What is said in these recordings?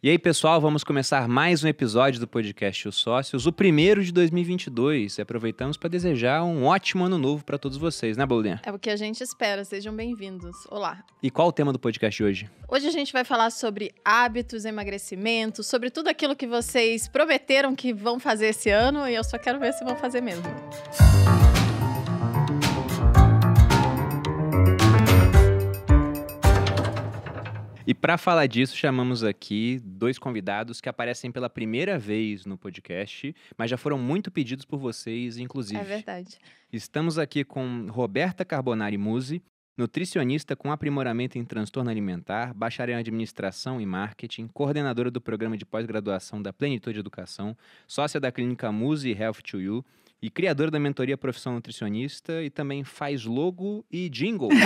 E aí, pessoal, vamos começar mais um episódio do podcast Os Sócios, o primeiro de 2022. E aproveitamos para desejar um ótimo ano novo para todos vocês, né, Boludinha? É o que a gente espera, sejam bem-vindos. Olá. E qual o tema do podcast de hoje? Hoje a gente vai falar sobre hábitos, emagrecimento, sobre tudo aquilo que vocês prometeram que vão fazer esse ano e eu só quero ver se vão fazer mesmo. E para falar disso, chamamos aqui dois convidados que aparecem pela primeira vez no podcast, mas já foram muito pedidos por vocês, inclusive. É verdade. Estamos aqui com Roberta Carbonari Musi, nutricionista com aprimoramento em transtorno alimentar, bacharel em administração e marketing, coordenadora do programa de pós-graduação da Plenitude Educação, sócia da clínica Musi Health to You e criadora da mentoria Profissão Nutricionista e também faz logo e jingle.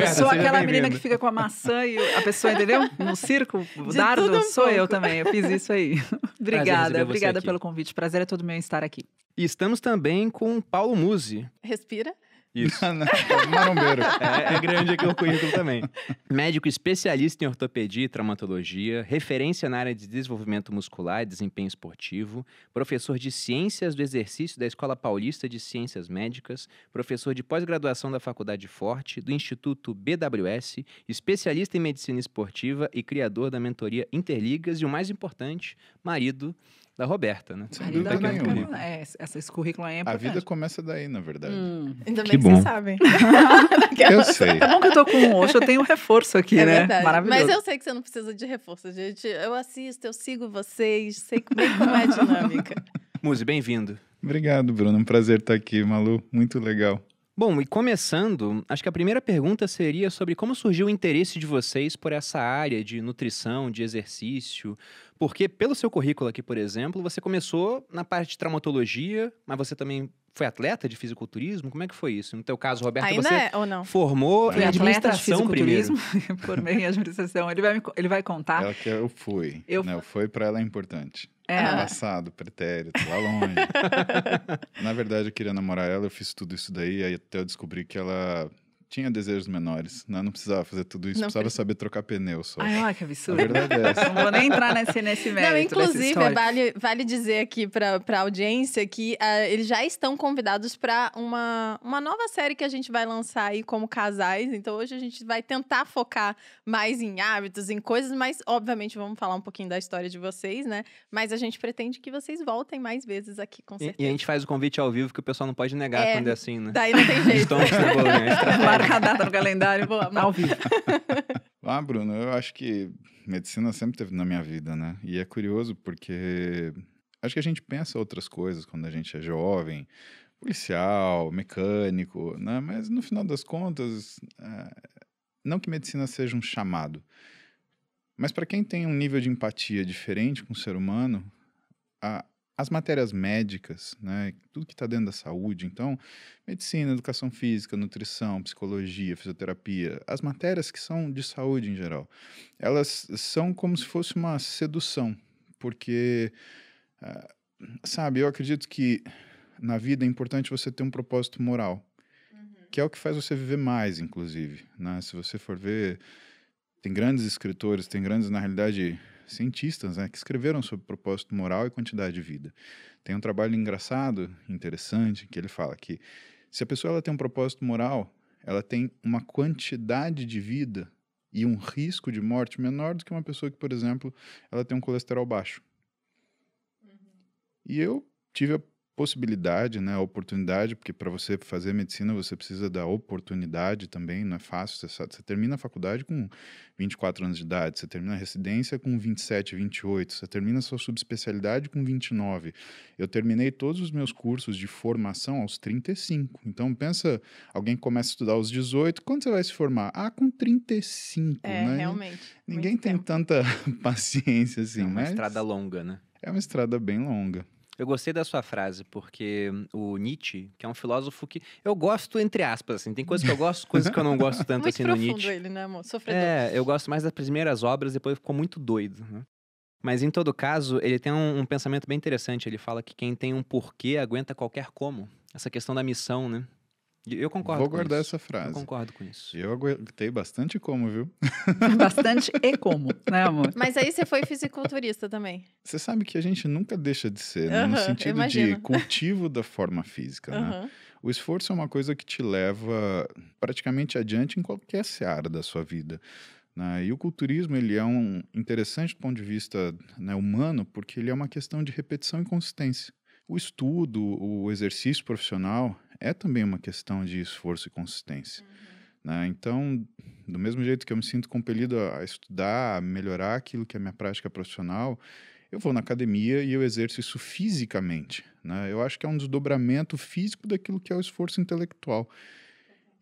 eu sou aquela menina que fica com a maçã e a pessoa, entendeu? No circo, o dardo, um sou eu pouco. também. Eu fiz isso aí. obrigada, obrigada aqui. pelo convite. Prazer é todo meu em estar aqui. e estamos também com Paulo Musi. Respira. Isso. Marombeiro. É, é grande aqui o currículo também. Médico especialista em ortopedia e traumatologia, referência na área de desenvolvimento muscular e desempenho esportivo, professor de ciências do exercício da Escola Paulista de Ciências Médicas, professor de pós-graduação da Faculdade Forte, do Instituto BWS, especialista em medicina esportiva e criador da mentoria Interligas e o mais importante, marido da Roberta, né? Sem dúvida dá nenhuma. bacana. currículo. É, essa- esse currículo aí é A importante. vida começa daí, na verdade. Hum. Ainda bem Que que, bom. vocês sabem. Eu sei. Tá bom que eu tô com um hoje, eu tenho um reforço aqui, é né? verdade. Maravilhoso. Mas eu sei que você não precisa de reforço, gente. Eu assisto, eu sigo vocês, sei bem como é a dinâmica. Musi, bem-vindo. Obrigado, Bruno. Um prazer estar aqui, Malu. Muito legal. Bom, e começando, acho que a primeira pergunta seria sobre como surgiu o interesse de vocês por essa área de nutrição, de exercício. Porque, pelo seu currículo aqui, por exemplo, você começou na parte de traumatologia, mas você também foi atleta de fisiculturismo? Como é que foi isso? No teu caso, Roberto, Ainda você é ou não? formou Fui em administração primeiro. fisiculturismo, formei em administração. Ele vai, me ele vai contar. Ela que eu fui. Eu né? O foi pra ela é importante. É. Passado, pretérito, lá longe. Na verdade, eu queria namorar ela, eu fiz tudo isso daí, aí até eu descobri que ela tinha desejos menores. Né? Não precisava fazer tudo isso, Não precisava precisa. saber trocar pneu só. Ai, que A absurdo. verdade é essa. Não vou nem entrar nesse, nesse mérito. Não, inclusive, vale, vale dizer aqui para a audiência que ah, eles já estão convidados para uma, uma nova série que a gente vai lançar aí como casais. Então, hoje a gente vai tentar focar mais em hábitos, em coisas, mas, obviamente, vamos falar um pouquinho da história de vocês, né? Mas a gente pretende que vocês voltem mais vezes aqui, com E, certeza. e a gente faz o convite ao vivo que o pessoal não pode negar É. quando é assim, né? Daí não tem jeito. Stonks na bolinha, estratégia. Marca a data no calendário. Vamos. Ao vivo. Ah, Bruno, eu acho que medicina sempre teve na minha vida, né? E é curioso porque acho que a gente pensa outras coisas quando a gente é jovem, policial, mecânico, né? Mas no final das contas, é, não que medicina seja um chamado, mas para quem tem um nível de empatia diferente com o ser humano, a- as matérias médicas, né? Tudo que está dentro da saúde, então medicina, educação física, nutrição, psicologia, fisioterapia, as matérias que são de saúde em geral, elas são como se fosse uma sedução, porque, ah, sabe, eu acredito que na vida é importante você ter um propósito moral, que é o que faz você viver mais, inclusive, né? Se você for ver, tem grandes escritores, tem grandes, na realidade, cientistas, né, que escreveram sobre propósito moral e quantidade de vida. Tem um trabalho engraçado, interessante, que ele fala que se a pessoa ela tem um propósito moral, ela tem uma quantidade de vida e um risco de morte menor do que uma pessoa que, por exemplo, ela tem um colesterol baixo. E eu tive a possibilidade, né, oportunidade, porque para você fazer medicina você precisa da oportunidade também, não é fácil. Você, sa- você termina a faculdade com 24 anos de idade, você termina a residência com 27, 28, você termina a sua subespecialidade com 29. Eu terminei todos os meus cursos de formação aos 35. Então pensa, alguém começa a estudar aos 18, quando você vai se formar? Ah, com 35, É, né? realmente. Ninguém tem tempo. tanta paciência assim, É uma mas estrada longa, né? é uma estrada bem longa. Eu gostei da sua frase, porque o Nietzsche, que é um filósofo que eu gosto, entre aspas, assim, tem coisas que eu gosto, coisas que eu não gosto tanto Muito assim no Nietzsche. ele, né, amor? Sofredor. É, eu gosto mais das primeiras obras, depois ficou muito doido, né? Mas em todo caso, ele tem um, um pensamento bem interessante. Ele fala que quem tem um porquê aguenta qualquer como. Essa questão da missão, né? Eu concordo Vou com guardar isso. essa frase. Eu concordo com isso. Eu aguentei bastante como, viu? Bastante e como, né, amor? Mas aí você foi fisiculturista também. Você sabe que a gente nunca deixa de ser, né? no Aham, sentido de cultivo da forma física, né? Aham. O esforço é uma coisa que te leva praticamente adiante em qualquer seara da sua vida. né? E o culturismo ele é um interessante do ponto de vista né, humano porque ele é uma questão de repetição e consistência. O estudo, o exercício profissional é também uma questão de esforço e consistência. né? Então, do mesmo jeito que eu me sinto compelido a estudar, a melhorar aquilo que é a minha prática profissional, eu vou na academia e eu exerço isso fisicamente. Né? Eu acho que é um desdobramento físico daquilo que é o esforço intelectual.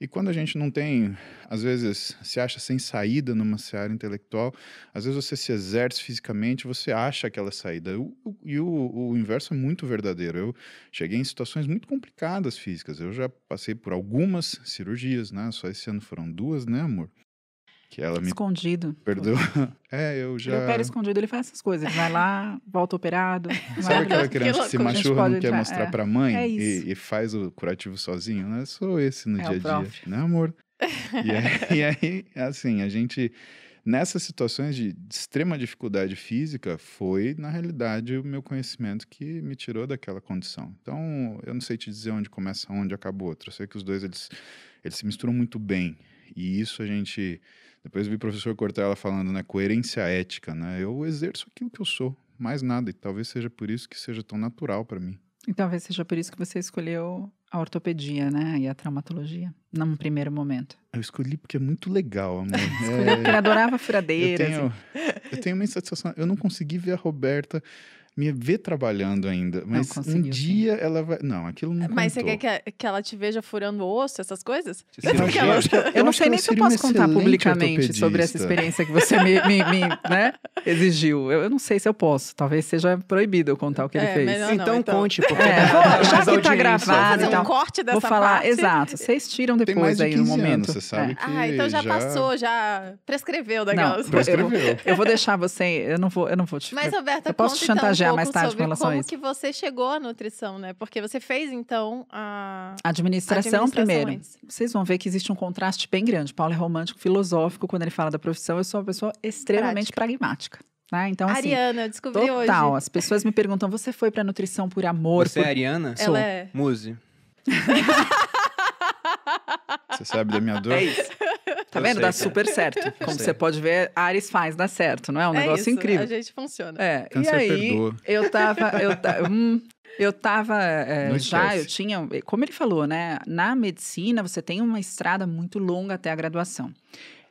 E quando a gente não tem, às vezes, se acha sem saída numa seara intelectual, às vezes você se exerce fisicamente, você acha aquela saída. O- o- E o, o inverso é muito verdadeiro. Eu cheguei em situações muito complicadas físicas. Eu já passei por algumas cirurgias, né? Só esse ano foram duas, né, amor? Que ela me Escondido. perdoou. É, eu Ele já. opera escondido, ele faz essas coisas. Ele vai lá, volta operado. Sabe aquela Que criança que se. A gente machuca não quer entrar, mostrar é. pra mãe É e, isso. e faz o curativo sozinho, né? Sou esse no É dia a dia, prof. né, amor? E aí, e aí, assim, a gente nessas situações de extrema dificuldade física foi, na realidade, o meu conhecimento que me tirou daquela condição. Então, eu não sei te dizer onde começa onde acaba o outro. Eu sei que os dois eles eles se misturam muito bem. E isso a gente depois eu vi o professor Cortella falando, né, coerência ética, né? Eu exerço aquilo que eu sou, mais nada, e talvez seja por isso que seja tão natural para mim. E talvez seja por isso que você escolheu a ortopedia, né? E a traumatologia, num primeiro momento. Eu escolhi porque é muito legal, amor. Escolheu É, porque adorava eu furadeiras. tenho, eu tenho uma insatisfação. Eu não consegui ver a Roberta me ver trabalhando ainda, mas um conseguiu, sim. dia ela vai. Não, aquilo não Mas você contou. quer que, ela te veja furando osso, essas coisas? Eu acho que- cirurgia- eu acho que- Eu não sei ela nem se eu posso contar publicamente sobre essa experiência que você me, me- me, né, exigiu. Eu, eu não sei se eu posso. Talvez seja proibido eu contar o que ele É, fez. melhor não, Então, então. conte, porque É, dá- vou- já que tá gravado, fazer então, um corte dessa Vou falar, parte? exato. Vocês tiram Tem depois mais de aí 15 no momento. anos, você sabe É. que Ah, então já, já passou, já prescreveu Não, daquelas. eu, Prescreveu. eu vou deixar você. Eu não vou, eu não vou te. Mas, Roberta, eu posso conta te chantagear mais tarde com sobre relação a como isso. que você chegou à nutrição, né? Porque você fez, então, a Administração, administração primeiro. antes. Vocês vão ver que existe um contraste bem grande. Paulo é romântico, filosófico quando ele fala da profissão. Eu sou uma pessoa extremamente pragmática. Né? Então, assim, Ariana, eu descobri total. hoje. As pessoas me perguntam: você foi pra nutrição por amor? Você é por... Ariana? Sou. Ela é... Muse. Você sabe da minha dor? É isso. Tá Eu vendo? sei, Dá cara. super certo. Como você pode ver, Ares faz, dá certo, não é? Um é negócio isso, incrível. A gente funciona. É, e aí, perdoa. eu tava, eu, ta- hum, eu tava é, já, eu tinha, como ele falou, né? Na medicina, você tem uma estrada muito longa até a graduação.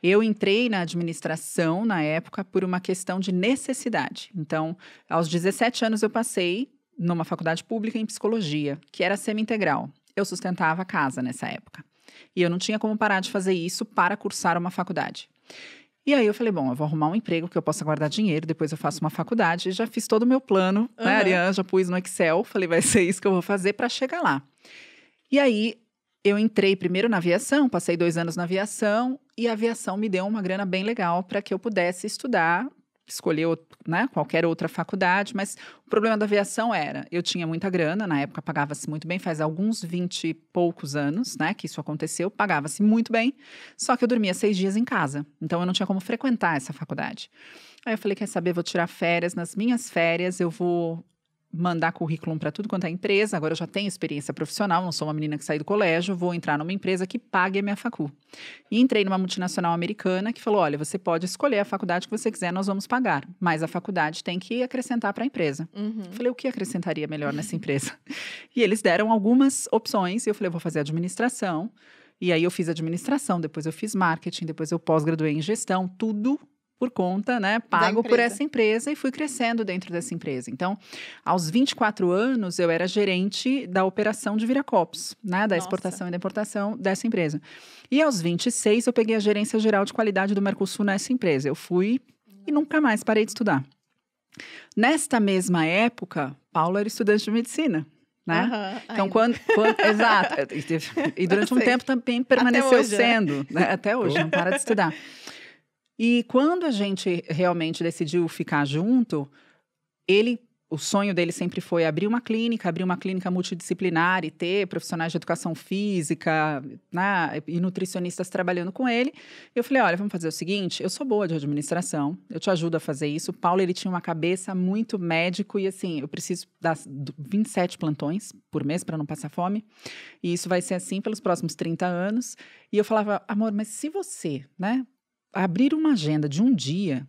Eu entrei na administração na época por uma questão de necessidade. Então, aos 17 anos eu passei numa faculdade pública em psicologia, que era semi-integral. Eu sustentava a casa nessa época. E eu não tinha como parar de fazer isso para cursar uma faculdade. E aí eu falei, bom, eu vou arrumar um emprego que eu possa guardar dinheiro, depois eu faço uma faculdade. E já fiz todo o meu plano, né, Aham. Ariane? Já pus no Excel, falei, vai ser isso que eu vou fazer para chegar lá. E aí eu entrei primeiro na aviação, passei dois anos na aviação, e a aviação me deu uma grana bem legal para que eu pudesse estudar, escolher né, qualquer outra faculdade, mas o problema da aviação era, eu tinha muita grana, na época pagava-se muito bem, faz alguns vinte e poucos anos, né, que isso aconteceu, pagava-se muito bem, só que eu dormia seis dias em casa, então eu não tinha como frequentar essa faculdade. Aí eu falei, quer saber, vou tirar férias, nas minhas férias eu vou mandar currículo para tudo quanto é empresa. Agora eu já tenho experiência profissional, não sou uma menina que saí do colégio, vou entrar numa empresa que pague a minha facu. E entrei numa multinacional americana que falou: olha, você pode escolher a faculdade que você quiser, nós vamos pagar, mas a faculdade tem que acrescentar para a empresa. Uhum. Falei, o que acrescentaria melhor nessa empresa? E eles deram algumas opções, e eu falei, vou fazer administração. E aí eu fiz administração, depois eu fiz marketing, depois eu pós-graduei em gestão, tudo por conta, né, pago por essa empresa e fui crescendo dentro dessa empresa. Então, aos 24 anos, eu era gerente da operação de Viracopos, né, da Nossa. exportação e da importação dessa empresa. E aos 26, eu peguei a gerência geral de qualidade do Mercosul nessa empresa. Eu fui e nunca mais parei de estudar. Nesta mesma época, Paulo era estudante de medicina, né? Aham, Então, quando, quando- Exato. E, e durante um tempo também permaneceu hoje, né? sendo, né? até hoje, não para de estudar. E quando a gente realmente decidiu ficar junto, ele o sonho dele sempre foi abrir uma clínica, abrir uma clínica multidisciplinar e ter profissionais de educação física né, e nutricionistas trabalhando com ele. Eu falei, olha, vamos fazer o seguinte, eu sou boa de administração, eu te ajudo a fazer isso. O Paulo, ele tinha uma cabeça muito médico e assim, eu preciso dar 27 plantões por mês para não passar fome. E isso vai ser assim pelos próximos 30 anos. E eu falava, amor, mas se você, né, abrir uma agenda de um dia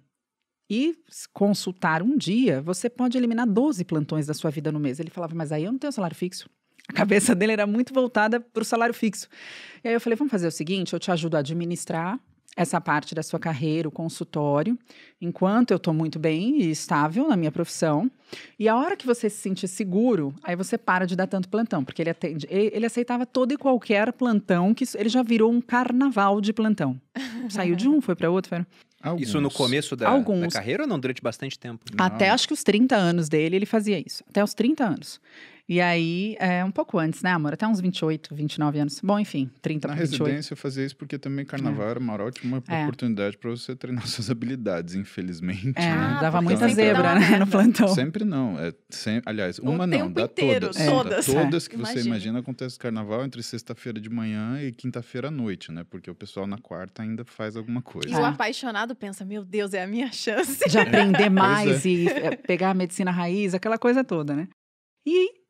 e consultar um dia, você pode eliminar 12 plantões da sua vida no mês. Ele falava, mas aí eu não tenho salário fixo. A cabeça dele era muito voltada para o salário fixo. E aí eu falei, vamos fazer o seguinte, eu te ajudo a administrar essa parte da sua carreira, o consultório, enquanto eu estou muito bem e estável na minha profissão. E a hora que você se sentir seguro, aí você para de dar tanto plantão, porque ele, atende, ele, ele aceitava todo e qualquer plantão, que ele já virou um carnaval de plantão. Saiu de um, foi para outro, foi... Alguns. Isso no começo da, da, carreira ou não? Durante bastante tempo? Não. Até acho que os 30 anos dele, ele fazia isso. Até os 30 anos. E aí, é, um pouco antes, né, amor? Até uns 28, 29 anos. Bom, enfim, 30 Na para 28. residência eu fazia isso porque também carnaval é. era uma ótima é. oportunidade para você treinar suas habilidades, infelizmente. É, né? dava muita zebra, né, no plantão. Sempre não. É, sempre, aliás, uma o não, dá inteiro, todas. É. Todas. Todas que você imagina acontece carnaval entre sexta-feira de manhã e quinta-feira à noite, né? Porque o pessoal na quarta ainda faz alguma coisa. E o apaixonado pensa, meu Deus, é a minha chance. De aprender mais e pegar a medicina raiz, aquela coisa toda, né? E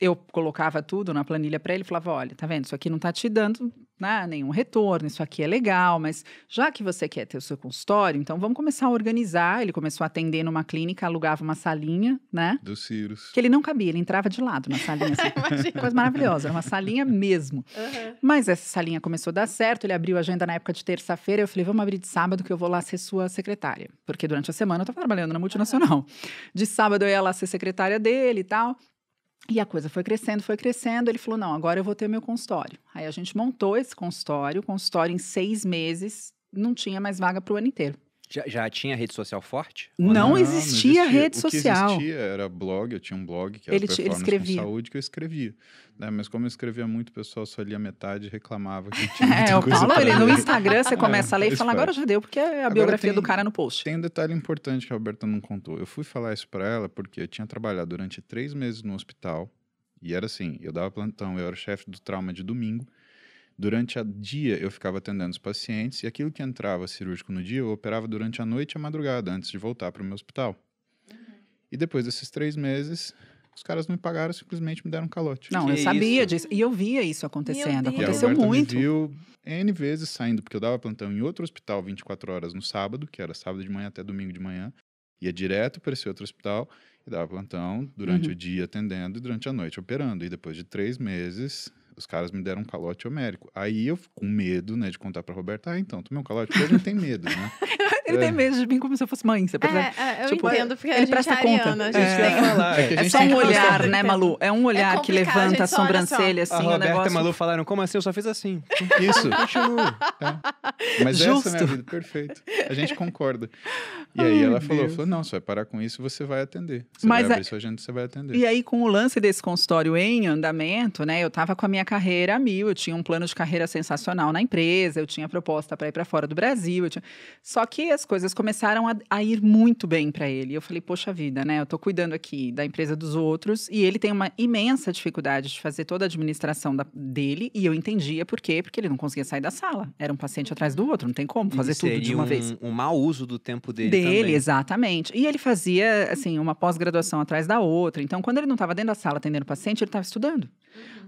eu colocava tudo na planilha para ele e falava: olha, tá vendo? Isso aqui não tá te dando né, nenhum retorno, isso aqui é legal, mas já que você quer ter o seu consultório, então vamos começar a organizar. Ele começou a atender numa clínica, alugava uma salinha, né? Do Cirus. Que ele não cabia, ele entrava de lado na salinha. Assim, coisa maravilhosa, era uma salinha mesmo. Uhum. Mas essa salinha começou a dar certo, ele abriu a agenda na época de terça-feira. Eu falei: vamos abrir de sábado que eu vou lá ser sua secretária. Porque durante a semana eu estava trabalhando na multinacional. Uhum. De sábado eu ia lá ser secretária dele e tal. E a coisa foi crescendo, foi crescendo. Ele falou: não, agora eu vou ter meu consultório. Aí a gente montou esse consultório. O consultório, em seis meses, não tinha mais vaga para o ano inteiro. Já, já, tinha rede social forte? Não, não, existia, não existia rede social. O que existia era blog, eu tinha um blog que era ele, ele escrevia. saúde que eu escrevia. Né? Mas como eu escrevia muito, o pessoal só lia metade e reclamava que tinha É, o Paulo, ele no Instagram, você começa é, a ler e fala, agora já deu, porque é a agora biografia tem, do cara no post. Tem um detalhe importante que a Alberta não contou. Eu fui falar isso para ela porque eu tinha trabalhado durante três meses no hospital, e era assim, eu dava plantão, eu era o chefe do trauma de domingo, Durante o dia eu ficava atendendo os pacientes e aquilo que entrava cirúrgico no dia eu operava durante a noite e a madrugada antes de voltar para o meu hospital. Uhum. E depois desses três meses, os caras não me pagaram, simplesmente me deram um calote. Não, que eu sabia isso? disso. E eu via isso acontecendo. Aconteceu e a muito. Me viu N vezes saindo, porque eu dava plantão em outro hospital 24 horas no sábado, que era sábado de manhã até domingo de manhã. Ia direto para esse outro hospital e dava plantão durante uhum. o dia atendendo e durante a noite operando. E depois de três meses, os caras me deram um calote homérico. Aí eu, com medo, né, de contar pra Roberta, ah, então, tomei um calote, porque ele não tem medo, né? ele é. tem medo de mim como se eu fosse mãe, você percebe? É, é eu tipo, entendo, porque ele presta é ariana, conta. É, tem... falar, é, é só um olhar, né, Malu? É um olhar que levanta a, a sobrancelha, assim, a o Roberta negócio... e Malu falaram, como assim? Eu só fiz assim. Isso. Continua. É. Mas Justo. essa é a minha vida, perfeito. A gente concorda. E aí Ai, ela falou, falou, não, você vai parar com isso, você vai atender. Você Mas vai abrir sua agenda, você vai atender. E aí, com o lance desse consultório em andamento, né, eu tava com a minha carreira a mil, eu tinha um plano de carreira sensacional na empresa, eu tinha proposta para ir para fora do Brasil. Tinha... Só que as coisas começaram a, a ir muito bem para ele. Eu falei, poxa vida, né? Eu estou cuidando aqui da empresa dos outros e ele tem uma imensa dificuldade de fazer toda a administração da, dele e eu entendia por quê, porque ele não conseguia sair da sala. Era um paciente atrás do outro, não tem como fazer tudo de uma um, vez. um mau uso do tempo dele Dele, também. exatamente. E ele fazia, assim, uma pós-graduação atrás da outra. Então, quando ele não estava dentro da sala atendendo o paciente, ele estava estudando. Uhum.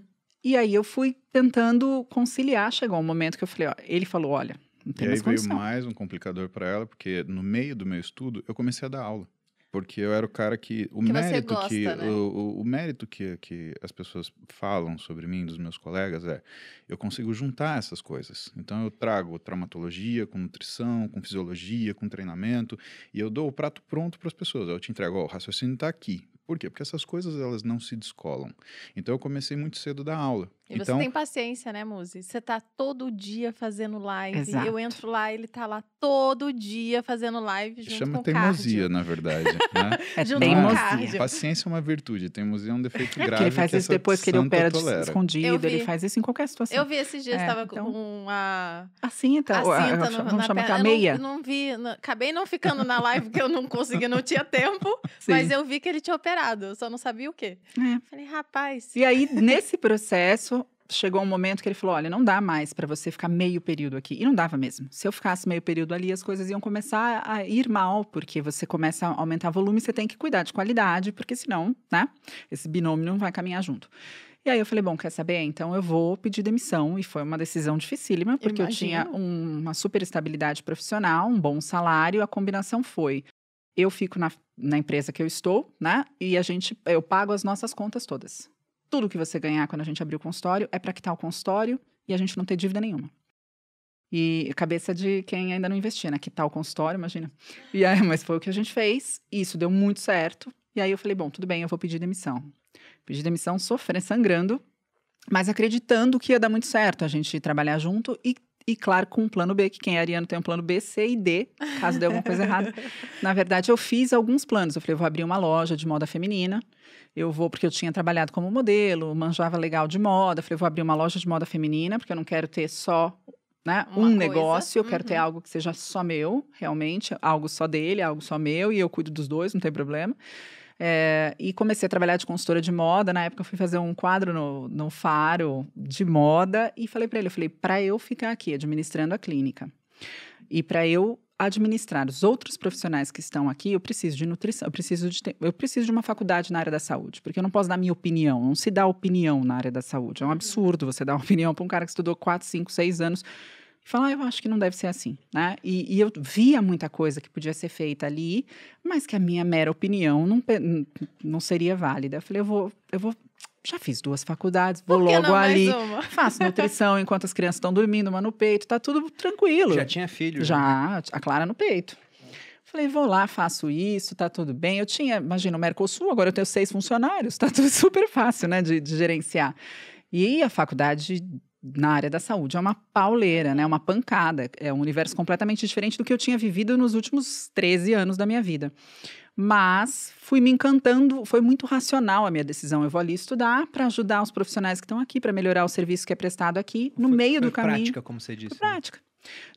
E aí eu fui tentando conciliar. Chegou um momento que eu falei, ó, ele falou, olha, não tem e mais aí veio mais um complicador para ela, porque no meio do meu estudo eu comecei a dar aula. Porque eu era o cara que. O que mérito gosta, que. Né? O, o, o, mérito que, que as pessoas falam sobre mim, dos meus colegas, é eu consigo juntar essas coisas. Então eu trago traumatologia com nutrição, com fisiologia, com treinamento, e eu dou o prato pronto para as pessoas. Eu te entrego, ó, o raciocínio está aqui. Por quê? Porque essas coisas elas não se descolam. Então eu comecei muito cedo da aula. E então, você tem paciência, né, Muzi? Você tá todo dia fazendo live. Exato. Eu entro lá, ele tá lá todo dia fazendo live junto Chama com teimosia, cardio. na verdade. Né? É Junto teimosia. Paciência é uma virtude, teimosia é um defeito É grave. ele faz que isso depois que ele opera tolera. escondido, ele faz isso em qualquer situação. Eu vi esses dias, É, tava então- com a, A cinta, a cinta no, vamos na chamar que perna. a meia. Eu não, não vi, não- acabei não ficando na live porque eu não consegui, não tinha tempo. Sim. Mas eu vi que ele tinha operado. Esperado, eu só não sabia o quê. É. Falei, rapaz. E aí, nesse processo, chegou um momento que ele falou: olha, não dá mais para você ficar meio período aqui. E não dava mesmo. Se eu ficasse meio período ali, as coisas iam começar a ir mal, porque você começa a aumentar volume, você tem que cuidar de qualidade, porque senão, né, esse binômio não vai caminhar junto. E aí eu falei, bom, quer saber? Então eu vou pedir demissão. E foi uma decisão dificílima, porque eu tinha um- uma super estabilidade profissional, um bom salário. A combinação foi: eu fico na, na empresa que eu estou, né? E a gente, eu pago as nossas contas todas. Tudo que você ganhar quando a gente abrir o consultório é para quitar o consultório e a gente não ter dívida nenhuma. E cabeça de quem ainda não investia, né? Quitar o consultório, imagina. E aí, mas foi o que a gente fez. Isso deu muito certo. E aí eu falei, bom, tudo bem, eu vou pedir demissão. Pedi demissão sofrendo, sangrando, mas acreditando que ia dar muito certo a gente trabalhar junto e, e claro, com um plano B, que quem é ariano tem um plano B, C e D, caso dê alguma coisa errada. Na verdade, eu fiz alguns planos. Eu falei, eu vou abrir uma loja de moda feminina. Eu vou, porque eu tinha trabalhado como modelo, manjava legal de moda. Eu falei, eu vou abrir uma loja de moda feminina, porque eu não quero ter só né, um coisa. negócio. Eu quero ter Uhum. algo que seja só meu, realmente. Algo só dele, algo só meu. E eu cuido dos dois, não tem problema. É, e comecei a trabalhar de consultora de moda. Na época, eu fui fazer um quadro no, no Faro de moda e falei para ele: eu falei, para eu ficar aqui administrando a clínica e para eu administrar os outros profissionais que estão aqui, eu preciso de nutrição, eu preciso de, eu preciso de uma faculdade na área da saúde, porque eu não posso dar minha opinião, não se dá opinião na área da saúde. É um absurdo você dar uma opinião para um cara que estudou 4, 5, 6 anos e falar, ah, eu acho que não deve ser assim, né? E, e eu via muita coisa que podia ser feita ali, mas que a minha mera opinião não, não seria válida. Eu falei, eu vou, eu vou, já fiz duas faculdades, vou logo ali, faço nutrição enquanto as crianças estão dormindo, uma no peito, tá tudo tranquilo. Já tinha filho. né? Já, a Clara no peito. Falei, vou lá, faço isso, tá tudo bem. Eu tinha, imagina, o Mercosul, agora eu tenho seis funcionários, tá tudo super fácil, né, de, de gerenciar. E a faculdade na área da saúde é uma pauleira, né, uma pancada. É um universo completamente diferente do que eu tinha vivido nos últimos 13 anos da minha vida. Mas fui me encantando, foi muito racional a minha decisão. Eu vou ali estudar para ajudar os profissionais que estão aqui, para melhorar o serviço que é prestado aqui, no Foi- meio foi do caminho. prática, como você disse. Foi né? prática.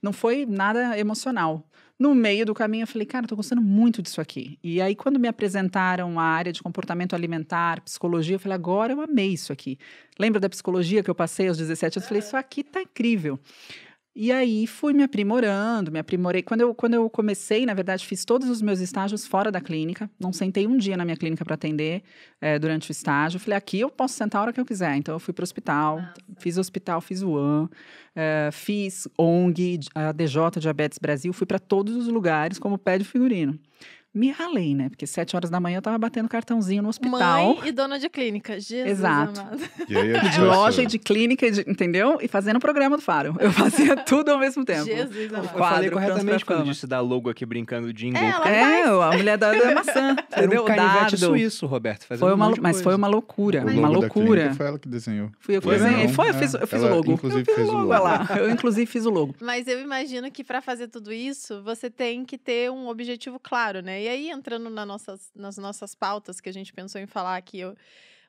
Não foi nada emocional. No meio do caminho, eu falei, cara, eu tô gostando muito disso aqui. E aí, quando me apresentaram a área de comportamento alimentar, psicologia, eu falei, agora eu amei isso aqui. Lembra da psicologia que eu passei aos 17 anos? Eu falei, isso aqui tá incrível. E aí fui me aprimorando, me aprimorei. Quando eu, quando eu comecei, na verdade, fiz todos os meus estágios fora da clínica. Não sentei um dia na minha clínica para atender eh, durante o estágio. Falei, aqui eu posso sentar a hora que eu quiser. Então eu fui para o hospital, fiz hospital, fiz o AN, eh, fiz ONG, a DJ Diabetes Brasil, fui para todos os lugares como pé de figurino. Me ralei, né? Porque sete horas da manhã eu tava batendo cartãozinho no hospital. Mãe e dona de clínica. Jesus Exato. amado. E aí, eu De faço- loja e de clínica, de- entendeu? E fazendo o programa do Faro. Eu fazia tudo ao mesmo tempo. Jesus Eu amado. Quadro, falei corretamente quando disse dar logo aqui brincando de jingle. É, ela É, a mulher da, da maçã. Era entendeu? um canivete Dardo. suíço, Roberto. Fazendo Foi um uma, mas coisa. foi uma loucura. O uma logo da loucura. clínica foi ela que desenhou. Fui eu que Foi desenhei. Foi, eu fiz, eu fiz Ela, o logo. inclusive, eu fiz fez o logo. logo. olha lá. Eu, inclusive, fiz o logo. Mas eu imagino que para fazer tudo isso, você tem que ter um objetivo claro, né? E aí, entrando na nossas, nas nossas pautas que a gente pensou em falar aqui, eu-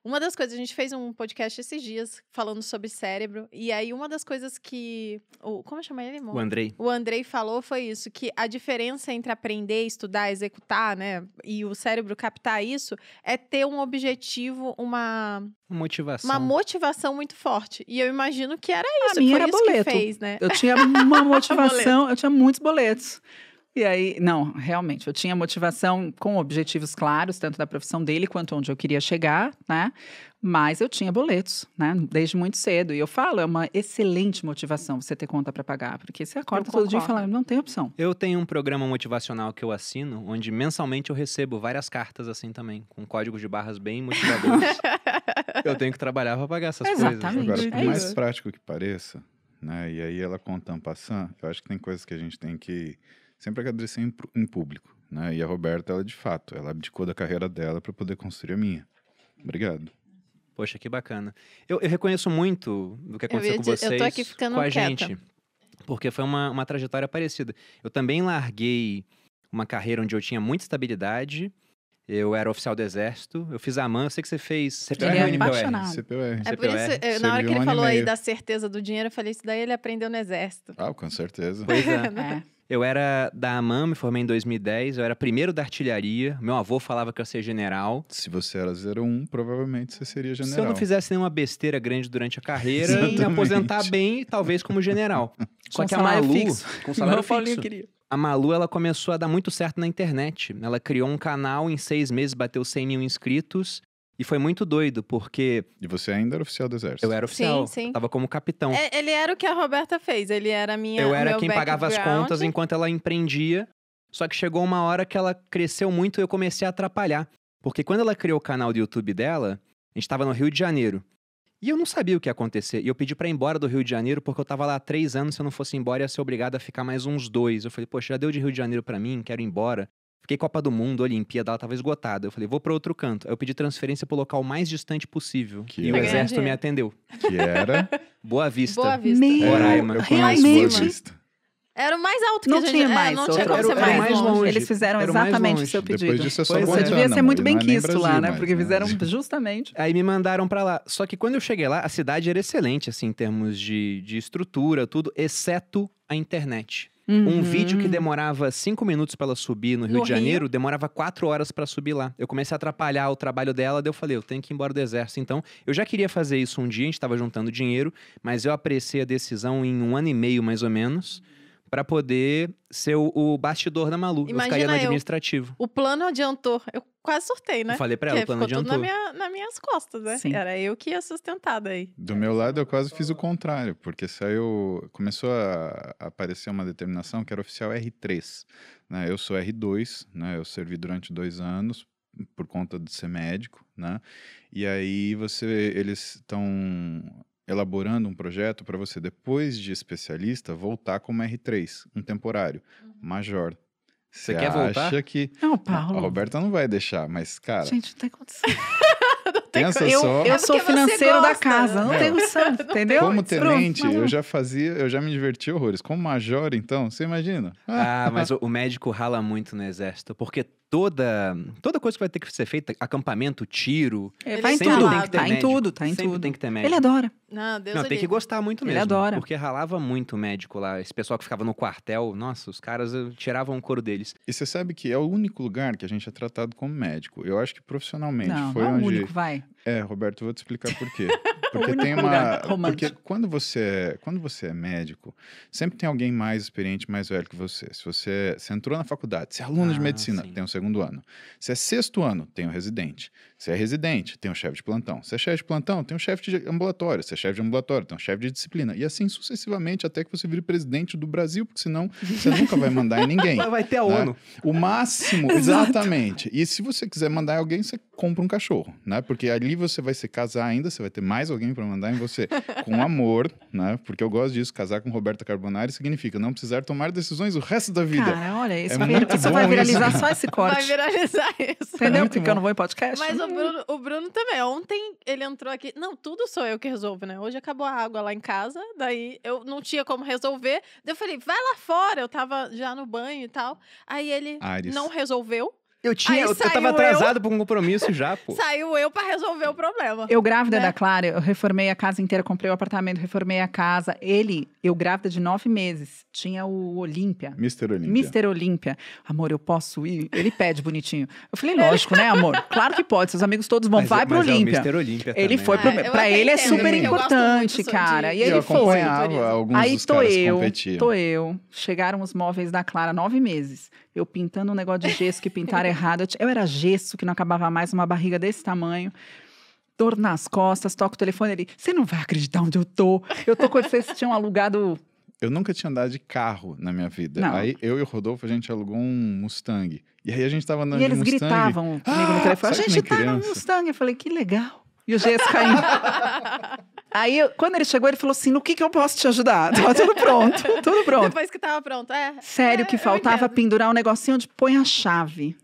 uma das coisas, a gente fez um podcast esses dias falando sobre cérebro, e aí uma das coisas que. O, como chama ele, amor? O Andrei. O Andrei falou foi isso, que a diferença entre aprender, estudar, executar, né, e o cérebro captar isso, é ter um objetivo, uma, Motivação. uma motivação muito forte. E eu imagino que era A isso, minha foi era isso boleto. que fez, né? Eu tinha uma motivação, eu tinha muitos boletos. E aí, não, realmente, eu tinha motivação com objetivos claros, tanto da profissão dele quanto onde eu queria chegar, né? Mas eu tinha boletos, né? Desde muito cedo. E eu falo, é uma excelente motivação você ter conta para pagar, porque você acorda Eu todo dia e fala, não tem opção. Eu tenho um programa motivacional que eu assino, onde mensalmente eu recebo várias cartas assim também, com códigos de barras bem motivadores. eu tenho que trabalhar para pagar essas Exatamente. coisas. Agora, É por mais isso. prático que pareça, né? E aí ela conta en passant, eu acho que tem coisas que a gente tem que sempre agradecer em, em público, né? E a Roberta, ela de fato, ela abdicou da carreira dela para poder construir a minha. Obrigado. Poxa, que bacana. Eu, eu reconheço muito do que Eu aconteceu com vocês eu tô aqui ficando com a quieta. gente. Porque foi uma, uma trajetória parecida. Eu também larguei uma carreira onde eu tinha muita estabilidade. Eu era oficial do exército. Eu fiz a MAN. Eu sei que você fez CPR Ele é ou NPR? apaixonado. CPUR. É por isso, eh, na hora que um ele falou aí da certeza do dinheiro, eu falei, isso daí ele aprendeu no exército. Ah, com certeza. Pois é. É. Eu era da AMAN, me formei em 2010, eu era primeiro da artilharia. Meu avô falava que eu ia ser general. Se você era 01, provavelmente você seria general. Se eu não fizesse nenhuma besteira grande durante a carreira, Sim. me Exatamente. aposentar bem, talvez como general. Só Com que a Malu, fixo. com salário Paulinho fixo. queria. A Malu, ela começou a dar muito certo na internet. Ela criou um canal, em seis meses bateu 100 mil inscritos. E foi muito doido, porque E você ainda era oficial do exército. eu era oficial, sim. tava como capitão. É, ele era o que a Roberta fez. Ele era a minha. eu era meu quem pagava as contas enquanto ela empreendia. Só que chegou uma hora que ela cresceu muito e eu comecei a atrapalhar. Porque quando ela criou o canal do YouTube dela, a gente tava no Rio de Janeiro. E eu não sabia o que ia acontecer. E eu pedi pra ir embora do Rio de Janeiro porque eu tava lá há três anos. Se eu não fosse embora, ia ser obrigado a ficar mais uns dois. Eu falei, poxa, já deu de Rio de Janeiro pra mim, quero ir embora. Fiquei Copa do Mundo, Olimpíada, ela tava esgotada. Eu falei, vou pra outro canto. Aí eu pedi transferência pro local mais distante possível. Que e o exército me atendeu. Que era. Boa Vista. Boa Vista. Meu É, Roraima. Eu conheço Boa Realmente? Vista. Era o mais alto que Não a gente tinha é, mais não outro. tinha como Era- ser era mais, mais longe. longe. Eles fizeram Era o mais exatamente o seu Depois pedido. disso é só Pois é. Você Guantanamo, devia ser muito e bem não é quisto lá, Brasil né? mais, Porque né? fizeram justamente. Aí me mandaram pra lá. Só que quando eu cheguei lá, a cidade era excelente, assim, em termos de, de estrutura, tudo, exceto a internet. Um Uhum. vídeo que demorava cinco minutos pra ela subir no Rio No de Janeiro, demorava quatro horas pra subir lá. Eu comecei a atrapalhar o trabalho dela, daí eu falei, eu tenho que ir embora do exército. Então, eu já queria fazer isso um dia, a gente tava juntando dinheiro, mas eu apressei a decisão em um ano e meio, mais ou menos, pra poder ser o, o bastidor da Malu. eu ficaria Imagina no eu. administrativo. O plano adiantou. Eu quase surtei, né? Eu falei pra ela, Porque o plano ficou tudo adiantou. na minha, nas minhas costas, né? Sim. Era eu que ia sustentar daí. Do meu lado, eu quase fiz o contrário, porque saiu. Começou a a aparecer uma determinação que era oficial R3. Né? Eu sou R2, né? Eu servi durante dois anos por conta de ser médico, né? E aí você, eles estão elaborando um projeto para você, depois de especialista, voltar como R3, um temporário, major. Você quer voltar? acha que. Não, A Paulo. Roberta não vai deixar, mas, cara, Gente, não tem condição. pensa Eu, só. eu É sou financeiro da casa, não Não. tem condição, entendeu? Como tenente, não. eu já fazia, eu já me diverti horrores. Como major, então, você imagina? Ah, mas o, o médico rala muito no exército, porque toda, toda coisa que vai ter que ser feita, acampamento, tiro, É, Ele vai em tudo, tem que ter tá em médico. tudo, tá em sempre tudo. tem que ter médico. Ele adora. Não, Deus Não, o tem que gostar muito Ele mesmo. adora. Porque ralava muito o médico lá. Esse pessoal que ficava no quartel, nossa, os caras eh, tiravam o couro deles. E você sabe que é o único lugar que a gente é tratado como médico. Eu acho que profissionalmente Não, foi não é o onde. único, vai. É, Roberto, vou te explicar por quê. Porque tem uma. Porque quando você, é, quando você é médico, sempre tem alguém mais experiente, mais velho que você. Se você, você entrou na faculdade, você é aluno de Ah, medicina, sim. tem o segundo ano. Se é sexto ano, tem o residente. Se é residente, tem o chefe de plantão. Se é chefe de plantão, tem o chefe de ambulatório. Se é chefe de ambulatório, tem o chefe de disciplina. E assim sucessivamente, até que você vire presidente do Brasil, porque senão você nunca vai mandar em ninguém. Vai ter a né? ONU. O máximo, exatamente. E se você quiser mandar em alguém, você compra um cachorro, né? Porque ali você vai se casar ainda, você vai ter mais alguém para mandar em você. Com amor, né? Porque eu gosto disso. Casar com Roberta Carbonari significa não precisar tomar decisões o resto da vida. Cara, olha, esse É vir- muito isso bom vai isso. viralizar só esse Vai corte. viralizar isso. Entendeu? muito Porque bom. eu não vou em podcast. Mas o Bruno, o Bruno também. Ontem ele entrou aqui. Não, tudo sou eu que resolvo, né? Hoje acabou a água lá em casa. Daí eu não tinha como resolver. Daí eu falei, vai lá fora. Eu tava já no banho e tal. Aí ele Ares. não resolveu. Eu tinha, Aí eu, eu saiu tava eu. atrasado pra um compromisso já, pô. Saiu eu pra resolver o problema. Eu grávida Né? da Clara, eu reformei a casa inteira, comprei o apartamento, reformei a casa. Ele, eu grávida de nove meses, tinha o Olímpia. Mr. Olímpia. Mister Olímpia. Amor, eu posso ir? Ele pede bonitinho. Eu falei, lógico, né, amor? Claro que pode. Seus amigos todos vão. Mas- Vai pro mas é o Olímpia. Mr. Olímpia Ele também, foi né? pro. Ah, eu pra até ele é entendo, super porque eu gosto importante, cara. de- E E ele eu foi. acompanhava alguns Aí dos tô caras que eu, competiam. tô eu. Chegaram os móveis da Clara, nove meses. Eu pintando um negócio de gesso que pintaram errado. Eu era gesso que não acabava mais, uma barriga desse tamanho. Dor nas costas, toco o telefone ali. Você não vai acreditar onde eu tô. Eu tô com vocês tinham alugado. Eu nunca tinha andado de carro na minha vida. Não. Aí eu e o Rodolfo, a gente alugou um Mustang. E aí a gente tava andando e eles de Mustang. gritavam comigo no Ah, telefone. A sabe que gente nem tá no criança. Mustang. Eu falei, que legal. E o gesso caindo. Aí, quando ele chegou, ele falou assim: no que, que eu posso te ajudar? Tava tudo pronto, tudo pronto. Depois que tava pronto. É. Sério É, que faltava pendurar um negocinho onde põe a chave.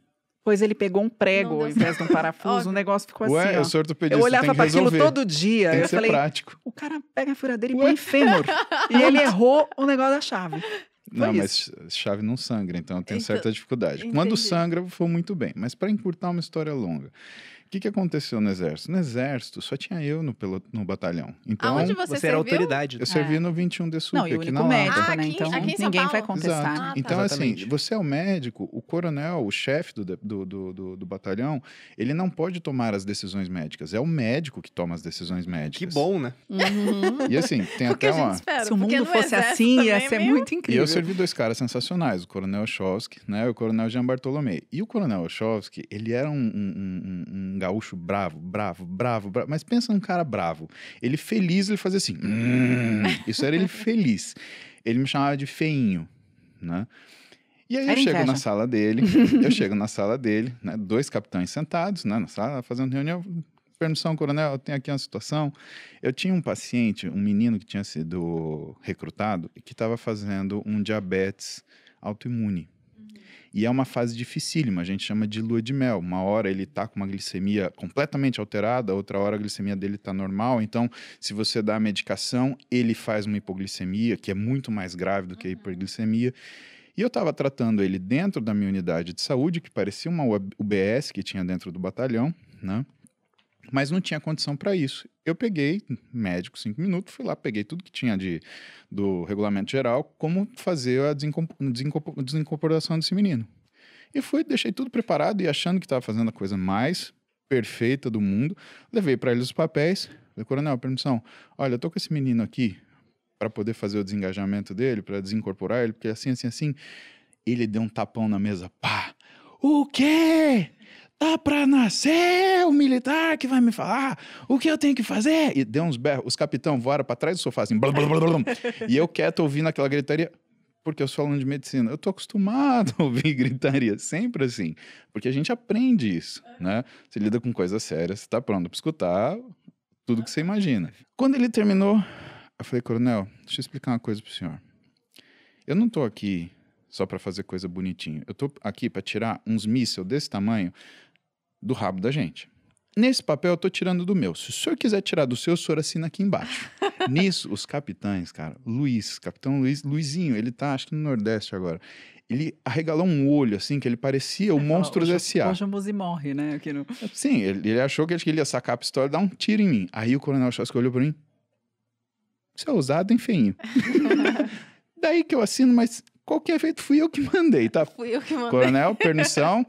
Pois ele pegou um prego ao invés de um parafuso, o negócio ficou Ué, assim, ó. eu sou ortopedista, Eu olhava para aquilo todo dia. Tem eu que ser falei, prático. o cara pega a furadeira e Ué? põe fêmur. e ele errou o negócio da chave. Não, Foi mas chave não sangra, então eu tenho Então, certa dificuldade. Quando entendi. sangra, foi muito bem. Mas para encurtar uma história longa. O que, que aconteceu no exército? No exército só tinha eu no, pelo, no batalhão. Então, Aonde você, Você era autoridade. eu servi no 21 de Sup, Não, e aqui na médico, Ah, né? Então aqui em São ninguém vai contestar. Ah, tá. Então, Exatamente. assim, você é o médico, o coronel, o chefe do, do, do, do, do batalhão, ele não pode tomar as decisões médicas. É o médico que toma as decisões médicas. Que bom, né? Uhum. E assim, tem Porque até uma. espera. Se o mundo fosse assim, ia é ser meio- muito E incrível. eu servi dois caras sensacionais, o Coronel Oshowski, né, e o Coronel Jean Bartolomé. E o Coronel Oshowski, ele era um, um- um- um- um gaúcho bravo, bravo, bravo, bravo, mas pensa num cara bravo. Ele feliz, ele fazia assim, "Hum", isso era ele feliz. Ele me chamava de feinho, né? E aí eu Era chego na inveja. sala dele, eu chego na sala dele, né, dois capitães sentados, né, na sala, fazendo reunião, permissão, coronel, eu tenho aqui uma situação. Eu tinha um paciente, um menino que tinha sido recrutado, que estava fazendo um diabetes autoimune. E é uma fase dificílima, a gente chama de lua de mel. Uma hora ele está com uma glicemia completamente alterada, outra hora a glicemia dele está normal. Então, se você dá a medicação, ele faz uma hipoglicemia, que é muito mais grave do que a hiperglicemia. E eu estava tratando ele dentro da minha unidade de saúde, que parecia uma UBS que tinha dentro do batalhão, né? Mas não tinha condição para isso. Eu peguei, médico, cinco minutos, fui lá, peguei tudo que tinha de, do regulamento geral, como fazer a desincorpo- desincorpo- desincorporação desse menino. E fui, deixei tudo preparado e achando que estava fazendo a coisa mais perfeita do mundo, levei para eles os papéis. Falei, coronel, permissão, olha, eu tô com esse menino aqui para poder fazer o desengajamento dele, para desincorporar ele, porque assim, assim, assim. Ele deu um tapão na mesa, pá. O quê? Tá pra nascer o militar que vai me falar o que eu tenho que fazer? E deu uns berros. Os capitão voaram pra trás do sofá, assim. blá, blá, blá, blá, e eu quieto ouvindo aquela gritaria. Porque eu sou aluno de medicina. Eu tô acostumado a ouvir gritaria. Sempre assim. Porque a gente aprende isso, né? Você lida com coisas sérias, você tá pronto pra escutar tudo que você imagina. Quando ele terminou, eu falei, coronel, deixa eu explicar uma coisa pro senhor. Eu não tô aqui só para fazer coisa bonitinha. Eu tô aqui para tirar uns mísseis desse tamanho do rabo da gente. Nesse papel eu tô tirando do meu. Se o senhor quiser tirar do seu, o senhor assina aqui embaixo. Nisso, os capitães, cara, Luiz, capitão Luiz, Luizinho, ele tá, acho que no Nordeste agora. Ele arregalou um olho, assim, que ele parecia o Monstros hoje, S.A. Hoje o Muzi morre, né? Aqui no... Sim, ele, ele achou que ele ia sacar a pistola e dar um tiro em mim. Aí o coronel Chasco olhou pra mim. Você é ousado, hein, feinho? Daí que eu assino, mas qualquer efeito fui eu que mandei, tá? Fui eu que mandei. Coronel, permissão,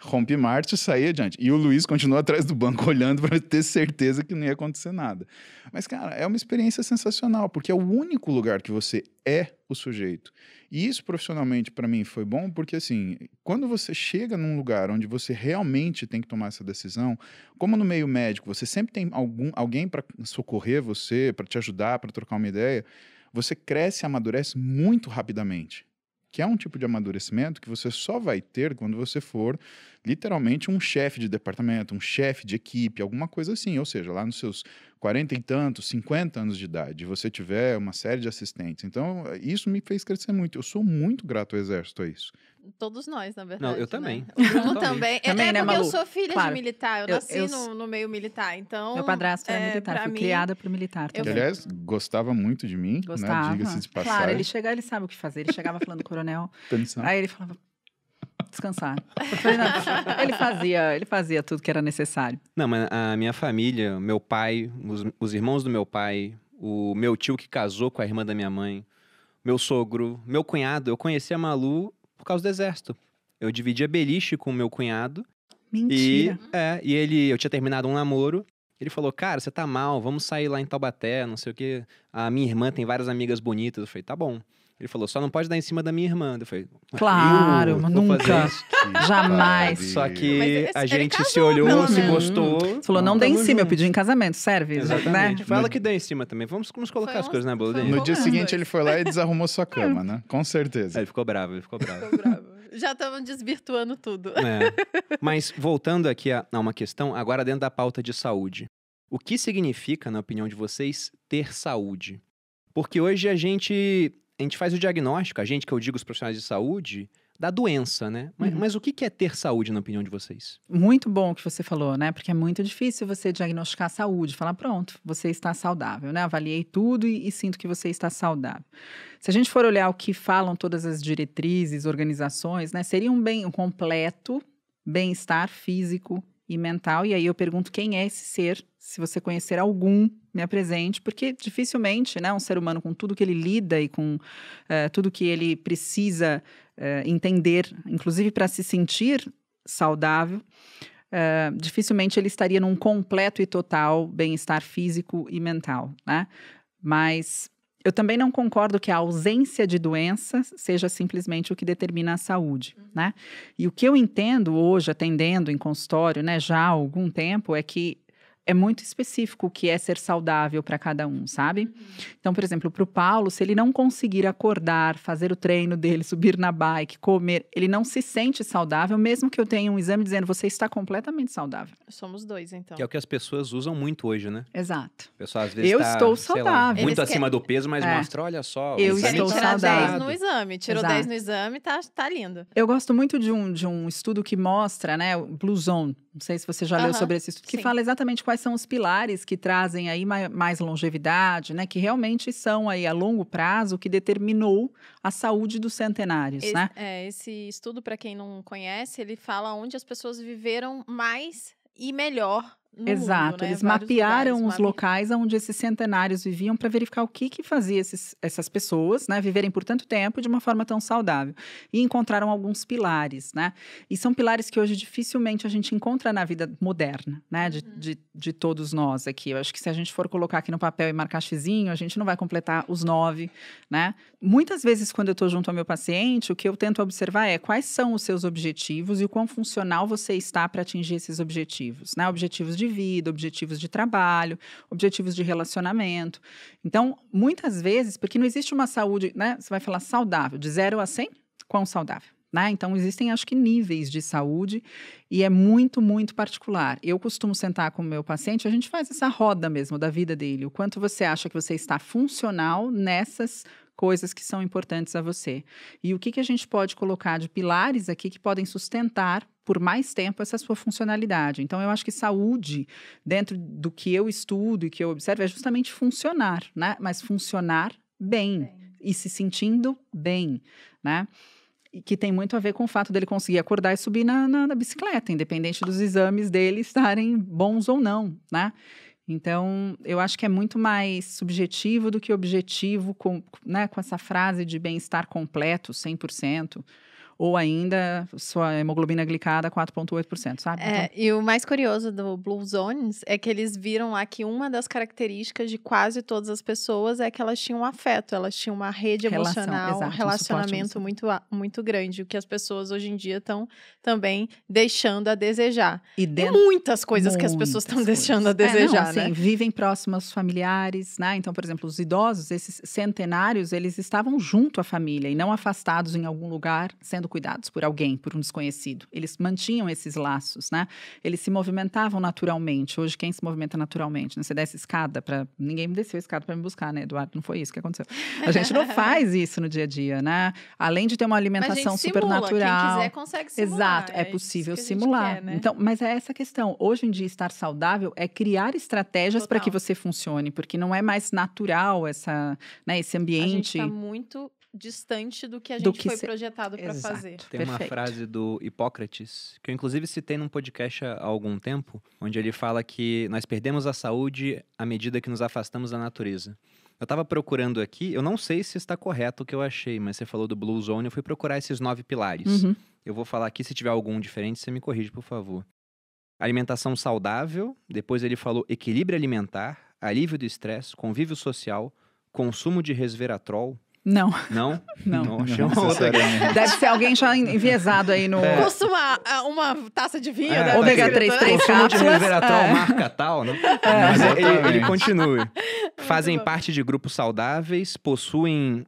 rompi Marte e saí adiante. E o Luiz continuou atrás do banco olhando para ter certeza que não ia acontecer nada. Mas, cara, é uma experiência sensacional, porque é o único lugar que você é o sujeito. E isso profissionalmente para mim foi bom, porque assim, quando você chega num lugar onde você realmente tem que tomar essa decisão, como no meio médico, você sempre tem algum, alguém para socorrer você, para te ajudar, para trocar uma ideia, você cresce e amadurece muito rapidamente que é um tipo de amadurecimento que você só vai ter quando você for literalmente um chefe de departamento, um chefe de equipe, alguma coisa assim. Ou seja, lá nos seus 40 e tantos, 50 anos de idade, você tiver uma série de assistentes. Então, isso me fez crescer muito. Eu sou muito grato ao Exército a isso. Todos nós, na verdade. eu né? também. O Bruno também. Também, é né, porque eu Malu? sou filha Claro. de militar. Eu, Eu- nasci eu- no, no meio militar. Então. Meu padrasto era é, militar, fui mim, criada por militar eu Que, também. aliás, gostava muito de mim, Gostava. né? Diga-se de passagem. Claro, ele chega, ele sabe o que fazer. Ele chegava falando, coronel. Aí ele falava, descansar. Eu não. ele fazia, ele fazia tudo que era necessário. Não, mas a minha família, meu pai, os, os irmãos do meu pai, o meu tio que casou com a irmã da minha mãe, meu sogro, meu cunhado, eu conheci a Malu por causa do exército. Eu dividia beliche com o meu cunhado Mentira. e é, e ele, eu tinha terminado um namoro. Ele falou: "Cara, você tá mal, vamos sair lá em Taubaté, não sei o quê. A minha irmã tem várias amigas bonitas". Eu falei: "Tá bom". Ele falou: "Só não pode dar em cima da minha irmã". Eu falei: Claro, "Eu nunca. isso". Que Jamais. Só que a gente se casou, olhou, pelo se gostou. Você falou, não dê em cima, eu pedi em casamento, serve? Exatamente. Né? Foi ela que deu em cima também. Vamos, vamos colocar Foi as um- coisas na bola No pouco dia seguinte ele foi lá e desarrumou sua cama, né? Com certeza. Ele ficou bravo, ele ficou bravo. Tô brava. Já estamos desvirtuando tudo. É. Mas voltando aqui a, a uma questão, agora dentro da pauta de saúde. O que significa, na opinião de vocês, ter saúde? Porque hoje a gente, a gente faz o diagnóstico, a gente que eu digo os profissionais de saúde, da doença, né? Mas, Uhum. mas o que é ter saúde, na opinião de vocês? Muito bom o que você falou, né? Porque é muito difícil você diagnosticar a saúde, falar, pronto, você está saudável, né? Avaliei tudo e, e sinto que você está saudável. Se a gente for olhar o que falam todas as diretrizes, organizações, né? Seria um bem um completo bem-estar físico e mental. E aí eu pergunto quem é esse ser, se você conhecer algum, me apresente, porque dificilmente, né, um ser humano com tudo que ele lida e com uh, tudo que ele precisa uh, entender, inclusive para se sentir saudável, uh, dificilmente ele estaria num completo e total bem-estar físico e mental, né? Mas eu também não concordo que a ausência de doença seja simplesmente o que determina a saúde, uhum. né? E o que eu entendo hoje, atendendo em consultório, né, já há algum tempo, é que é muito específico o que é ser saudável para cada um, sabe? Uhum. Então, por exemplo, para o Paulo, se ele não conseguir acordar, fazer o treino dele, subir na bike, comer, ele não se sente saudável, mesmo que eu tenha um exame dizendo você está completamente saudável. Somos dois, então. Que é o que as pessoas usam muito hoje, né? Exato. O pessoal às vezes eu tá, estou saudável. Lá, muito Eles acima quer... do peso, mas é. mostra, olha só. Eu o estou tirar saudável. 10 no exame. Tirou Exato. 10 no exame, tá, tá lindo. Eu gosto muito de um, de um estudo que mostra, né, o Blue Zone. Não sei se você já leu sobre esse estudo, que sim. fala exatamente quais são os pilares que trazem aí mai- mais longevidade, né? Que realmente são aí a longo prazo o que determinou a saúde dos centenários, Esse, né? é, esse estudo, para quem não conhece, ele fala onde as pessoas viveram mais e melhor Exato, mundo, né? eles Vários mapearam lugares, os mape- locais onde esses centenários viviam para verificar o que, que fazia esses, essas pessoas né, viverem por tanto tempo de uma forma tão saudável. E encontraram alguns pilares, né? E são pilares que hoje dificilmente a gente encontra na vida moderna, né? De, Uhum. de, de todos nós aqui. Eu acho que se a gente for colocar aqui no papel e marcar xizinho, a gente não vai completar os nove, né? Muitas vezes, quando eu estou junto ao meu paciente, o que eu tento observar é quais são os seus objetivos e o quão funcional você está para atingir esses objetivos, né? Objetivos de vida, objetivos de trabalho, objetivos de relacionamento. Então, muitas vezes, porque não existe uma saúde, né? Você vai falar saudável, de 0 a 100, quão saudável? Né? Então, existem, acho que, níveis de saúde e é muito, muito particular. Eu costumo sentar com o meu paciente, a gente faz essa roda mesmo da vida dele. O quanto você acha que você está funcional nessas coisas que são importantes a você. E o que, que a gente pode colocar de pilares aqui que podem sustentar por mais tempo essa sua funcionalidade. Então, eu acho que saúde, dentro do que eu estudo e que eu observo, é justamente funcionar, né? Mas funcionar bem e se sentindo bem, né? E que tem muito a ver com o fato dele conseguir acordar e subir na, na, na bicicleta, independente dos exames dele estarem bons ou não, né? Então, eu acho que é muito mais subjetivo do que objetivo, com, né, com essa frase de bem-estar completo, 100%, ou ainda sua hemoglobina glicada 4,8%, sabe? É, Então, e o mais curioso do Blue Zones é que eles viram lá que uma das características de quase todas as pessoas é que elas tinham afeto, elas tinham uma rede Relação, emocional, um exato, um relacionamento emocional. muito, muito grande, o que as pessoas hoje em dia estão também deixando a desejar. e E muitas coisas que as pessoas estão Muitas deixando a coisas. É, não, desejar, assim, né? Vivem próximos aos familiares, né? Então, por exemplo, os idosos, esses centenários, eles estavam junto à família e não afastados em algum lugar, sendo cuidados por alguém, por um desconhecido. Eles mantinham esses laços, né? Eles se movimentavam naturalmente. Hoje, quem se movimenta naturalmente? Né? Você desce escada para. Ninguém me desceu a escada para me buscar, né, Eduardo? Não foi isso que aconteceu. A gente não faz isso no dia a dia, né? Além de ter uma alimentação gente super simula, natural. quem quiser consegue simular. Exato, é isso possível simular. quer, né? Então, mas é essa questão. Hoje em dia, estar saudável é criar estratégias para que você funcione, porque não é mais natural essa, né, esse a gente ambiente. está muito distante do que a Do gente que foi se- projetado para Exato. Fazer. Tem uma Perfeito. frase do Hipócrates, que eu inclusive citei num podcast há algum tempo, onde ele fala que nós perdemos a saúde à medida que nos afastamos da natureza. Eu tava procurando aqui, eu não sei se está correto o que eu achei, mas você falou do Blue Zone, eu fui procurar esses nove pilares. Uhum. Eu vou falar aqui, se tiver algum diferente, você me corrige, por favor. Alimentação saudável, depois ele falou equilíbrio alimentar, alívio do estresse, convívio social, consumo de resveratrol. Não, Não? não. achei Não uma outra. Deve ser alguém já enviesado aí no. É. Custa uma, ah, uma taça de vinho, É, né? Ômega aqui. 3, três Consumo de cápsulas. resveratrol, É. marca tal, né? Mas ele, ele Exatamente. continua. Fazem bom. parte de grupos saudáveis, possuem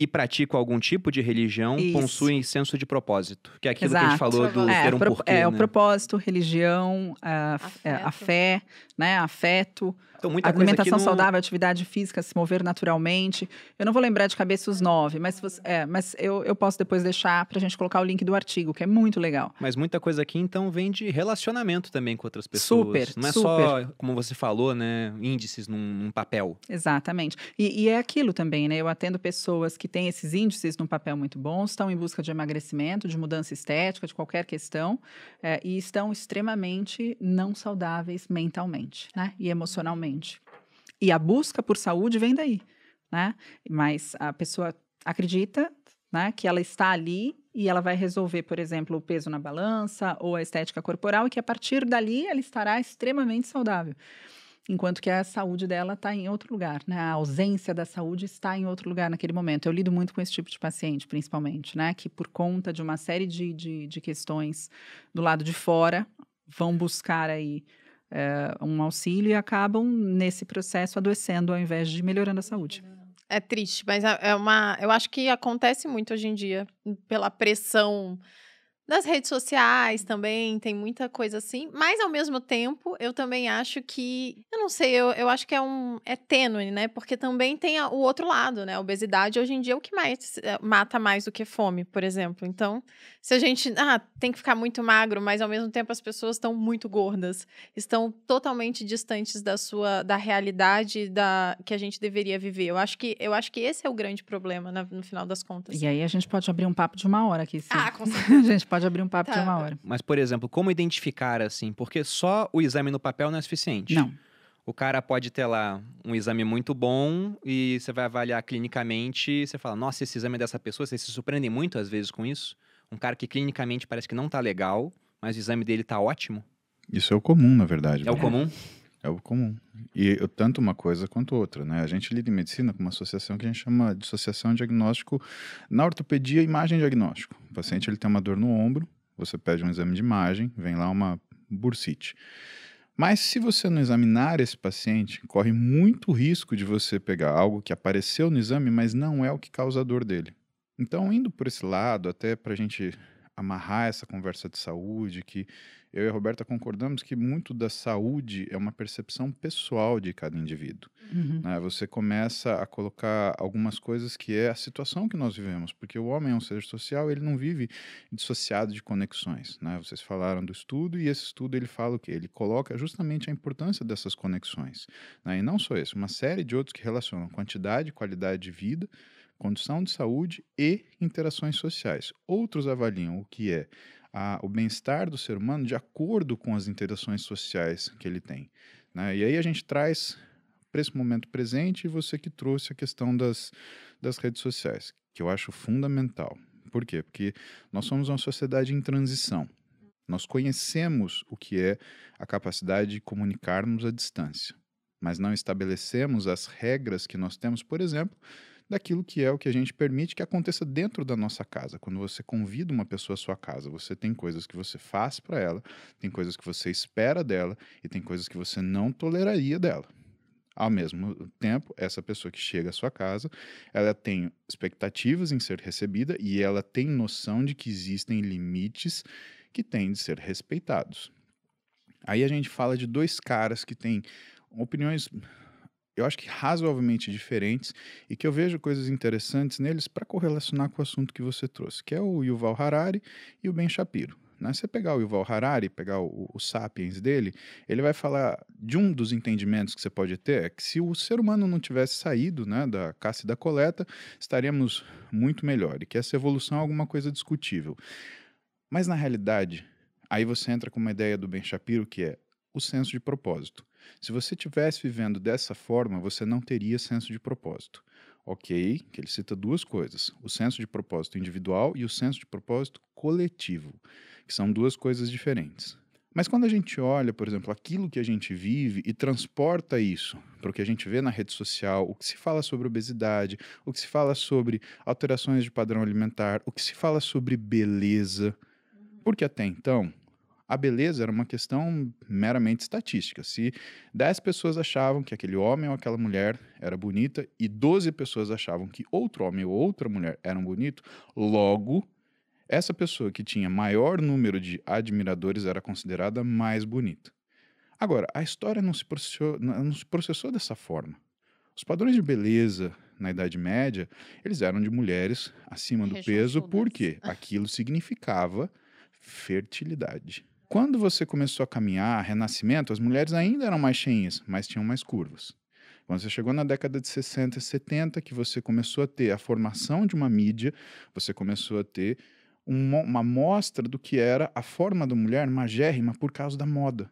e praticam algum tipo de religião, Isso. possuem senso de propósito. Que é aquilo que a gente Exato. falou do É, ter É, um o pro- porquê, é o né? propósito, religião, a, é, a Afeto. fé, né, afeto. Então, muita Alimentação não- saudável, atividade física, se mover naturalmente. Eu não vou lembrar de cabeça os nove, mas, você- é, mas eu, eu posso depois deixar pra gente colocar o link do artigo, que é muito legal. Mas muita coisa aqui, então, vem de relacionamento também com outras pessoas. Super, Não é só, como você falou, né? Índices num, num papel. Exatamente. E, e é aquilo também, né? Eu atendo pessoas que têm esses índices num papel muito bom, estão em busca de emagrecimento, de mudança estética, de qualquer questão, é, e estão extremamente não saudáveis mentalmente, né? E emocionalmente. E a busca por saúde vem daí, né? Mas a pessoa acredita, né, que ela está ali e ela vai resolver, por exemplo, o peso na balança ou a estética corporal e que a partir dali ela estará extremamente saudável enquanto que a saúde dela está em outro lugar, né? A ausência da saúde está em outro lugar naquele momento. Eu lido muito com esse tipo de paciente, principalmente, né? Que por conta de uma série de, de, de questões do lado de fora vão buscar aí eh, um auxílio e acabam nesse processo adoecendo ao invés de melhorando a saúde. É triste, mas é é uma. Eu acho que acontece muito hoje em dia pela pressão das redes sociais também, tem muita coisa assim. Mas ao mesmo tempo, eu também acho que. Eu não sei, eu, eu acho que é um. É tênue, né? Porque também tem o outro lado, né? A obesidade hoje em dia é o que mais eh, mata mais do que fome, por exemplo. Então, se a gente. Ah, tem que ficar muito magro, mas ao mesmo tempo as pessoas estão muito gordas estão totalmente distantes da sua da realidade da que a gente deveria viver. Eu acho que eu acho que esse é o grande problema na- no final das contas. E aí a gente pode abrir um papo de uma hora aqui, sim. Ah, com a gente pode abrir um papo de Tá. uma hora. Mas, por exemplo, como identificar assim? Porque só o exame no papel não é suficiente. Não. O cara pode ter lá um exame muito bom e você vai avaliar clinicamente e você fala, nossa, esse exame é dessa pessoa, vocês se surpreendem muito às vezes com isso. Um cara que clinicamente parece que não tá legal, mas o exame dele tá ótimo. Isso é o comum, na verdade. É o né? comum? É o comum. E eu- tanto uma coisa quanto outra, né? A gente lida em medicina com uma associação que a gente chama de associação diagnóstico na ortopedia imagem diagnóstico. O paciente ele tem uma dor no ombro, você pede um exame de imagem, vem lá uma bursite. Mas se você não examinar esse paciente, corre muito risco de você pegar algo que apareceu no exame, mas não é o que causa a dor dele. Então, indo por esse lado, até para a gente amarrar essa conversa de saúde, que eu e a Roberta concordamos que muito da saúde é uma percepção pessoal de cada indivíduo. Uhum. né? Você começa a colocar algumas coisas que é a situação que nós vivemos, porque o homem é um ser social, ele não vive dissociado de conexões. Né? Vocês falaram do estudo e esse estudo ele fala o quê? Ele coloca justamente a importância dessas conexões. né? E não só esse, uma série de outros que relacionam quantidade e qualidade de vida, condição de saúde e interações sociais. Outros avaliam o que é a- o bem-estar do ser humano de acordo com as interações sociais que ele tem. né? E aí a gente traz para esse momento presente você que trouxe a questão das, das redes sociais, que eu acho fundamental. Por quê? Porque nós somos uma sociedade em transição. Nós conhecemos o que é a capacidade de comunicarmos à distância, mas não estabelecemos as regras que nós temos, por exemplo, daquilo que é o que a gente permite que aconteça dentro da nossa casa. Quando você convida uma pessoa à sua casa, você tem coisas que você faz para ela, tem coisas que você espera dela e tem coisas que você não toleraria dela. Ao mesmo tempo, essa pessoa que chega à sua casa, ela tem expectativas em ser recebida e ela tem noção de que existem limites que têm de ser respeitados. Aí a gente fala de dois caras que têm opiniões, eu acho que razoavelmente diferentes e que eu vejo coisas interessantes neles para correlacionar com o assunto que você trouxe, que é o Yuval Harari e o Ben Shapiro. Né? Você pegar o Yuval Harari, pegar o, o Sapiens dele, ele vai falar de um dos entendimentos que você pode ter, é que se o ser humano não tivesse saído né, da caça e da coleta, estaríamos muito melhor, e que essa evolução é alguma coisa discutível. Mas na realidade, aí você entra com uma ideia do Ben Shapiro que é o senso de propósito. Se você estivesse vivendo dessa forma, você não teria senso de propósito. Ok, que ele cita duas coisas: o senso de propósito individual e o senso de propósito coletivo, que são duas coisas diferentes. Mas quando a gente olha, por exemplo, aquilo que a gente vive e transporta isso para o que a gente vê na rede social, o que se fala sobre obesidade, o que se fala sobre alterações de padrão alimentar, o que se fala sobre beleza, porque até então a beleza era uma questão meramente estatística. Se 10 pessoas achavam que aquele homem ou aquela mulher era bonita e 12 pessoas achavam que outro homem ou outra mulher eram bonito, logo essa pessoa que tinha maior número de admiradores era considerada mais bonita. Agora, a história não se, processou, não se processou dessa forma. Os padrões de beleza na Idade Média, eles eram de mulheres acima do peso, porque aquilo significava fertilidade. Quando você começou a caminhar, renascimento, as mulheres ainda eram mais cheinhas, mas tinham mais curvas. Quando você chegou na década de 60 e 70, que você começou a ter a formação de uma mídia, você começou a ter uma, uma mostra do que era a forma da mulher magérrima por causa da moda.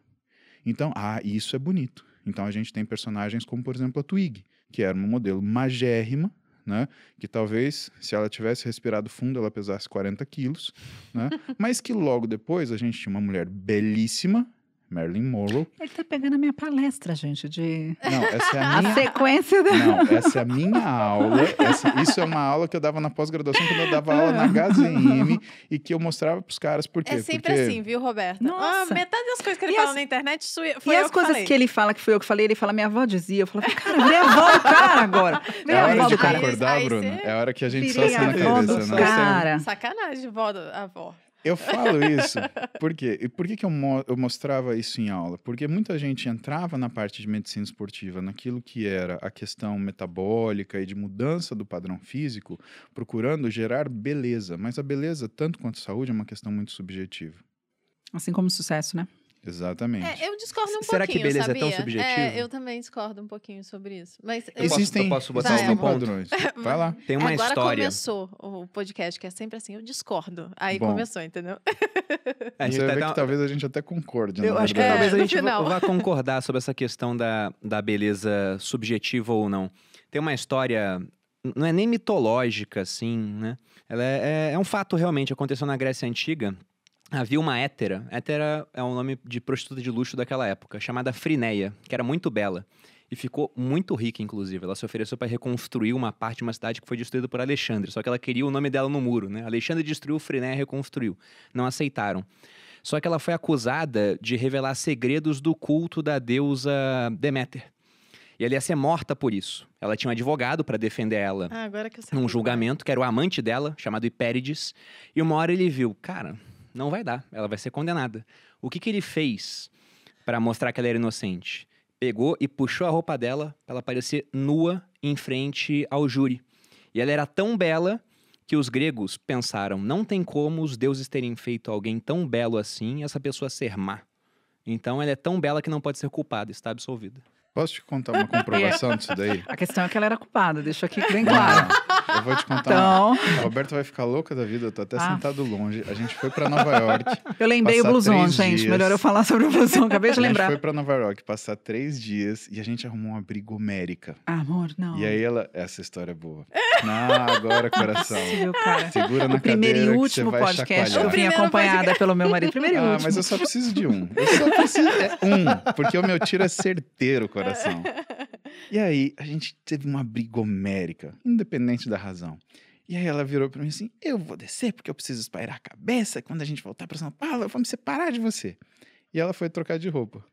Então, ah, isso é bonito. Então a gente tem personagens como, por exemplo, a Twig, que era uma modelo magérrima, né? Que talvez, se ela tivesse respirado fundo, ela pesasse 40 quilos, né? Mas que logo depois a gente tinha uma mulher belíssima, Marilyn Monroe. Ele tá pegando a minha palestra, gente, de... Não, essa é a A minha... sequência da... Não, essa é a minha aula. Essa- isso é uma aula que eu dava na pós-graduação, quando eu dava aula na HZM e que eu mostrava pros caras por quê? É sempre Porque assim, viu, Roberta? Nossa. Ah, metade das coisas que ele E fala as- na internet foi e as coisas falei. que ele fala que foi eu que falei, ele fala, minha avó dizia. Eu falava, cara, virei a avó do cara agora. é Virei a hora avó de. Aí- concordar, aí Bruno. você- É a hora que a gente só Virei a assina a cabeça, do né? cara. Sacanagem, vó, do- avó. Eu falo isso, por quê? E por que, que eu, mo- eu mostrava isso em aula? Porque muita gente entrava na parte de medicina esportiva, naquilo que era a questão metabólica e de mudança do padrão físico, procurando gerar beleza. Mas a beleza, tanto quanto saúde, é uma questão muito subjetiva. Assim como sucesso, né? Exatamente. É, eu discordo um Será que pouquinho, beleza é tão sabia? subjetivo? É, eu também discordo um pouquinho sobre isso. Mas eu- posso- existem, eu posso botar um ponto? padrões. Vai lá. Tem uma Agora história. começou o podcast, que é sempre assim, eu discordo. Aí Bom. começou, entendeu? A gente Você vê tá- que talvez a gente até concorde, Eu acho que verdade. talvez a no gente vá, final. vá concordar sobre essa questão da, da beleza subjetiva ou não. Tem uma história, não é nem mitológica, assim, né? Ela é, é- é um fato realmente, aconteceu na Grécia Antiga. Havia uma hétera, hétera é um nome de prostituta de luxo daquela época, chamada Frineia, que era muito bela. E ficou muito rica, inclusive. Ela se ofereceu para reconstruir uma parte de uma cidade que foi destruída por Alexandre. Só que ela queria o nome dela no muro, né? Alexandre destruiu, Frineia reconstruiu. Não aceitaram. Só que ela foi acusada de revelar segredos do culto da deusa Deméter. E ela ia ser morta por isso. Ela tinha um advogado para defender ela Ah, num julgamento, que era o amante dela, chamado Hipérides. E uma hora ele viu, cara, não vai dar, ela vai ser condenada. O que, que ele fez para mostrar que ela era inocente? Pegou e puxou a roupa dela pra ela parecer nua em frente ao júri. E ela era tão bela que os gregos pensaram: não tem como os deuses terem feito alguém tão belo assim e essa pessoa ser má. Então ela é tão bela que não pode ser culpada, está absolvida. Posso te contar uma comprovação disso daí? A questão é que ela era culpada, deixa aqui bem claro. Eu vou te contar. uma- Então, A Roberta vai ficar louca da vida, eu tô até Ah. sentado longe. A gente foi pra Nova York. eu lembrei o blusão, gente. dias. Melhor eu falar sobre o blusão, acabei de A gente lembrar. foi pra Nova York passar três dias e a gente arrumou um abrigo homérica. Ah, amor, não. E aí ela. Essa história é boa. Não, agora, coração. Possível, cara. Segura na O primeiro cadeira e que último você vai podcast que eu chacoalhar. vim acompanhada pelo meu marido. Primeiro e Ah, último. mas eu só preciso de um. Eu só preciso. É um, porque o meu tiro é certeiro, coração. E aí, a gente teve uma briga homérica, independente da razão. E aí ela virou pra mim assim: eu vou descer porque eu preciso espairar a cabeça. Quando a gente voltar pra São Paulo, eu vou me separar de você. E ela foi trocar de roupa.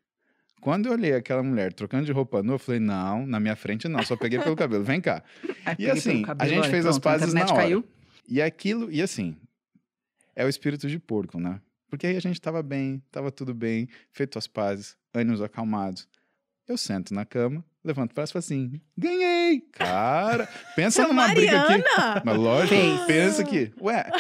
Quando eu olhei aquela mulher trocando de roupa nua, eu falei: não, na minha frente não, só peguei pelo cabelo, vem cá. Aí E assim, cabelo, a gente olha, fez as pronto, a pazes na hora. caiu. E aquilo, e assim, é o espírito de porco, né? Porque aí a gente tava bem, tava tudo bem, feito as pazes, ânimos acalmados. Eu sento na cama, levanto o braço e falo assim: ganhei! Cara, pensa numa briga aqui. Mariana! Mas lógico, Fez. pensa que, ué,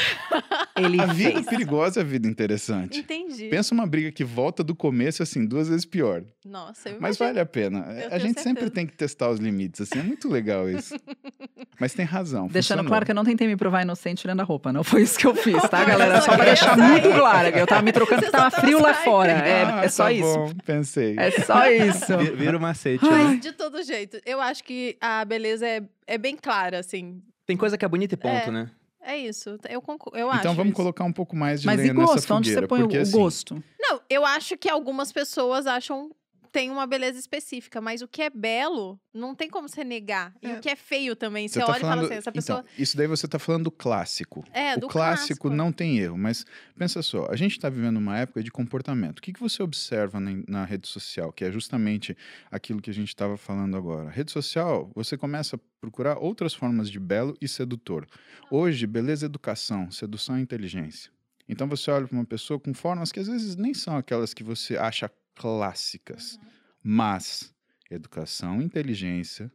Ele a vida fez. é perigosa é a vida interessante. Entendi. Pensa uma briga que volta do começo, assim, duas vezes pior. Nossa, eu Mas vale a pena. Eu a tenho gente sempre certeza. tem que testar os limites, assim, é muito legal isso. Mas tem razão. Deixando funcionou. claro que eu não tentei me provar inocente tirando a roupa. Não foi isso que eu fiz, tá, galera? só pra deixar muito claro. que Eu tava me trocando porque tava tava frio lá fora. É, Ah, é só tá isso. Bom, pensei. É só isso. Vi- Vira o macete, Ai. né? Mas de todo jeito, eu acho que a beleza é, é bem clara, assim. Tem coisa que é bonita e ponto, É. né? É isso. Eu, concordo, eu acho. Então vamos isso. colocar um pouco mais de Mas e lenha nessa gosto? Onde fogueira. você põe o, porque, o assim, gosto? Não, eu acho que algumas pessoas acham tem uma beleza específica, mas o que é belo não tem como você negar. E É. o que é feio também, você, Você tá olha e falando... fala assim, essa pessoa Então, isso daí você está falando do clássico. é o do clássico, não tem erro, mas pensa só, a gente está vivendo uma época de comportamento. O que, que você observa na, na rede social, que é justamente aquilo que a gente estava falando agora? Rede social, você começa a procurar outras formas de belo e sedutor. Hoje, beleza é educação, sedução é inteligência. Então você olha para uma pessoa com formas que às vezes nem são aquelas que você acha clássicas. Mas educação, inteligência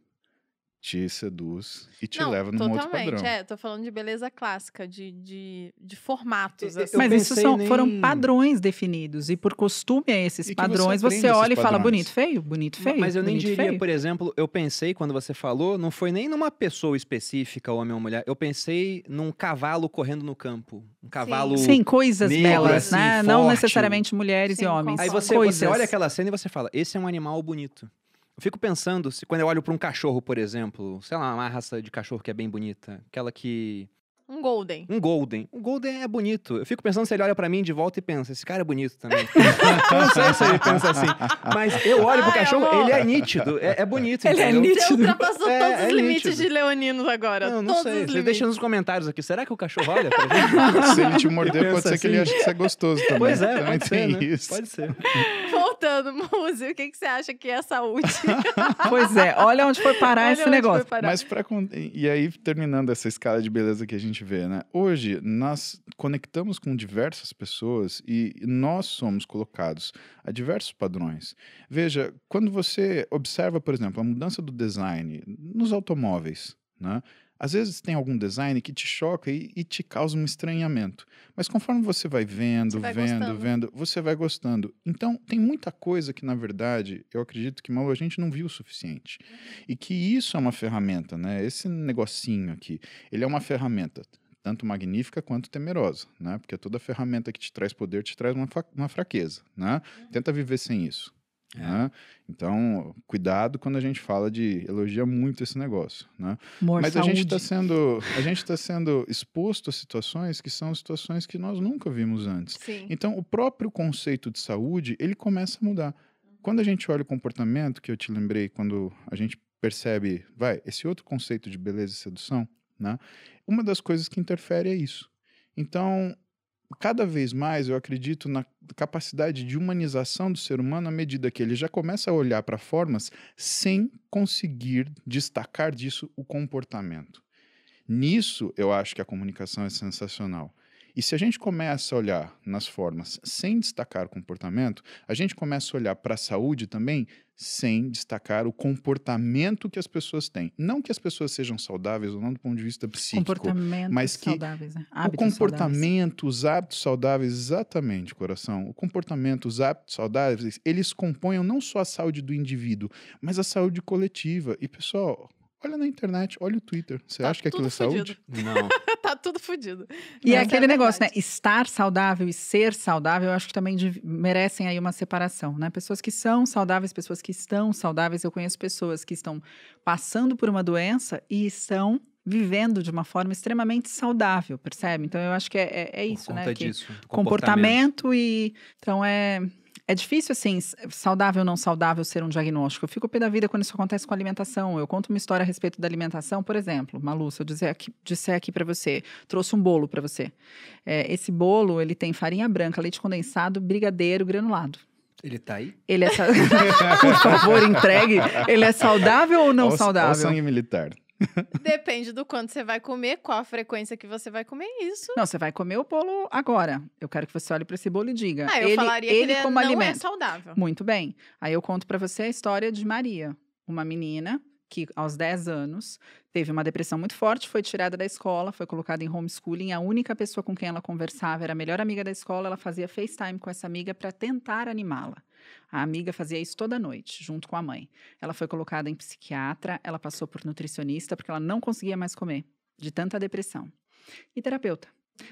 te seduz e te Não, leva num outro totalmente. padrão. É, tô falando de beleza clássica, de, de, de formatos. Assim. Mas isso são, nem- foram padrões definidos. E por costume a esses E que você padrões, você, esses olha e fala bonito, feio, bonito, feio. Mas eu nem diria, feio. por exemplo, eu pensei quando você falou, não foi nem numa pessoa específica, homem ou mulher. Eu pensei num cavalo correndo no campo. Um cavalo. Sim, coisas negro, belas, assim, né? Não forte. necessariamente mulheres Sim, e homens. Aí você, coisas. você olha aquela cena e você fala: esse é um animal bonito. Eu fico pensando, se quando eu olho para um cachorro, por exemplo, sei lá, uma raça de cachorro que é bem bonita, aquela que. Um golden. Um Golden. O Golden é bonito. Eu fico pensando se ele olha pra mim de volta e pensa: esse cara é bonito também. eu não sei se ele pensa assim. Mas eu olho pro Ai, cachorro, amor. ele é nítido. É, é bonito. Ele é entendeu? Você nítido. ultrapassou É, todos é os limites nítido. de leoninos agora. Não, não todos sei. os Você limites. deixa nos comentários aqui. Será que o cachorro olha pra gente? Se ele te morder, pode ser que ele assim. ache que você é gostoso também. Pois é, também pode tem ser, né? isso. Pode ser. Voltando, Muzi, o que, que você acha que é saúde? Pois é, olha onde foi parar Olha esse negócio. parar. Mas para e aí terminando essa escala de beleza que a gente vê, né? Hoje nós conectamos com diversas pessoas e nós somos colocados a diversos padrões. Veja, quando você observa, por exemplo, a mudança do design nos automóveis, né? Às vezes tem algum design que te choca e, e te causa um estranhamento. Mas conforme você vai vendo, Você vai vendo, gostando. vendo, você vai gostando. Então, tem muita coisa que, na verdade, eu acredito que Malu, a gente não viu o suficiente. E que isso é uma ferramenta, né? Esse negocinho aqui, ele é uma ferramenta tanto magnífica quanto temerosa, né? Porque toda ferramenta que te traz poder te traz uma, uma fraqueza, né? Tenta viver sem isso. É. Né? Então, cuidado quando a gente fala de elogia muito esse negócio, né? Mas a gente está saúde. sendo a gente está sendo exposto a situações que são situações que nós nunca vimos antes. Sim. Então, o próprio conceito de saúde, ele começa a mudar. Quando a gente olha o comportamento, que eu te lembrei, quando a gente percebe, vai, esse outro conceito de beleza e sedução, né? Uma das coisas que interfere é isso. Então, cada vez mais eu acredito na capacidade de humanização do ser humano à medida que ele já começa a olhar para formas sem conseguir destacar disso o comportamento. Nisso, eu acho que a comunicação é sensacional. E se a gente começa a olhar nas formas sem destacar o comportamento, a gente começa a olhar para a saúde também sem destacar o comportamento que as pessoas têm. Não que as pessoas sejam saudáveis ou não do ponto de vista psíquico. Mas que saudáveis, né? O comportamento, os hábitos saudáveis, exatamente, coração. O comportamento, os hábitos saudáveis, eles compõem não só a saúde do indivíduo, mas a saúde coletiva. E, pessoal, olha na internet, olha o Twitter. Você Tá acha que aquilo é saúde? Não. tá tudo fudido. E é Essa aquele a negócio, né? Estar saudável e ser saudável, eu acho que também merecem aí uma separação, né? Pessoas que são saudáveis, pessoas que estão saudáveis. Eu conheço pessoas que estão passando por uma doença e estão vivendo de uma forma extremamente saudável, percebe? Então eu acho que é, é- é Por isso, conta né? Que disso. do comportamento e então é é difícil assim, saudável ou não saudável ser um diagnóstico. Eu fico pé da vida quando isso acontece com a alimentação. Eu conto uma história a respeito da alimentação, por exemplo, Malu, se eu dizer aqui, disser aqui para você, trouxe um bolo para você. É, esse bolo ele tem farinha branca, leite condensado, brigadeiro, granulado. Ele tá aí? Ele é, sa- por favor, entregue. Ele é saudável ou não o- olha o saudável? sangue militar. Depende do quanto você vai comer, qual a frequência que você vai comer isso. Não, você vai comer o bolo agora. Eu quero que você olhe para esse bolo e diga. Ah, eu ele, falaria que ele ele é- como não é alimento. saudável. Muito bem. Aí eu conto para você a história de Maria, uma menina que aos 10 anos teve uma depressão muito forte, foi tirada da escola, foi colocada em homeschooling. A única pessoa com quem ela conversava era a melhor amiga da escola. Ela fazia FaceTime com essa amiga para tentar animá-la. A amiga fazia isso toda noite, junto com a mãe. Ela foi colocada em psiquiatra, ela passou por nutricionista porque ela não conseguia mais comer, de tanta depressão. E terapeuta.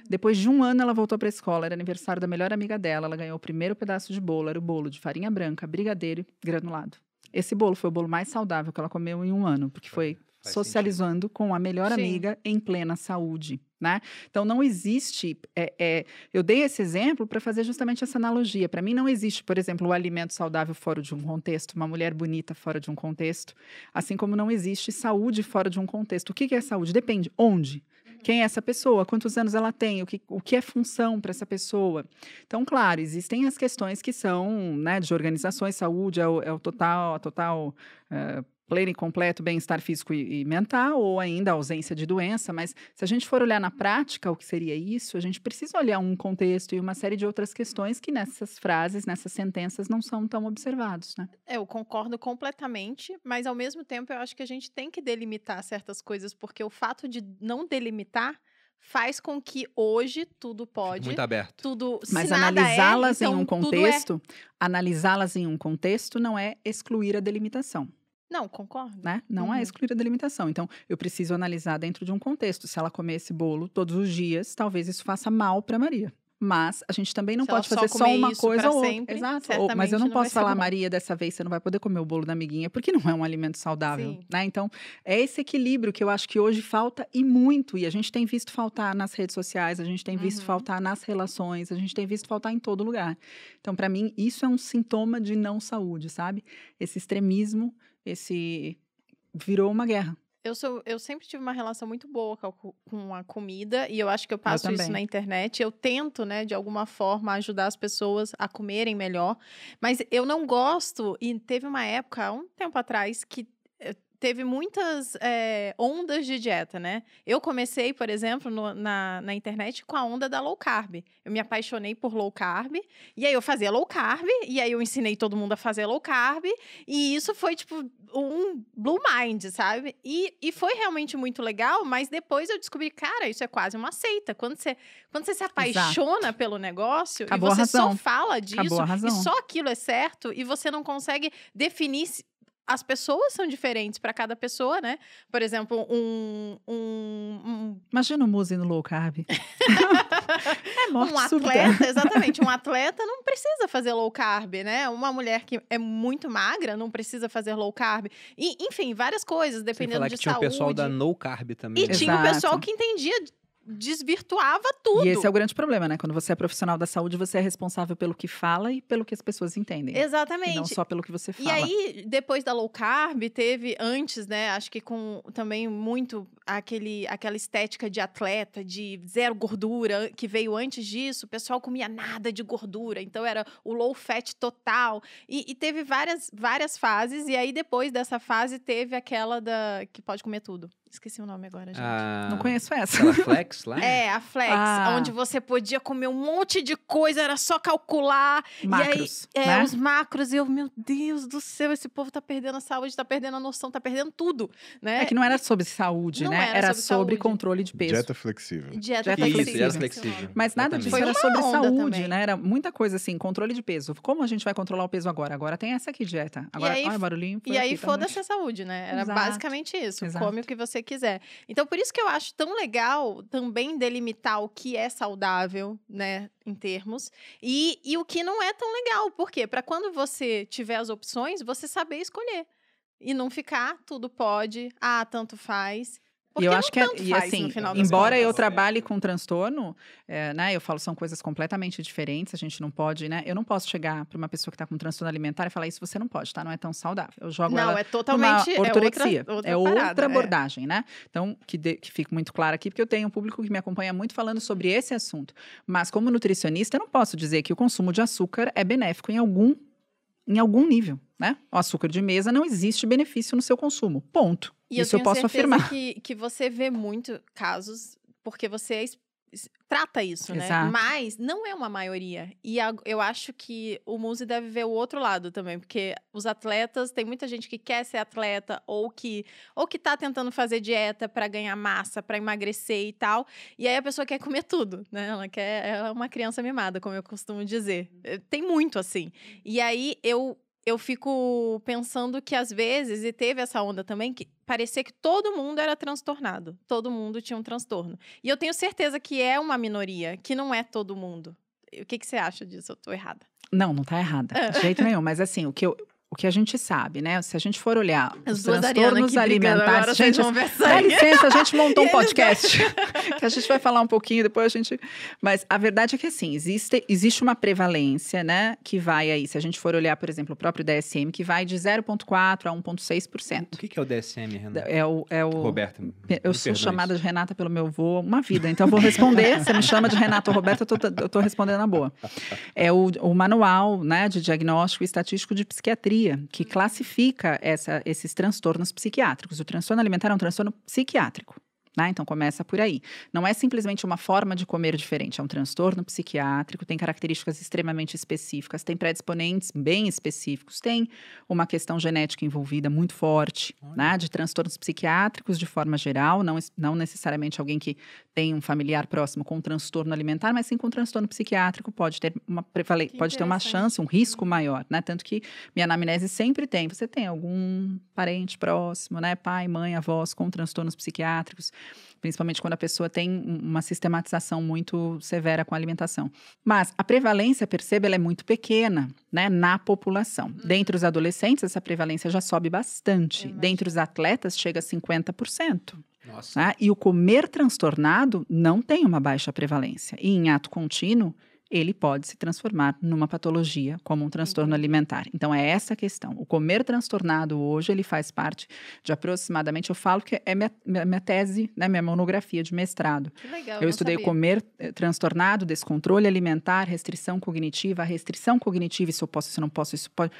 Depois de um ano, ela voltou para a escola. Era aniversário da melhor amiga dela. Ela ganhou o primeiro pedaço de bolo. Era o bolo de farinha branca, brigadeiro e granulado. Esse bolo foi o bolo mais saudável que ela comeu em um ano, porque foi Faz socializando com a melhor Sim. amiga em plena saúde, né? Então não existe. é, é, eu dei esse exemplo para fazer justamente essa analogia. Para mim não existe, por exemplo, o alimento saudável fora de um contexto, uma mulher bonita fora de um contexto, assim como não existe saúde fora de um contexto. O que que é saúde? Depende. Onde? Quem é essa pessoa? Quantos anos ela tem? O que, o que é função para essa pessoa? Então, claro, existem as questões que são né, de organizações, saúde é o, é o total, a total eh, pleno e completo bem-estar físico e, e mental, ou ainda a ausência de doença, mas se a gente for olhar na prática o que seria isso, a gente precisa olhar um contexto e uma série de outras questões que nessas frases, nessas sentenças, não são tão observados, né? Eu concordo completamente, mas ao mesmo tempo eu acho que a gente tem que delimitar certas coisas, porque o fato de não delimitar faz com que hoje tudo pode, Muito aberto. tudo Mas é, analisá-las em então um tudo é. contexto, analisá-las em um contexto não é excluir a delimitação. Não, concordo. né? Não Uhum. é excluir a delimitação. Então, eu preciso analisar dentro de um contexto. Se ela comer esse bolo todos os dias, talvez isso faça mal para Maria. Mas a gente também não Se pode fazer só uma coisa ou outra. sempre, Exato. Ou- mas eu não não posso falar. Maria, dessa vez você não vai poder comer o bolo da amiguinha, porque não é um alimento saudável. Sim. Né? Então, é esse equilíbrio que eu acho que hoje falta e muito. E a gente tem visto faltar nas redes sociais, a gente tem visto Uhum. faltar nas relações, a gente tem visto faltar em todo lugar. Então, para mim, isso é um sintoma de não saúde, sabe? Esse extremismo, esse virou uma guerra. Eu, sou, eu sempre tive uma relação muito boa com a, co- com a comida e eu acho que eu passo isso também. na internet. Eu tento, né, de alguma forma, ajudar as pessoas a comerem melhor. Mas eu não gosto, e teve uma época, há um tempo atrás, que teve muitas eh, ondas de dieta, né? Eu comecei, por exemplo, no- na, na internet com a onda da low carb. Eu me apaixonei por low carb, e aí eu fazia low carb, e aí eu ensinei todo mundo a fazer low carb, e isso foi, tipo, um blue mind, sabe? E, e foi realmente muito legal, mas depois eu descobri, cara, isso é quase uma seita. Quando você, quando você se apaixona pelo negócio Acabou e você só fala disso, e só aquilo é certo, e você não consegue definir. As pessoas são diferentes para cada pessoa, né? Por exemplo, um, um, um Imagina o Muse no low carb. é morte um atleta, exatamente, um atleta não precisa fazer low carb, né? Uma mulher que é muito magra não precisa fazer low carb. E, enfim, várias coisas, Sem dependendo falar de que tinha saúde. o pessoal da No Carb também. E né? tinha o pessoal que entendia, desvirtuava tudo. E esse é o grande problema, né? Quando você é profissional da saúde, você é responsável pelo que fala e pelo que as pessoas entendem. Exatamente. E não só pelo que você E fala. aí, depois da low carb, teve antes, né? Acho que com também muito aquele, aquela estética de atleta, de zero gordura, que veio antes disso. O pessoal comia nada de gordura, então era o low fat total. E, e teve várias, várias fases. E aí, depois dessa fase, teve aquela da que pode comer tudo. Esqueci o nome agora, gente. Ah, Não conheço essa. Aquela Flex lá? É, a Flex, Ah. onde você podia comer um monte de coisa, era só calcular. Macros, E aí, é, né? os macros, e eu, meu Deus do céu, esse povo tá perdendo a saúde, tá perdendo a noção, tá perdendo tudo, né? É que não era sobre saúde, Não né? era Era, sobre sobre, saúde. controle de peso. Dieta flexível. Dieta Dieta Isso, flexível. dieta flexível. Mas nada disso era sobre saúde, também. né? Era muita coisa assim, controle de peso. Como a gente vai controlar o peso agora? Agora tem essa aqui, dieta. Agora, aí- olha o barulhinho. E aí, foda-se a saúde, né? Era Exato. basicamente isso. Exato. Come o que você quiser. Então, por isso que eu acho tão legal também delimitar o que é saudável, né? Em termos. E, e o que não é tão legal. Por quê? Para quando você tiver as opções, você saber escolher. E não ficar, tudo pode, ah, tanto faz. Porque eu não acho que, é- e assim, embora eu trabalhe com transtorno, é, né, eu falo são coisas completamente diferentes, a gente não pode, né, eu não posso chegar para uma pessoa que está com transtorno alimentar e falar isso você não pode, tá, não é tão saudável. Eu jogo Não, ela é numa totalmente é outra- ortorexia, outra é outra parada, é. abordagem, né? Então, que, de- que fique muito claro aqui, porque eu tenho um público que me acompanha muito falando sobre esse assunto. Mas como nutricionista, eu não posso dizer que o consumo de açúcar é benéfico em algum em algum nível, né? O açúcar de mesa não existe benefício no seu consumo. Ponto. E Isso eu, tenho posso afirmar. Que, que você vê muito casos, porque você es- trata isso, né? Exato. Mas não é uma maioria. E a- eu acho que o Muse deve ver o outro lado também, porque os atletas, tem muita gente que quer ser atleta ou que ou que tá tentando fazer dieta para ganhar massa, para emagrecer e tal. E aí a pessoa quer comer tudo, né? Ela quer ela é uma criança mimada, como eu costumo dizer. Eh, Tem muito assim. E aí eu eu fico pensando que às vezes, e teve essa onda também, que parecia que todo mundo era transtornado. Todo mundo tinha um transtorno. E eu tenho certeza que é uma minoria, que não é todo mundo. O que, que você acha disso? Eu tô errada. Não, não tá errada. De jeito nenhum. Mas assim, o que, eu- o que a gente sabe, né? Se a gente for olhar os transtornos alimentares. Gente, dá licença, a gente montou um podcast. que a gente vai falar um pouquinho, depois a gente. Mas a verdade é que assim, existe, existe uma prevalência, né? Que vai aí, se a gente for olhar, por exemplo, o próprio DSM, que vai de 0,4% a 1,6%. O que que é o DSM, Renan? É o. É o Roberto. me eu sou chamada isso. de Renata pelo meu avô uma vida, então eu vou responder. Você me chama de Renata ou Roberta, eu tô, eu tô respondendo na boa. É o, o manual né, de diagnóstico e estatístico de psiquiatria que classifica essa- esses transtornos psiquiátricos. O transtorno alimentar é um transtorno psiquiátrico. Né? Então começa por aí. Não é simplesmente uma forma de comer diferente, é um transtorno psiquiátrico, tem características extremamente específicas, tem predisponentes bem específicos, tem uma questão genética envolvida muito forte, né? De transtornos psiquiátricos de forma geral, não, não necessariamente alguém que tem um familiar próximo com transtorno alimentar, mas sim com transtorno psiquiátrico pode ter uma prevale- pode ter uma chance, um risco maior, né? Tanto que minha anamnese sempre tem. Você tem algum parente próximo, né? Pai, mãe, avós com transtornos psiquiátricos, principalmente quando a pessoa tem um- uma sistematização muito severa com a alimentação. Mas a prevalência, perceba, ela é muito pequena, né? Na população. Dentre os adolescentes, essa prevalência já sobe bastante. Dentre os atletas, chega a 50%. Nossa. Né? E o comer transtornado não tem uma baixa prevalência. E em ato contínuo, ele pode se transformar numa patologia, como um transtorno Entendi. alimentar. Então, é essa a questão. O comer transtornado hoje, ele faz parte de aproximadamente, eu falo que é minha, minha, tese, né, minha monografia de mestrado. Que legal. Eu estudei sabia. comer eh, transtornado, descontrole alimentar, restrição cognitiva. A restrição cognitiva, isso eu posso, isso eu não posso, isso pode.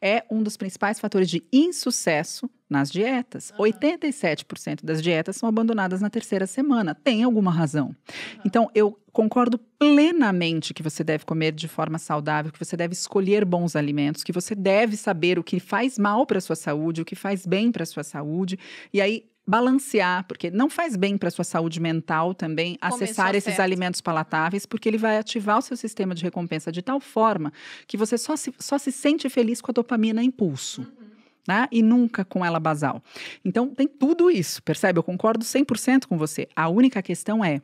É um dos principais fatores de insucesso nas dietas. Aham. 87% das dietas são abandonadas na terceira semana. Tem alguma razão. Então, eu concordo plenamente que você deve comer de forma saudável, que você deve escolher bons alimentos, que você deve saber o que faz mal para a sua saúde, o que faz bem para a sua saúde. E aí, balancear, porque não faz bem para a sua saúde mental também Comer acessar esses certo. alimentos palatáveis, porque ele vai ativar o seu sistema de recompensa de tal forma que você só se, só se sente feliz com a dopamina impulso. Né? E nunca com ela basal. Então, tem tudo isso, percebe? Eu concordo 100% com você. A única questão é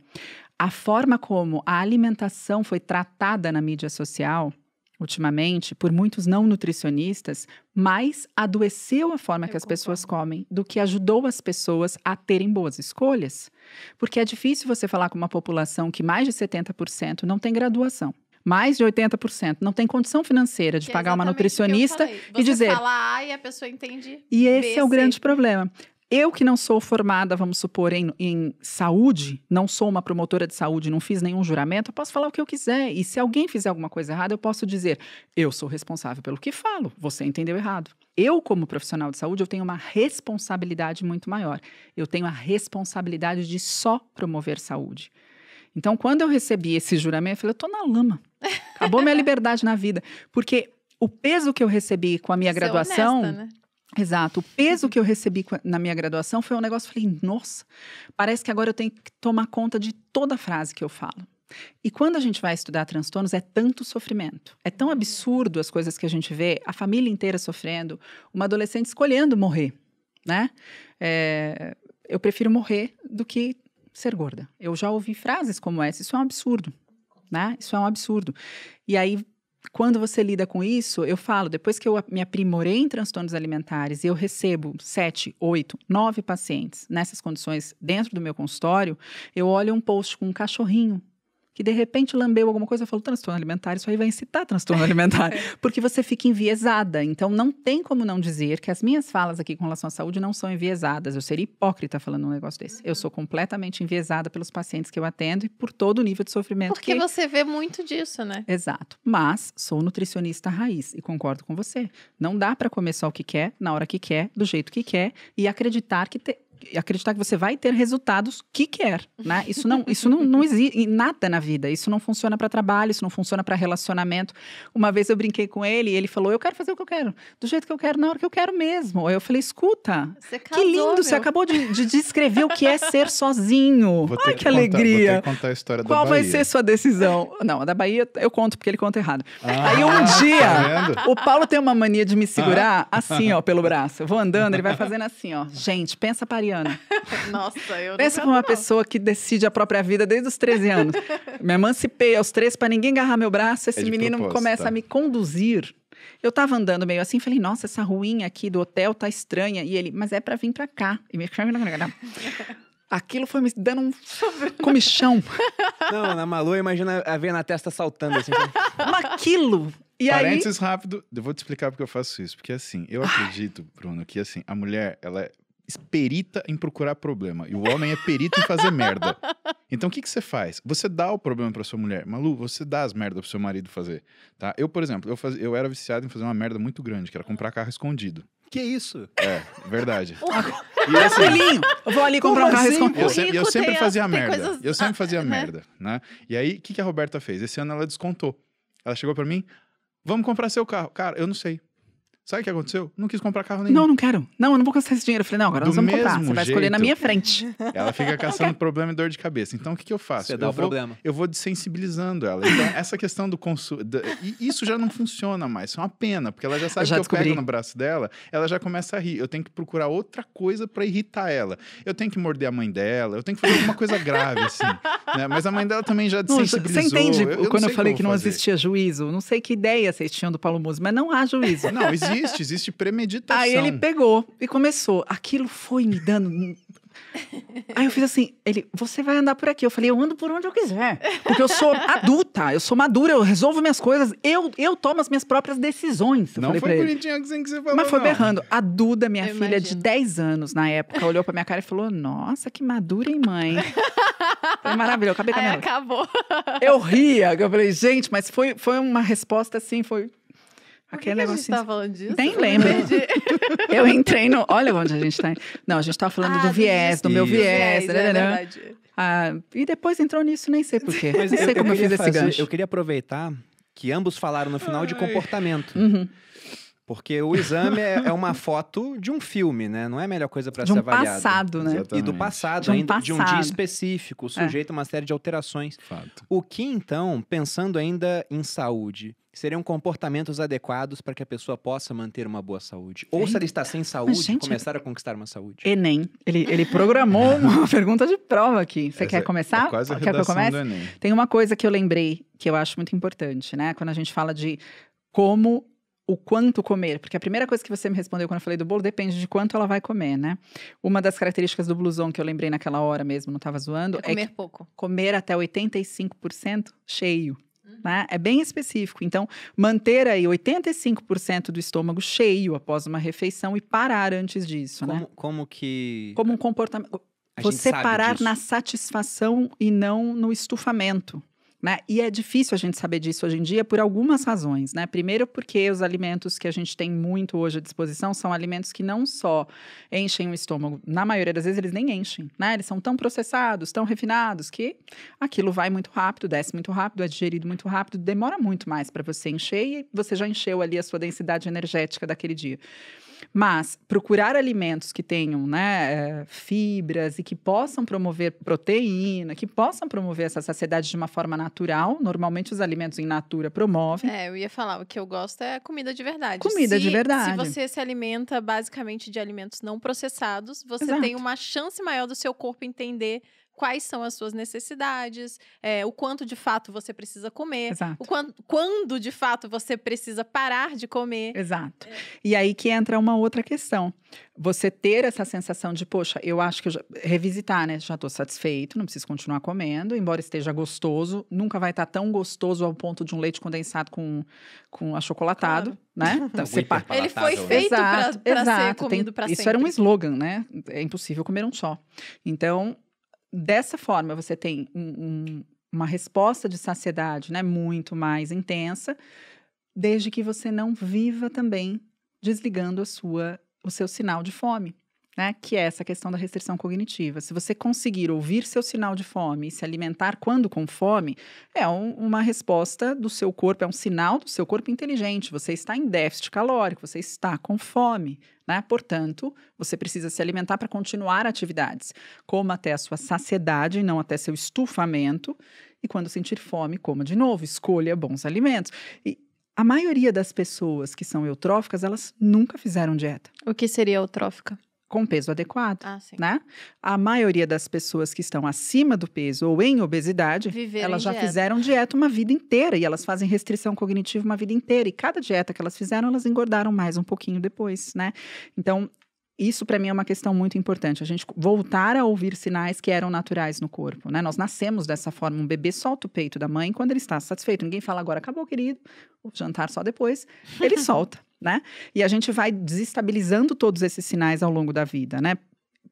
a forma como a alimentação foi tratada na mídia social, ultimamente, por muitos não nutricionistas, mais adoeceu a forma Eu que as pessoas concordo. comem do que ajudou as pessoas a terem boas escolhas. Porque é difícil você falar com uma população que mais de 70% não tem graduação. Mais de 80% não tem condição financeira de Que é pagar uma nutricionista e dizer. fala A e a pessoa entende. E esse é o grande problema. Eu que não sou formada, vamos supor, em, em saúde, não sou uma promotora de saúde, não fiz nenhum juramento, eu posso falar o que eu quiser. E se alguém fizer alguma coisa errada, eu posso dizer, eu sou responsável pelo que falo, você entendeu errado. Eu, como profissional de saúde, eu tenho uma responsabilidade muito maior. Eu tenho a responsabilidade de só promover saúde. Então, quando eu recebi esse juramento, eu falei, eu tô na lama. Acabou minha liberdade na vida. Porque o peso que eu recebi com a minha Ser graduação... honesta, né? Exato. O peso que eu recebi na minha graduação foi um negócio, eu falei, nossa, parece que agora eu tenho que tomar conta de toda a frase que eu falo. E quando a gente vai estudar transtornos, é tanto sofrimento. É tão absurdo as coisas que a gente vê, a família inteira sofrendo, uma adolescente escolhendo morrer, né? É, eu prefiro morrer do que ser gorda. Eu já ouvi frases como essa, isso é um absurdo, né? Isso é um absurdo. E aí, quando você lida com isso, eu falo, depois que eu me aprimorei em transtornos alimentares e eu recebo sete, oito, nove pacientes nessas condições dentro do meu consultório, eu olho um post com um cachorrinho que de repente lambeu alguma coisa, eu falo transtorno alimentar, isso aí vai incitar transtorno alimentar, porque você fica enviesada. Então não tem como não dizer que as minhas falas aqui com relação à saúde não são enviesadas. Eu seria hipócrita falando um negócio desse. Eu sou completamente enviesada pelos pacientes que eu atendo e por todo o nível de sofrimento Porque que você vê muito disso, né? Exato. Mas sou nutricionista raiz e concordo com você. Não dá para comer só o que quer, na hora que quer, do jeito que quer e acreditar que te- e acreditar que você vai ter resultados que quer, né? Isso não, isso não, não existe nada na vida. Isso não funciona para trabalho, isso não funciona para relacionamento. Uma vez eu brinquei com ele e ele falou: "Eu quero fazer o que eu quero, do jeito que eu quero, na hora que eu quero mesmo". Aí eu falei: "Escuta, Você que casou, lindo, você meu. acabou de, de descrever o que é ser sozinho. Vou ter Ai, que, contar- alegria. Vou ter que contar a história Qual da vai Bahia. ser sua decisão? Não, a da Bahia eu conto porque ele conta errado. Ah, Aí um tá dia, vendo? o Paulo tem uma mania de me segurar assim, ó, pelo braço. Eu vou andando, ele vai fazendo assim, ó. Gente, pensa pra Ariana. Nossa, eu Pensa pra uma não. pessoa que decide a própria vida desde os 13 anos. Me emancipei aos 13 pra ninguém agarrar meu braço. Esse É menino propósito, começa tá? a me conduzir. Eu tava andando meio assim, falei, nossa, essa ruinha aqui do hotel tá estranha. E ele, mas é pra vir pra cá. E me Aquilo foi me dando um comichão. Não, na Malu, imagina a veia na testa saltando assim. Um aquilo. E aí, Parênteses rápido, eu vou te explicar porque eu faço isso. Porque assim, eu acredito, Bruno, que assim, a mulher, ela é perita em procurar problema e o homem é perito em fazer merda. Então o que, que você faz? Você dá o problema pra sua mulher. Malu, você dá as merdas pro seu marido fazer. Tá? Eu, por exemplo, eu, faz... eu era viciado em fazer uma merda muito grande, que era comprar carro escondido. Que isso? É, verdade. E assim, Filhinho, eu vou ali comprar um carro assim? escondido. Eu, se- eu sempre fazia as- merda. coisas- Eu sempre ah, fazia né? merda, né? E aí, o que, que a Roberta fez? Esse ano ela descontou. Ela chegou pra mim, vamos comprar seu carro. Cara, eu não sei. Sabe o que aconteceu? Não quis comprar carro nenhum. Não, não quero. Não, eu não vou gastar esse dinheiro. Eu falei, não, agora Do nós vamos comprar. Você vai escolher na jeito. minha frente. Ela fica caçando problema e dor de cabeça. Então, o que, que eu faço? Você eu dá o vou, problema. Eu vou desensibilizando ela. Então, essa questão do consumo... E isso já não funciona mais. Isso é uma pena, porque ela já sabe Eu já que eu descobri. pego no braço dela, ela já começa a rir. Eu tenho que procurar outra coisa pra irritar ela. Eu tenho que morder a mãe dela, eu tenho que fazer alguma coisa grave, assim. né? Mas a mãe dela também já Não, desensibilizou. você entende não quando eu falei que não fazer. existia juízo? Não sei que ideia vocês tinham do Paulo Musi, mas não há juízo. Não, existe, existe premeditação. Aí ele pegou e começou. Aquilo foi me dando. Aí eu fiz assim, ele, você vai andar por aqui. Eu falei, eu ando por onde eu quiser. Porque eu sou adulta, eu sou madura, eu resolvo minhas coisas, eu, eu tomo as minhas próprias decisões. Eu Não falei foi bonitinho assim que você falou, Mas foi não. berrando. A Duda, minha Eu filha de imagino. 10 anos na época, olhou pra minha cara e falou: Nossa, que madura, hein, mãe? Foi maravilhoso, acabei com a minha acabou. Eu ria, eu falei, gente, mas foi, foi uma resposta assim, foi. Por que Aquele que a gente tá falando disso? Nem Eu lembro. Eu entrei no. Olha onde a gente tá. Não, a gente tava falando Ah, do viés, do meu Isso. viés. é né, né, né. verdade. Ah, e depois entrou nisso, nem sei porquê. Mas não sei como eu, queria fiz esse fazer- gancho. Eu queria aproveitar que ambos falaram no final de Ai. comportamento. Uhum. Porque o exame é, é uma foto de um filme, né? Não é a melhor coisa para De ser um avaliado. passado, né? E do Exatamente. passado, De um ainda de um dia passado. específico, sujeito a uma série de alterações. Fato. O que então, pensando ainda em saúde, seriam comportamentos adequados para que a pessoa possa manter uma boa saúde? Ou se ela está sem saúde, gente, começar a conquistar uma saúde? Enem. Ele, ele programou uma pergunta de prova aqui. Você Essa quer é- começar? É quase a Quer que eu comece? do Enem. Tem uma coisa que eu lembrei que eu acho muito importante, né? Quando a gente fala de como o quanto comer, porque a primeira coisa que você me respondeu quando eu falei do bolo depende de quanto ela vai comer, né? Uma das características do blusão que eu lembrei naquela hora mesmo, não estava zoando, É é comer que pouco. comer até 85% cheio. Né? É bem específico. Então, manter aí 85% do estômago cheio após uma refeição e parar antes disso, né? Como, como que. Como um comportamento. Você parar na satisfação e não no estufamento. Né? E é difícil a gente saber disso hoje em dia por algumas razões, né? Primeiro, porque os alimentos que a gente tem muito hoje à disposição são alimentos que não só enchem o estômago, na maioria das vezes eles nem enchem, né? Eles são tão processados, tão refinados que aquilo vai muito rápido, desce muito rápido, é digerido muito rápido, demora muito mais para você encher e você já encheu ali a sua densidade energética daquele dia. Mas procurar alimentos que tenham né, eh, fibras e que possam promover proteína, que possam promover essa saciedade de uma forma natural. Normalmente os alimentos em natura promovem. É, eu ia falar, o que eu gosto é comida de verdade. Comida Se- de verdade. Se você se alimenta basicamente de alimentos não processados, você Exato. tem uma chance maior do seu corpo entender quais são as suas necessidades, é, o quanto de fato você precisa comer, Exato. o quan- quando de fato você precisa parar de comer. Exato. E aí que entra uma outra questão. Você ter essa sensação de, poxa, eu acho que eu já, revisitar, né? Já estou satisfeito, não preciso continuar comendo, embora esteja gostoso, nunca vai estar tão gostoso ao ponto de um leite condensado com, com achocolatado, né? Então, você pa- Hiper Ele foi feito para ser comido para sempre. Isso era um slogan, né? É impossível comer um só. Então, dessa forma, você tem um- um- uma resposta de saciedade, né? Muito mais intensa, desde que você não viva também desligando a sua, o seu sinal de fome. Né, que é essa questão da restrição cognitiva. Se você conseguir ouvir seu sinal de fome e se alimentar quando com fome, é um- uma resposta do seu corpo, é um sinal do seu corpo inteligente. Você está em déficit calórico, você está com fome. Né? Portanto, você precisa se alimentar para continuar atividades. Coma até a sua saciedade, não até seu estufamento. E quando sentir fome, coma de novo. Escolha bons alimentos. E a maioria das pessoas que são eutróficas, elas nunca fizeram dieta O que seria eutrófica? Com peso adequado. Ah. Né? A maioria das pessoas que estão acima do peso ou em obesidade, Viver elas já dieta. fizeram dieta uma vida inteira e elas fazem restrição cognitiva uma vida inteira. E cada dieta que elas fizeram, elas engordaram mais um pouquinho depois, né? Então, isso para mim é uma questão muito importante. A gente voltar a ouvir sinais que eram naturais no corpo, né? Nós nascemos dessa forma. Um bebê solta o peito da mãe quando ele está satisfeito. Ninguém fala agora, acabou, querido. O jantar só depois. Ele solta, né? E a gente vai desestabilizando todos esses sinais ao longo da vida, né?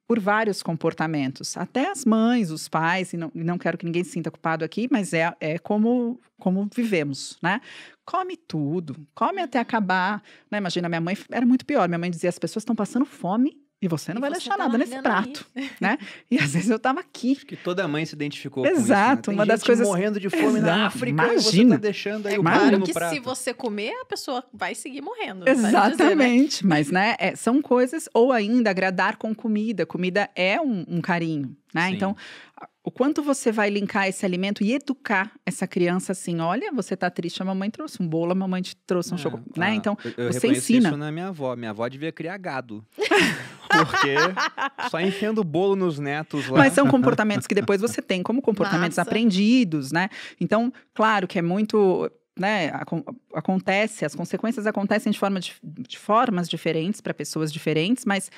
Por vários comportamentos. Até as mães, os pais, e não, não quero que ninguém se sinta culpado aqui, mas é, é como, como vivemos, né? Come tudo, come até acabar. Né? Imagina, minha mãe era muito pior. Minha mãe dizia: as pessoas estão passando fome e você não E vai você deixar tá nada nesse prato, né? E às vezes eu tava aqui. Acho que toda mãe se identificou com isso. Exato, né? Uma das coisas- morrendo de fome Exato, na África e você imagina. tá deixando aí o Imagina. bolo Claro no que prato. se você comer, a pessoa vai seguir morrendo. vale dizer, né? Exatamente, mas né, é, são coisas, ou ainda agradar com comida. Comida é um, um carinho, né? Sim. Então, o quanto você vai linkar esse alimento e educar essa criança assim: olha, você tá triste, a mamãe trouxe um bolo, a mamãe te trouxe um É, chocolate, ah, né? Então, eu, eu você ensina. isso na minha avó. Minha avó devia criar gado. Porque só enfiando bolo nos netos lá. Mas são comportamentos que depois você tem como comportamentos Massa. aprendidos, né? Então, claro que é muito. Né, acon- acontece, as consequências acontecem de, forma dif- de formas diferentes para pessoas diferentes, mas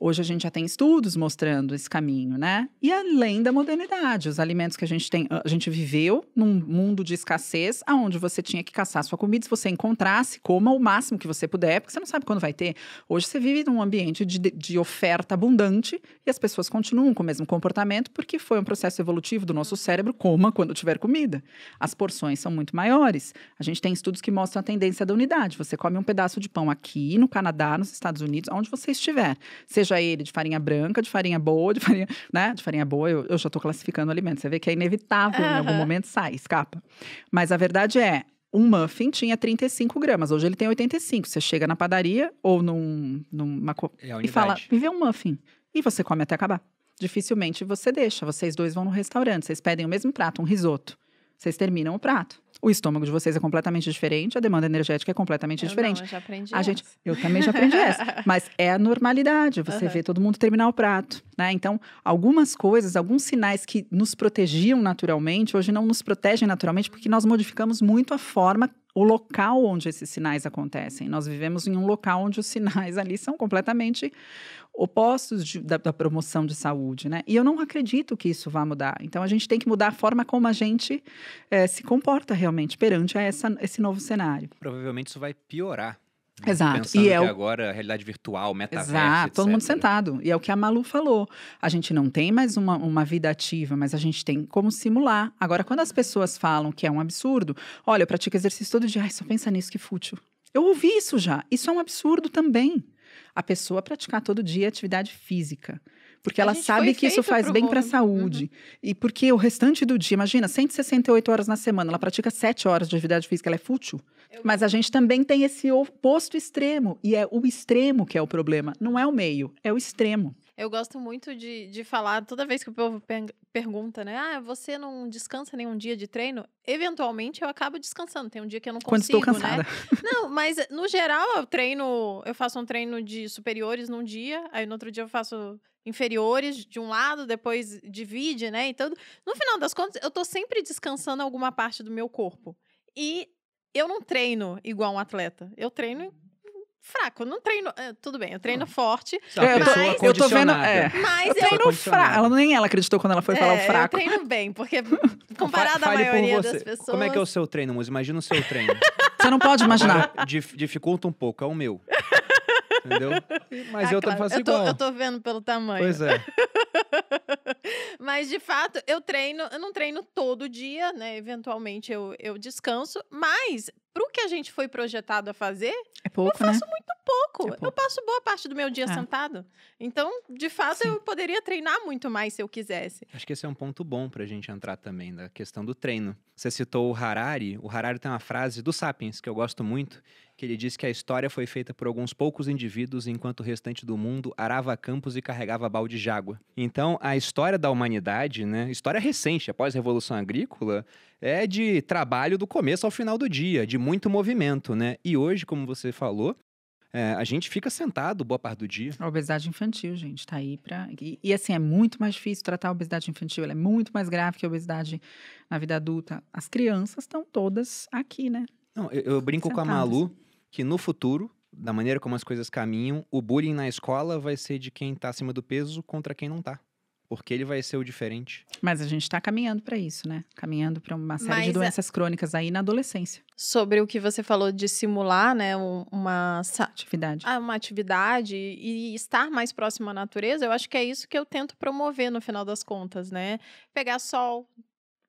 hoje a gente já tem estudos mostrando esse caminho, né? E além da modernidade, os alimentos que a gente tem, a gente viveu num mundo de escassez, aonde você tinha que caçar sua comida, se você encontrasse, coma o máximo que você puder, porque você não sabe quando vai ter. Hoje você vive num ambiente de, de oferta abundante e as pessoas continuam com o mesmo comportamento porque foi um processo evolutivo do nosso cérebro, coma quando tiver comida. As porções são muito maiores. A gente tem estudos que mostram a tendência da unidade. Você come um pedaço de pão aqui, no Canadá, nos Estados Unidos, onde você estiver. Seja ele de farinha branca, de farinha boa, de farinha, né? De farinha boa, eu, eu já estou classificando alimentos. Você vê que é inevitável, em algum momento sai, escapa. Mas a verdade é, um muffin tinha 35 gramas, hoje ele tem 85. Você chega na padaria ou num, numa, co- É e fala, me vê um muffin. E você come até acabar. Dificilmente você deixa. Vocês dois vão no restaurante, vocês pedem o mesmo prato, um risoto. Vocês terminam o prato. O estômago de vocês é completamente diferente, a demanda energética é completamente Eu diferente. Não, eu já aprendi A gente, essa. eu também já aprendi essa, mas é a normalidade, você Aham. vê todo mundo terminar o prato, né? Então, algumas coisas, alguns sinais que nos protegiam naturalmente, hoje não nos protegem naturalmente porque nós modificamos muito a forma, o local onde esses sinais acontecem. Nós vivemos em um local onde os sinais ali são completamente opostos de- da, da promoção de saúde, né? E eu não acredito que isso vá mudar. Então, a gente tem que mudar a forma como a gente eh, se comporta realmente perante essa, esse novo cenário. Provavelmente isso vai piorar. né? Exato. Pensando E é o- agora realidade virtual, metaverso, Exato, todo mundo etc. sentado. E é o que a Malu falou. A gente não tem mais uma, uma vida ativa, mas a gente tem como simular. Agora, quando as pessoas falam que é um absurdo, olha, eu pratico exercício todo dia, ai, só pensa nisso, que fútil. Eu ouvi isso já. Isso é um absurdo também. A pessoa praticar todo dia atividade física. Porque A ela sabe que isso faz bem para a saúde. E porque o restante do dia, imagina, 168 horas na semana, ela pratica 7 horas de atividade física, ela é fútil. Mas a gente também tem esse oposto extremo. E é o extremo que é o problema. Não é o meio, é o extremo. Eu gosto muito de, de falar, toda vez que o povo per- pergunta, né? Ah, você não descansa nenhum dia de treino? Eventualmente eu acabo descansando. Tem um dia que eu não Quando consigo, estou cansada. né? Não, mas no geral eu treino, eu faço um treino de superiores num dia, aí no outro dia eu faço inferiores de um lado, depois divide, né? Então, no final das contas, eu tô sempre descansando alguma parte do meu corpo. E eu não treino igual um atleta. Eu treino fraco, eu não treino, é, tudo bem, eu treino forte, é uma Eu tô- pessoa eu eu tô vendo, é. mas Eu treino fraco. Ela nem ela acreditou quando ela foi falar é, o fraco. Eu treino bem, porque comparado à maioria das pessoas. Como é que é o seu treino, Muzi? Imagina o seu treino. Você não pode imaginar. Dif- dificulta um pouco, é o meu. Entendeu? Mas Ah, eu também claro, faço eu tô, igual. eu tô vendo pelo tamanho. Pois é. Mas, de fato, eu treino, eu não treino todo dia, né? Eventualmente eu, eu descanso, mas pro que a gente foi projetado a fazer, É pouco, né? Pouco. É pouco. Eu passo boa parte do meu dia É. sentado. Então, de fato, Sim. eu poderia treinar muito mais se eu quisesse. Acho que esse é um ponto bom pra gente entrar também, da questão do treino. Você citou o Harari. O Harari tem uma frase do Sapiens que eu gosto muito, que ele diz que a história foi feita por alguns poucos indivíduos, enquanto o restante do mundo arava campos e carregava balde de água. Então, a história da humanidade, né, história recente, após a Revolução Agrícola, é de trabalho do começo ao final do dia, de muito movimento, né? E hoje, como você falou, é, a gente fica sentado boa parte do dia. A obesidade infantil, gente, tá aí pra. E, e, assim, é muito mais difícil tratar a obesidade infantil. Ela é muito mais grave que a obesidade na vida adulta. As crianças estão todas aqui, né? Não, eu, eu brinco com a. Malu que no futuro, da maneira como as coisas caminham, o bullying na escola vai ser de quem tá acima do peso contra quem não tá. Porque ele vai ser o diferente. Mas a gente está caminhando para isso, né? Caminhando para uma série Mas de a- doenças crônicas aí na adolescência. Sobre o que você falou de simular, né, um- uma, Atividade. ah, uma atividade e estar mais próximo à natureza, eu acho que é isso que eu tento promover no final das contas, né? Pegar sol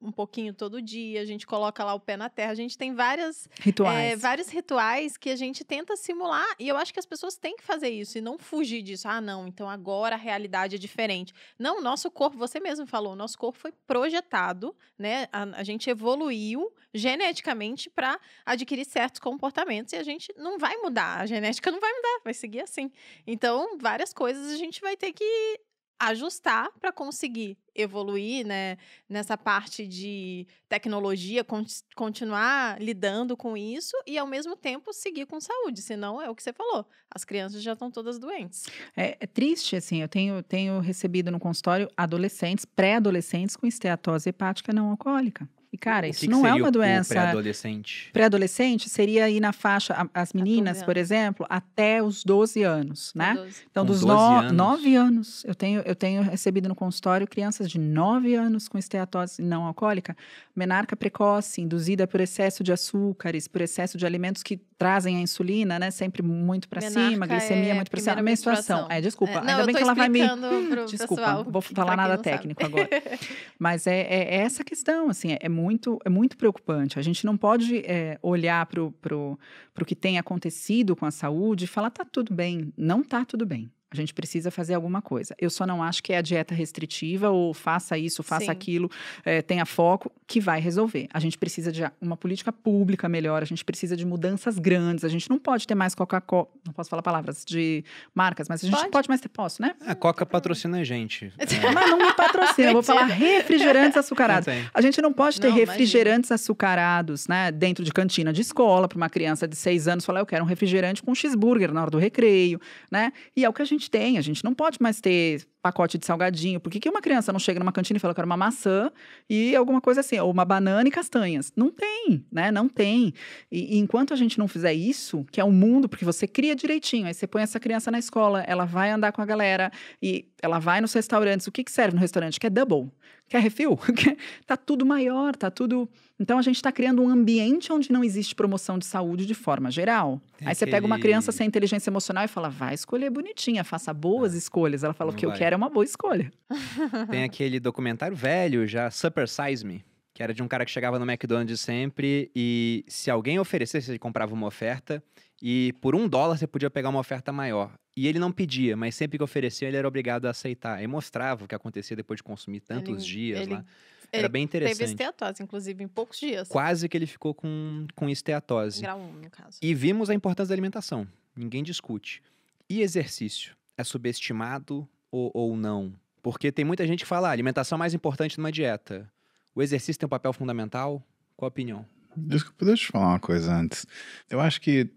um pouquinho todo dia, a gente coloca lá o pé na terra, a gente tem várias Rituais. É, vários rituais que a gente tenta simular e eu acho que as pessoas têm que fazer isso e não fugir disso. Ah, não, então agora a realidade é diferente. Não, nosso corpo, você mesmo falou, nosso corpo foi projetado, né? A, a gente evoluiu geneticamente para adquirir certos comportamentos e a gente não vai mudar, a genética não vai mudar, vai seguir assim. Então, várias coisas a gente vai ter que ajustar para conseguir evoluir, né, nessa parte de tecnologia, con- continuar lidando com isso e ao mesmo tempo seguir com saúde, senão é o que você falou, as crianças já estão todas doentes. É, é triste, assim, eu tenho, tenho recebido no consultório adolescentes, pré-adolescentes com esteatose hepática não alcoólica. E, cara, O isso que que não é uma doença. pré-adolescente. Pré-adolescente seria aí na faixa, as meninas, por exemplo, até os 12 anos, né? Todos. Então, Com dos 12 no, anos. 9 anos, eu tenho, eu tenho recebido no consultório crianças de 9 anos com esteatose não alcoólica, menarca precoce, induzida por excesso de açúcares, por excesso de alimentos que trazem a insulina, né? Sempre muito para cima, glicemia é muito para cima. primeira Menstruação. menstruação. É, desculpa. É, Ainda não, eu bem tô que ela vai me. Desculpa, pessoal, vou falar quem nada não sabe. técnico agora. Mas é, é- é essa questão, assim, é muito, é muito preocupante. A gente não pode é, olhar para o que tem acontecido com a saúde e falar, tá tudo bem. Não tá tudo bem. A gente precisa fazer alguma coisa. Eu só não acho que é a dieta restritiva ou faça isso, faça Sim. aquilo, é, tenha foco, que vai resolver. A gente precisa de uma política pública melhor, a gente precisa de mudanças grandes. A gente não pode ter mais Coca-Cola, não posso falar palavras de marcas, mas a gente Pode. não pode mais ter, posso, né? A Coca patrocina a gente. Mas não me patrocina, eu vou falar refrigerantes açucarados. A gente não pode ter Não, imagina. refrigerantes açucarados, né, dentro de cantina de escola, para uma criança de seis anos falar, eu quero um refrigerante com cheeseburger na hora do recreio, né? E é o que a gente tem, a gente não pode mais ter pacote de salgadinho. Por que, que uma criança não chega numa cantina e fala, eu quero uma maçã e alguma coisa assim, ou uma banana e castanhas? Não tem, né? Não tem. E, e enquanto a gente não fizer isso, que é o mundo, porque você cria direitinho, aí você põe essa criança na escola, ela vai andar com a galera e ela vai nos restaurantes. O que, que serve no restaurante? Quer double? Quer refil? Tá tudo maior, tá tudo. Então a gente está criando um ambiente onde não existe promoção de saúde de forma geral. Tem Aí você pega uma criança sem inteligência emocional e fala, vai escolher bonitinha, faça boas escolhas. Ela fala, o que eu vai. quero é uma boa escolha. Tem aquele documentário velho já, Super Size Me, que era de um cara que chegava no McDonald's sempre e se alguém oferecesse, ele comprava uma oferta e por um dólar você podia pegar uma oferta maior. E ele não pedia, mas sempre que oferecia ele era obrigado a aceitar. E mostrava o que acontecia depois de consumir tantos Ele- dias ele- lá. Era bem Teve interessante. esteatose, inclusive, em poucos dias. Quase que ele ficou com, com esteatose. Grau 1, no caso. E vimos a importância da alimentação. Ninguém discute. E exercício? É subestimado ou, ou não? Porque tem muita gente que fala, ah, alimentação é mais importante numa dieta. O exercício tem um papel fundamental? Qual a opinião? Desculpa, deixa eu te falar uma coisa antes. Eu acho que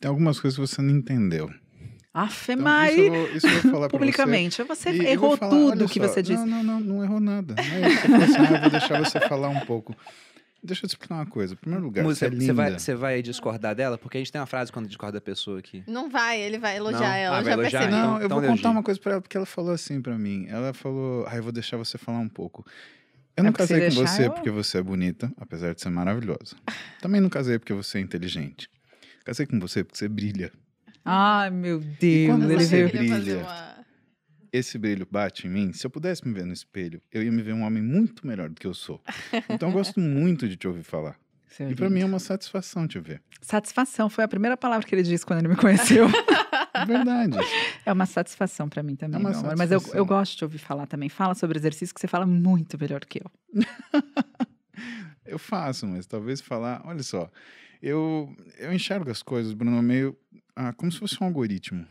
tem algumas coisas que você não entendeu. Afe, Então, mas isso, eu vou, isso eu vou falar pra publicamente. Você, você. Errou falar, tudo olha que só, você disse. Não, não, não, não errou nada. Não é isso. Eu assim, eu vou deixar você falar um pouco. Deixa eu te explicar uma coisa. Em primeiro lugar, Mu, você é Você linda. vai, você vai discordar dela? Porque a gente tem uma frase quando discorda da pessoa aqui. Não vai, ele vai elogiar Não? ela, Ah, já elogiar? percebi. Não, Então- eu então vou elogio. contar uma coisa pra ela, porque ela falou assim pra mim. Ela falou, ah, eu vou deixar você falar um pouco. Eu não É se casei com você eu- porque você é bonita, apesar de ser maravilhosa. Também não casei porque você é inteligente. Casei com você porque você brilha. Ai, meu quando Deus. Ele você veio. queria fazer brilha? uma- Esse brilho bate em mim. Se eu pudesse me ver no espelho, eu ia me ver um homem muito melhor do que eu sou. Então eu gosto muito de te ouvir falar. Seu E pra lindo. mim é uma satisfação te ver. Satisfação foi a primeira palavra que ele disse quando ele me conheceu. É verdade. é uma satisfação pra mim também, É meu amor. Mas eu, eu gosto de te ouvir falar também. Fala sobre exercício que você fala muito melhor do que eu. Eu faço, mas talvez falar, olha só, eu, eu enxergo as coisas, Bruno, meio ah, como se fosse um algoritmo.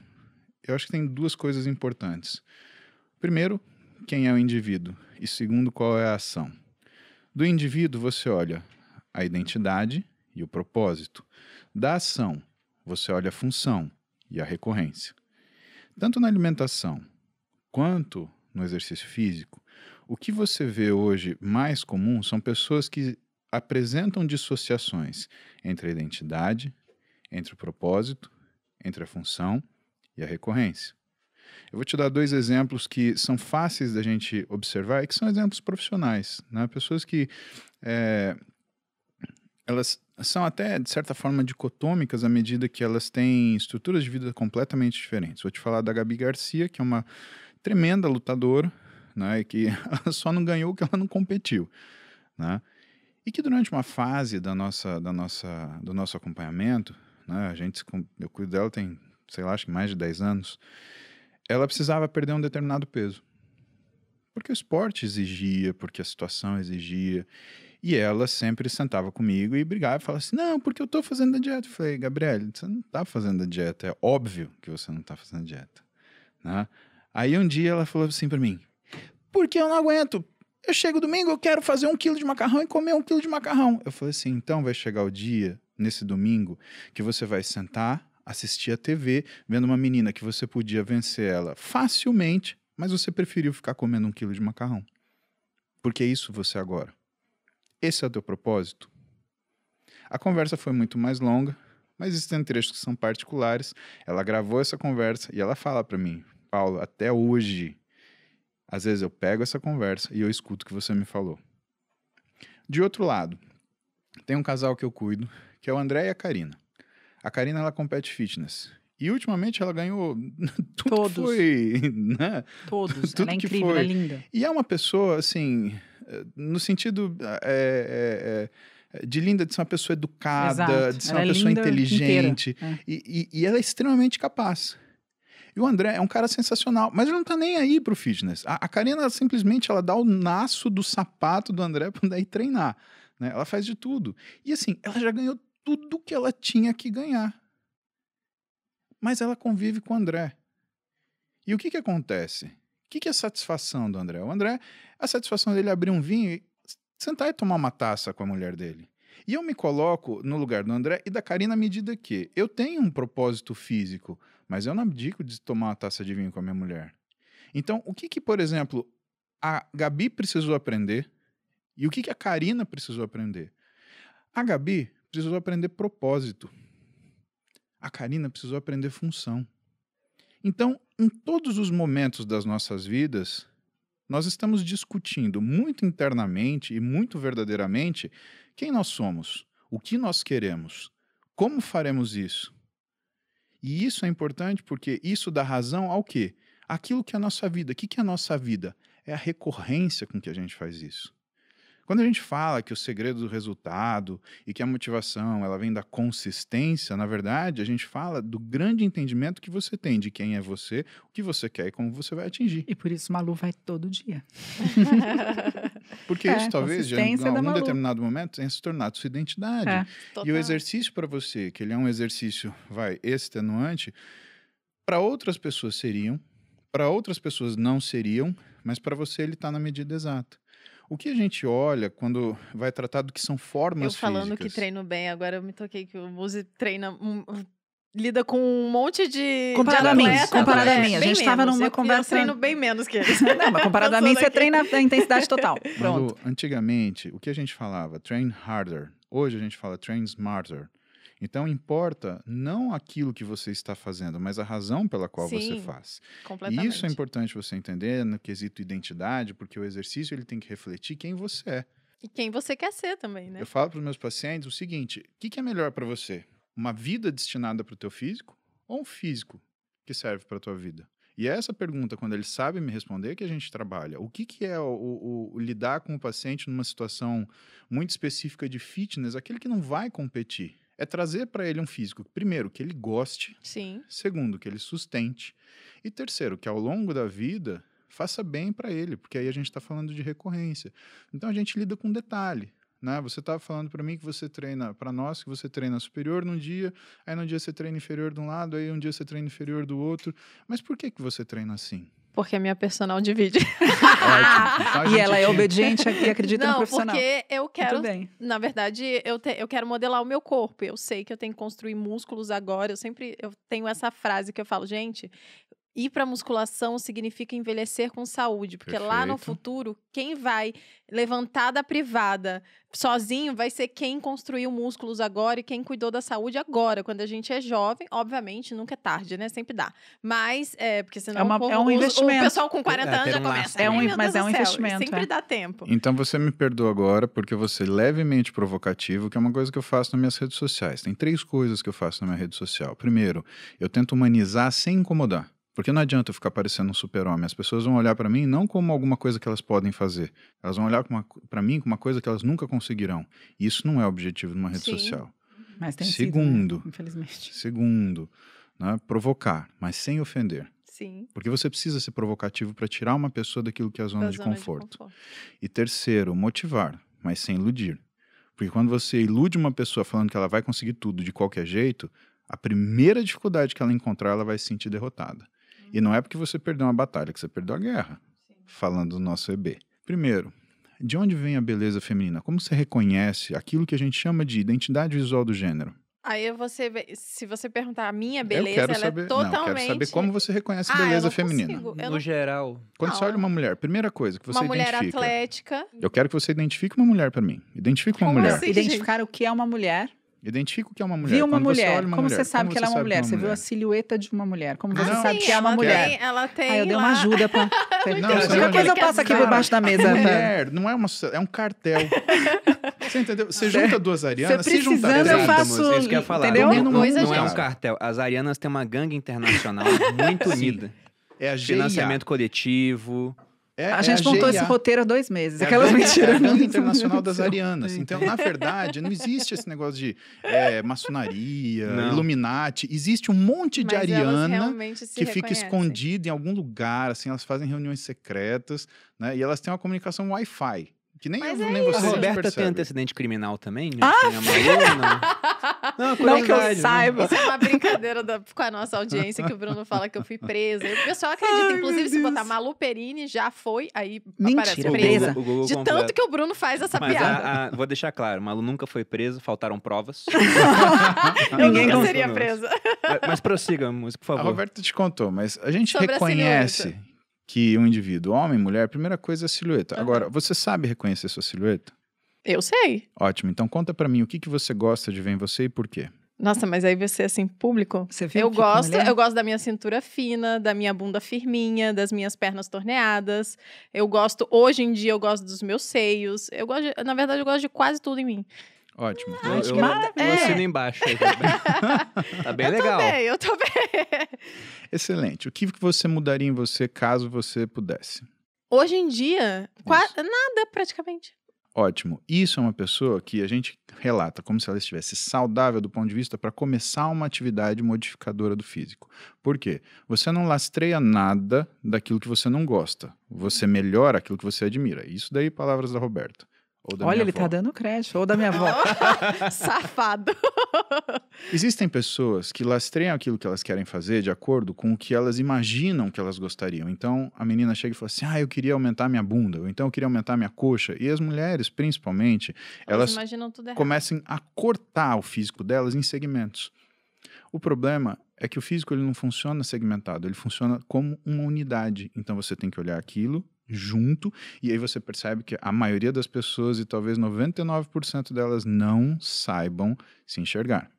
Eu acho que tem duas coisas importantes. Primeiro, quem é o indivíduo? E segundo, qual é a ação? Do indivíduo, você olha a identidade e o propósito. Da ação, você olha a função e a recorrência. Tanto na alimentação quanto no exercício físico, o que você vê hoje mais comum são pessoas que apresentam dissociações entre a identidade, entre o propósito, entre a função e a recorrência. Eu vou te dar dois exemplos que são fáceis da gente observar e que são exemplos profissionais, né? Pessoas que é, elas são até, de certa forma, dicotômicas à medida que elas têm estruturas de vida completamente diferentes. Vou te falar da Gabi Garcia, que é uma tremenda lutadora, né? E que ela só não ganhou que ela não competiu, né? E que durante uma fase da nossa, da nossa, do nosso acompanhamento, né? A gente, eu cuido dela tem, sei lá, acho que mais de 10 anos, ela precisava perder um determinado peso. Porque o esporte exigia, porque a situação exigia. E ela sempre sentava comigo e brigava e falava assim: Não, porque eu tô fazendo a dieta. Eu falei, Gabriel, você não tá fazendo a dieta. É óbvio que você não tá fazendo a dieta. Né? Aí um dia ela falou assim para mim: Porque eu não aguento. Eu chego domingo, eu quero fazer um quilo de macarrão e comer um quilo de macarrão. Eu falei assim: então vai chegar o dia, nesse domingo, que você vai sentar, assistir a TV, vendo uma menina que você podia vencer ela facilmente, mas você preferiu ficar comendo um quilo de macarrão. Porque é isso você agora. Esse é o teu propósito? A conversa foi muito mais longa, mas existem trechos que são particulares. Ela gravou essa conversa e ela fala para mim, Paulo, até hoje, às vezes eu pego essa conversa e eu escuto o que você me falou. De outro lado, tem um casal que eu cuido, que é o André e a Karina. A Karina ela compete fitness. E ultimamente ela ganhou tudo Todos. que foi, né? Todos. Tudo ela é que incrível, foi. ela é linda. E é uma pessoa, assim, no sentido é, é, é, de linda, de ser uma pessoa educada, Exato. de ser Ela uma é pessoa inteligente. é. E, e- e ela é extremamente capaz. E o André é um cara sensacional, mas ele não tá nem aí pro fitness. A, a Karina, simplesmente, ela dá o naço do sapato do André pra daí treinar. Né? Ela faz de tudo. E assim, ela já ganhou tudo que ela tinha que ganhar. Mas ela convive com o André. E o que que acontece? O que que é a satisfação do André? O André, a satisfação dele é abrir um vinho e sentar e tomar uma taça com a mulher dele. E eu me coloco no lugar do André e da Karina à medida que eu tenho um propósito físico, mas eu não abdico de tomar uma taça de vinho com a minha mulher. Então, o que que, por exemplo, a Gabi precisou aprender e o que que a Karina precisou aprender? A Gabi precisou aprender propósito. A Karina precisou aprender função. Então, em todos os momentos das nossas vidas, nós estamos discutindo muito internamente e muito verdadeiramente quem nós somos, o que nós queremos, como faremos isso. E isso é importante porque isso dá razão ao quê? Aquilo que é a nossa vida. O que que é a nossa vida? É a recorrência com que a gente faz isso. Quando a gente fala que o segredo do resultado e que a motivação ela vem da consistência, na verdade, a gente fala do grande entendimento que você tem de quem é você, o que você quer e como você vai atingir. E por isso Malu vai todo dia. Porque É, isso talvez, já em algum Malu. determinado momento, tenha se tornado sua identidade. É. E o exercício para você, que ele é um exercício, vai, extenuante, para outras pessoas seriam, para outras pessoas não seriam, mas para você ele está na medida exata. O que a gente olha quando vai tratar do que são Eu formas falando que físicas? treino bem, agora eu me toquei que o Muzi treina. um- lida com um monte de. Comparado a mim, comparado a mim, a gente tava menos. numa Eu- conversa- Eu treino bem menos que eles. Não, mas comparado a mim, você aqui. treina a intensidade total. Pronto. Antigamente, o que a gente falava? Train harder. Hoje a gente fala train smarter. Então importa não aquilo que você está fazendo, mas a razão pela qual você Sim, faz. E Completamente. isso é importante você entender no quesito identidade, porque o exercício ele tem que refletir quem você é. E quem você quer ser também, né? Eu falo para os meus pacientes o seguinte: o que, que é melhor para você? Uma vida destinada para o teu físico ou um físico que serve para a tua vida? E é essa pergunta, quando eles sabem me responder, que a gente trabalha. O que, que é o, o- o lidar com o paciente numa situação muito específica de fitness, aquele que não vai competir? É trazer para ele um físico, primeiro, que ele goste, Sim. Segundo, que ele sustente. E terceiro, que ao longo da vida faça bem para ele, porque aí a gente está falando de recorrência. Então a gente lida com detalhe. Né? Você estava falando para mim que você treina, para nós, que você treina superior num dia, aí num dia você treina inferior de um lado, aí um dia você treina inferior do outro. Mas por que, que você treina assim? Porque a minha personal divide. Ótimo. Então, E ela é obediente e acredita no Não, profissional. porque eu quero. Muito bem. Na verdade, eu, te- eu quero modelar o meu corpo. Eu sei que eu tenho que construir músculos agora. Eu sempre eu tenho essa frase que eu falo, gente. Ir para musculação significa envelhecer com saúde, porque lá no Perfeito. futuro, quem vai levantar da privada sozinho vai ser quem construiu músculos agora e quem cuidou da saúde agora. Quando a gente é jovem, obviamente, nunca é tarde, né? Sempre dá. Mas, é, porque senão É uma- o, povo- é um os- investimento. o pessoal com 40 É, anos já um começa. É um- "Ai, meu mas Deus é um do céu", investimento, Sempre é. dá tempo. Então você me perdoa agora porque você levemente provocativo, que é uma coisa que eu faço nas minhas redes sociais. Tem três coisas que eu faço na minha rede social. Primeiro, eu tento humanizar sem incomodar. Porque não adianta eu ficar parecendo um super-homem. As pessoas vão olhar para mim não como alguma coisa que elas podem fazer. Elas vão olhar para mim como uma coisa que elas nunca conseguirão. E isso não é o objetivo de uma rede Sim. social. Mas tem Segundo. sido, né? infelizmente. Segundo, né, provocar, mas sem ofender. Sim. Porque você precisa ser provocativo para tirar uma pessoa daquilo que é a zona, de, zona conforto. conforto. E terceiro, motivar, mas sem iludir. Porque quando você ilude uma pessoa falando que ela vai conseguir tudo de qualquer jeito, a primeira dificuldade que ela encontrar, ela vai se sentir derrotada. E não é porque você perdeu uma batalha, que você perdeu a guerra. Falando do nosso EB. Primeiro, de onde vem a beleza feminina? Como você reconhece aquilo que a gente chama de identidade visual do gênero? Aí você, se você perguntar a minha eu beleza, quero ela saber, é totalmente. não, quero saber como você reconhece Ah, eu beleza não feminina. consigo. Eu No não- geral, Quando você Não. olha uma mulher, primeira coisa que você Uma mulher identifica. atlética. Eu quero que você identifique uma mulher para mim. Identifique uma Como mulher. assim? Identificar o que é uma mulher. Identifica o que é uma mulher. Viu uma Quando você mulher. olha uma como mulher, você sabe como que ela é uma mulher? Você é viu a silhueta de uma mulher. Como você Ah, sabe sim, que é uma mulher. Tem, ela tem. Ah, eu dei uma ajuda pra. Não, você Qualquer não coisa eu Quer passo aqui por baixo da mesa. pra- Mulher, não é uma. É um cartel. você entendeu? Você junta duas Arianas, Você se juntar três, eu faço. Exato, isso que eu ia falar. Entendeu? Qualquer não, coisa, não é um cartel. As Arianas têm uma gangue internacional muito unida. É a GIA. Financiamento coletivo. É, A é gente montou esse GIA. roteiro há dois meses. É a Aquelas mentiras. É a Internacional das Arianas. Então, na verdade, não existe esse negócio de é, maçonaria, Não. Illuminati. Existe um monte de Mas Ariana que fica escondida em algum lugar, assim, elas fazem reuniões secretas, né? E elas têm uma comunicação Wi-Fi. Que nem, Mas eu, é nem A você Roberta tem percebe. antecedente criminal também? Né? Ah! A Malu, não. Não, que eu né? saiba. Isso é uma brincadeira da- com a nossa audiência que o Bruno fala que eu fui presa. E o pessoal acredita, Ai, inclusive, se botar. Malu Perini, já foi, aí Mentira, aparece O presa. presa. Google- o Google De tanto que o Bruno faz essa Mas piada. a- a- vou deixar claro, Malu nunca foi preso, faltaram provas. eu Ninguém nunca seria presa. Mas- Mas prossiga, música, por A favor. Roberta te contou, mas a gente Sobre a reconhece que um indivíduo, homem, mulher, a primeira coisa é a silhueta. Aham. Agora, você sabe reconhecer sua silhueta? Eu sei. Ótimo. Então conta pra mim o que, que você gosta de ver em você e por quê. Nossa, mas aí você, assim, público. Você viu Eu é gosto, eu gosto da minha cintura fina, da minha bunda firminha, das minhas pernas torneadas. Eu gosto, hoje em dia, eu gosto dos meus seios. Eu gosto, de- na verdade, eu gosto de quase tudo em mim. Ótimo. Eu, Acho eu, que eu maravilha. assino embaixo. aí, tá bem, tá bem eu legal. tô bem, eu tô bem. Excelente. O que que você mudaria em você caso você pudesse? Hoje em dia, qua- Isso. nada praticamente. Ótimo. Isso é uma pessoa que a gente relata como se ela estivesse saudável do ponto de vista para começar uma atividade modificadora do físico. Por quê? Você não lastreia nada daquilo que você não gosta. Você melhora aquilo que você admira. Isso daí, palavras da Roberta. Ou da Olha, minha ele avó. tá dando crédito. Ou da minha avó. Safado. Existem pessoas que lastreiam aquilo que elas querem fazer de acordo com o que elas imaginam que elas gostariam. Então, a menina chega e fala assim: ah, eu queria aumentar minha bunda, ou então eu queria aumentar minha coxa. E as mulheres, principalmente, Elas elas imaginam tudo errado. comecem a cortar o físico delas em segmentos. O problema é que o físico ele não funciona segmentado, ele funciona como uma unidade. Então você tem que olhar aquilo junto e aí você percebe que a maioria das pessoas e talvez 99% delas não saibam se enxergar.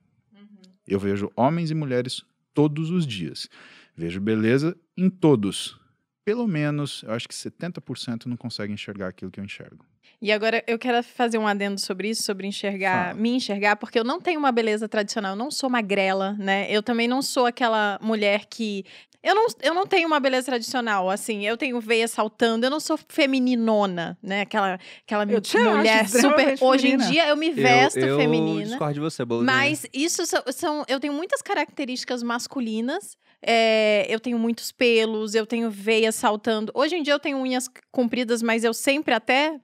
Eu vejo homens e mulheres todos os dias. Vejo beleza em todos. Pelo menos, eu acho que 70% não conseguem enxergar aquilo que eu enxergo. E agora eu quero fazer um adendo sobre isso, sobre enxergar, Fala. me enxergar, porque eu não tenho uma beleza tradicional, eu não sou magrela, né? Eu também não sou aquela mulher que. Eu não, eu não tenho uma beleza tradicional, assim, eu tenho veia saltando, eu não sou femininona, né? Aquela, aquela Eu te acho mulher super. Hoje em feminina. dia eu me Eu- vesto eu, feminina. discordo de você, Bolo. Mas isso são, são- Eu tenho muitas características masculinas. é, eu tenho muitos pelos, eu tenho veias saltando. Hoje em dia eu tenho unhas compridas, mas eu sempre, até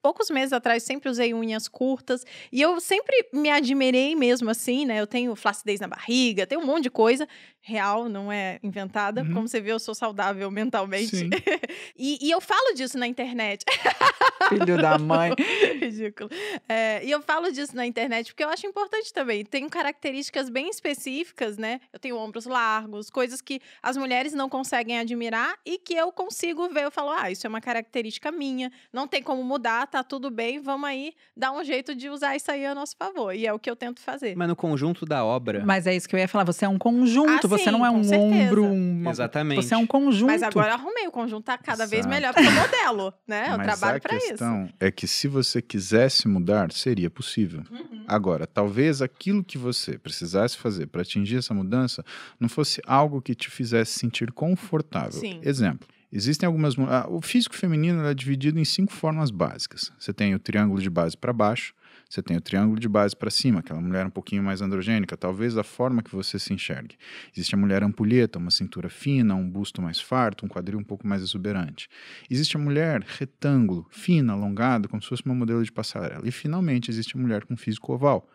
poucos meses atrás, sempre usei unhas curtas. E eu sempre me admirei mesmo assim, né? Eu tenho flacidez na barriga, tenho um monte de coisa. Real, não é inventada. Uhum. Como você vê, eu sou saudável mentalmente. Sim. e, e eu falo disso na internet. Filho da mãe. Ridículo. É, e eu falo disso na internet porque eu acho importante também. Tem características bem específicas, né? Eu tenho ombros largos, coisas que as mulheres não conseguem admirar e que eu consigo ver. Eu falo, ah, isso é uma característica minha, não tem como mudar, tá tudo bem, vamos aí dar um jeito de usar isso aí a nosso favor. E é o que eu tento fazer. Mas no conjunto da obra. Mas é isso que eu ia falar. Você é um conjunto, Ah, você não é um certeza. ombro. Uma... Exatamente. Você é um conjunto. Mas agora eu arrumei, o conjunto tá cada vez Exato. melhor, porque eu modelo, né? Eu Mas trabalho a pra isso. questão é que se você quisesse mudar, seria possível. Uhum. Agora, talvez aquilo que você precisasse fazer para atingir essa mudança não fosse algo que te fizesse sentir confortável. Sim. Exemplo. Existem algumas. ah, o físico feminino é dividido em cinco formas básicas. Você tem o triângulo de base para baixo, você tem o triângulo de base para cima, aquela mulher um pouquinho mais androgênica, talvez da forma que você se enxergue. Existe a mulher ampulheta, uma cintura fina, um busto mais farto, um quadril um pouco mais exuberante. Existe a mulher retângulo, fina, alongada, como se fosse uma modelo de passarela. E finalmente existe a mulher com físico oval.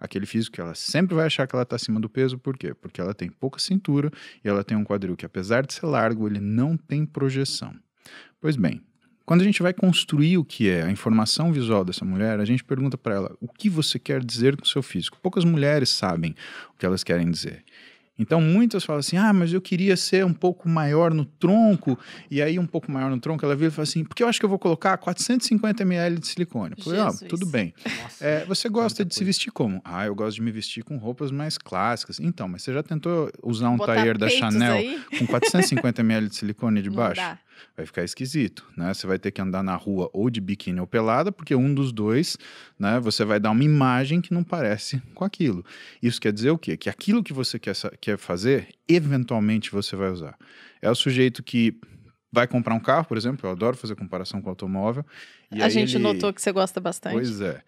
Aquele físico que ela sempre vai achar que ela está acima do peso, por quê? Porque ela tem pouca cintura e ela tem um quadril que, apesar de ser largo, ele não tem projeção. Pois bem, quando a gente vai construir o que é a informação visual dessa mulher, a gente pergunta para ela o que você quer dizer com o seu físico. Poucas mulheres sabem o que elas querem dizer. Então, muitas falam assim: ah, mas eu queria ser um pouco maior no tronco. E aí, um pouco maior no tronco, ela vira e fala assim: porque eu acho que eu vou colocar 450 ml de silicone. Eu falei, ah, tudo bem. É, você gosta de se vestir como? Ah, eu gosto de me vestir com roupas mais clássicas. Então, mas você já tentou usar um Botar tailleur da Chanel aí, com 450 ml de silicone de não baixo? dá. Vai ficar esquisito, né? Você vai ter que andar na rua ou de biquíni ou pelada, porque um dos dois, né, você vai dar uma imagem que não parece com aquilo. Isso quer dizer o quê? Que aquilo que você quer, quer fazer, eventualmente você vai usar. É o sujeito que vai comprar um carro, por exemplo, eu adoro fazer comparação com automóvel. a gente ele- notou que você gosta bastante. Pois é.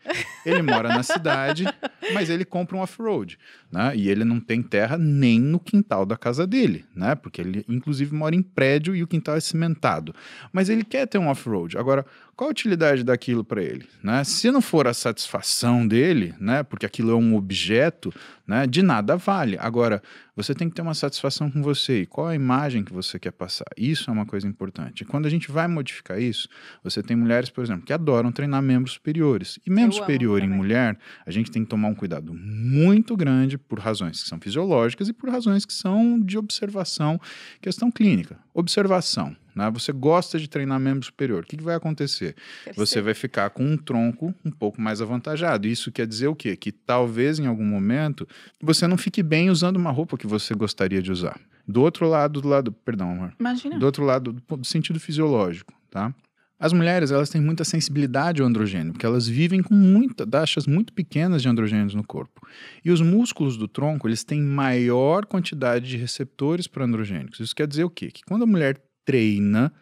Ele mora na cidade, mas ele compra um off-road, né? E ele não tem terra nem no quintal da casa dele, né? Porque ele, inclusive, mora em prédio e o quintal é cimentado. Mas ele quer ter um off-road. Agora, qual a utilidade daquilo para ele, né? Se não for a satisfação dele, né? Porque aquilo é um objeto, né? De nada vale. Agora, você tem que ter uma satisfação com você e qual a imagem que você quer passar. Isso é uma coisa importante. E quando a gente vai modificar isso, você tem mulheres, por exemplo, que adoram treinar membros superiores. E membro Eu superior em mulher, a gente tem que tomar um cuidado muito grande por razões que são fisiológicas e por razões que são de observação, questão clínica. Observação. Né? Você gosta de treinar membro superior. O que, que vai acontecer? Você vai ficar com um tronco um pouco mais avantajado. Isso quer dizer o quê? Que talvez em algum momento você não fique bem usando uma roupa que você gostaria de usar. Do outro lado, do lado, perdão, amor. Imagina. Do outro lado, do, do sentido fisiológico, tá? As mulheres, elas têm muita sensibilidade ao androgênio, porque elas vivem com muita, taxas muito pequenas de androgênios no corpo. E os músculos do tronco, eles têm maior quantidade de receptores para androgênicos. Isso quer dizer o quê? Que quando a mulher treina,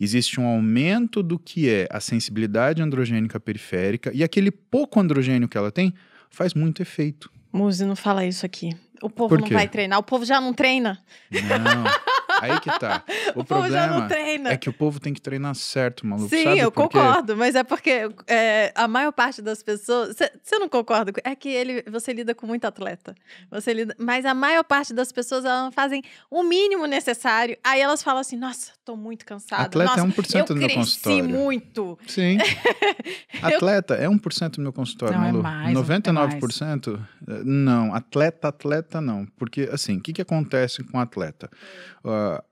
existe um aumento do que é a sensibilidade androgênica periférica e aquele pouco androgênio que ela tem faz muito efeito. Muzi, não fala isso aqui. O povo não vai treinar. O povo já não treina. Não, aí que tá. O, O, povo já não problema treina. é que o povo tem que treinar certo, maluco. Sim, Sabe eu concordo, mas é porque é, a maior parte das pessoas. Você não concorda? É que ele, você lida com muito atleta. Você lida, mas a maior parte das pessoas elas fazem o mínimo necessário. Aí elas falam assim: nossa, tô muito cansada. Atleta nossa, é 1% eu do meu consultório. muito. Sim. Atleta é 1% do meu consultório, Não, é Malu. mais, 99%? eh, Não, atleta, atleta não. Porque, assim, o que, que acontece com o atleta? Ah,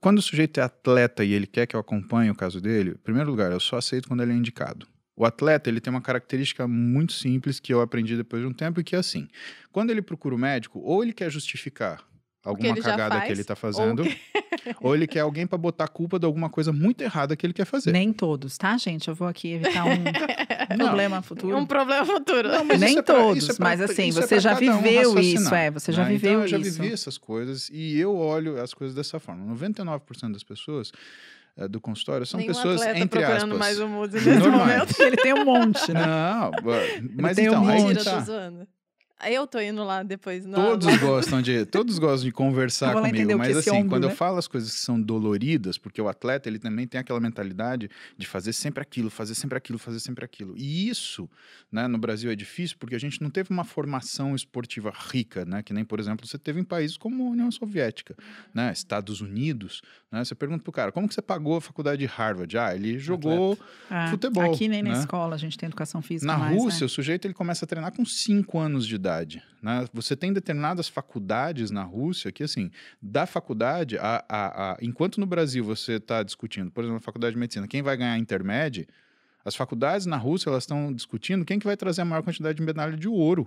quando o sujeito é atleta e ele quer que eu acompanhe o caso dele, em primeiro lugar, eu só aceito quando ele é indicado. O atleta, ele tem uma característica muito simples que eu aprendi depois de um tempo, e que é assim, quando ele procura o médico, ou ele quer justificar alguma ele cagada que faz, ele está ou fazendo, ou, ele quer alguém para botar a culpa de alguma coisa muito errada que ele quer fazer. Nem todos, tá, gente? Eu vou aqui evitar um Não. problema futuro. Um problema futuro. Não, mas Nem é pra- todos, é pra- mas assim, é você pra já um viveu raciocinar, isso, é, você já né? viveu então, eu já isso. vivi essas coisas e eu olho as coisas dessa forma. 99% das pessoas eh, do consultório são Nenhum pessoas, entre procurando aspas... mais um nesse normais. momento. Ele tem um monte, né? Não, mas tem um então, aí monte. que Mentira, tá. Eu tô indo lá depois. no- Todos lá- gostam de, todos gostam de conversar Eu comigo, mas é assim, ombro, quando eu né? falo as coisas que são doloridas, porque o atleta ele também tem aquela mentalidade de fazer sempre aquilo, fazer sempre aquilo, fazer sempre aquilo. E isso, né, no Brasil é difícil porque a gente não teve uma formação esportiva rica, né, que nem por exemplo você teve em países como a União Soviética, né, Estados Unidos, né, você pergunta pro cara, como que você pagou a faculdade de Harvard? Ah, ele jogou Ah, Futebol, Aqui nem na né? escola a gente tem educação física na mais, Rússia, né? o sujeito ele começa a treinar com 5 anos de idade. Né? Você tem determinadas faculdades na Rússia que, assim, da faculdade, a, a, a- enquanto no Brasil você está discutindo, por exemplo, a faculdade de medicina, quem vai ganhar a intermédio, as faculdades na Rússia elas estão discutindo quem que vai trazer a maior quantidade de medalha de ouro.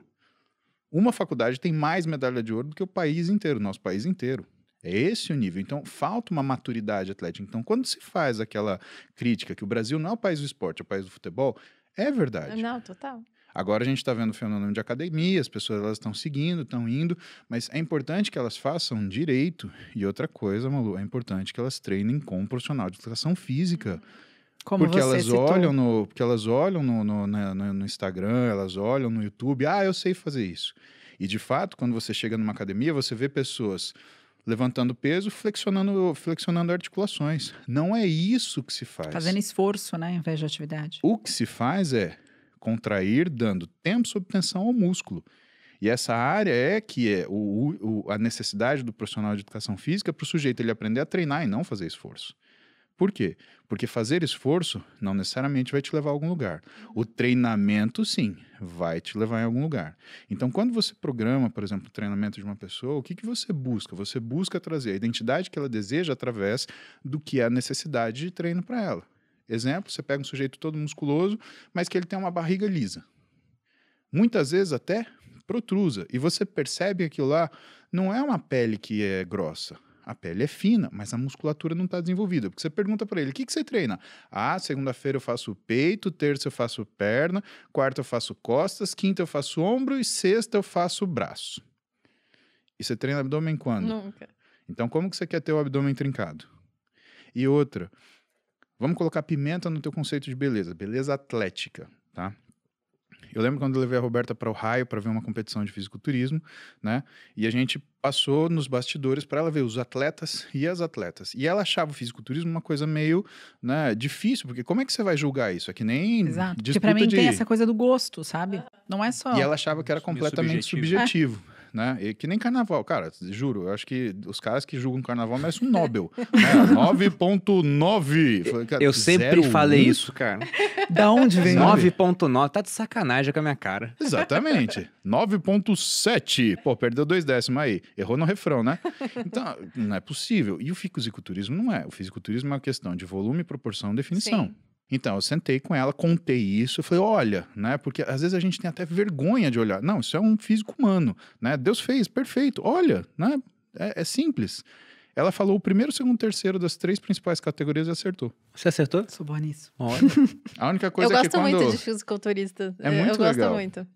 Uma faculdade tem mais medalha de ouro do que o país inteiro, nosso país inteiro. É esse o nível. Então, falta uma maturidade atlética. Então, quando se faz aquela crítica que o Brasil não é o país do esporte, é o país do futebol, é verdade. Não, total. Agora a gente está vendo o fenômeno de academia, as pessoas elas estão seguindo, estão indo, mas é importante que elas façam direito. E outra coisa, Malu, é importante que elas treinem com um profissional de educação física. Como porque elas citou. olham no, porque elas olham no, no, no- no Instagram, elas olham no YouTube, ah, eu sei fazer isso. E de fato, quando você chega numa academia, você vê pessoas levantando peso, flexionando, flexionando articulações. Não é isso que se faz. Fazendo esforço, né, ao invés de atividade. O que se faz é contrair dando tempo sob tensão ao músculo. E essa área é que é o, o- a necessidade do profissional de educação física para o sujeito ele aprender a treinar e não fazer esforço. Por quê? Porque fazer esforço não necessariamente vai te levar a algum lugar. O treinamento, sim, vai te levar em algum lugar. Então, quando você programa, por exemplo, o treinamento de uma pessoa, o que, que você busca? Você busca trazer a identidade que ela deseja através do que é a necessidade de treino para ela. Exemplo, você pega um sujeito todo musculoso, mas que ele tem uma barriga lisa. Muitas vezes até protrusa. E você percebe que aquilo lá não é uma pele que é grossa. A pele é fina, mas a musculatura não está desenvolvida. Porque você pergunta para ele, o que, que você treina? Ah, segunda-feira eu faço peito, terça eu faço perna, quarta eu faço costas, quinta eu faço ombro e sexta eu faço braço. E você treina abdômen quando? Nunca. Então, como que você quer ter o abdômen trincado? E outra, vamos colocar pimenta no teu conceito de beleza, beleza atlética, tá? Eu lembro quando eu levei a Roberta para o Raio para ver uma competição de fisiculturismo, né? E a gente passou nos bastidores para ela ver os atletas e as atletas. E ela achava o fisiculturismo uma coisa meio, né, difícil, porque como é que você vai julgar isso? É que nem Exato. Porque pra mim de... tem essa coisa do gosto, sabe? Não é só. E ela achava que era completamente subjetivo. subjetivo. Né? E que nem carnaval, cara, juro, eu acho que os caras que julgam carnaval merecem um Nobel. né? 9.9. Falei, cara, Eu sempre 0,1? falei isso, cara. Da onde vem? Sabe? 9.9, tá de sacanagem com a minha cara. Exatamente. 9.7. Pô, perdeu dois décimos aí. Errou no refrão, né? Então, não é possível. E o fisiculturismo não é. O fisiculturismo é uma questão de volume, proporção, definição. Sim. Então, eu sentei com ela, contei isso, eu falei, olha, né? Porque às vezes a gente tem até vergonha de olhar. Não, isso é um físico humano, né? Deus fez, perfeito. Olha, né? É, é simples. Ela falou o primeiro, segundo, terceiro das três principais categorias e acertou. Você acertou? Sou boa nisso. Olha. A única Eu coisa é que gosto quando... muito de fisiculturista. É Eu- muito eu gosto legal. muito.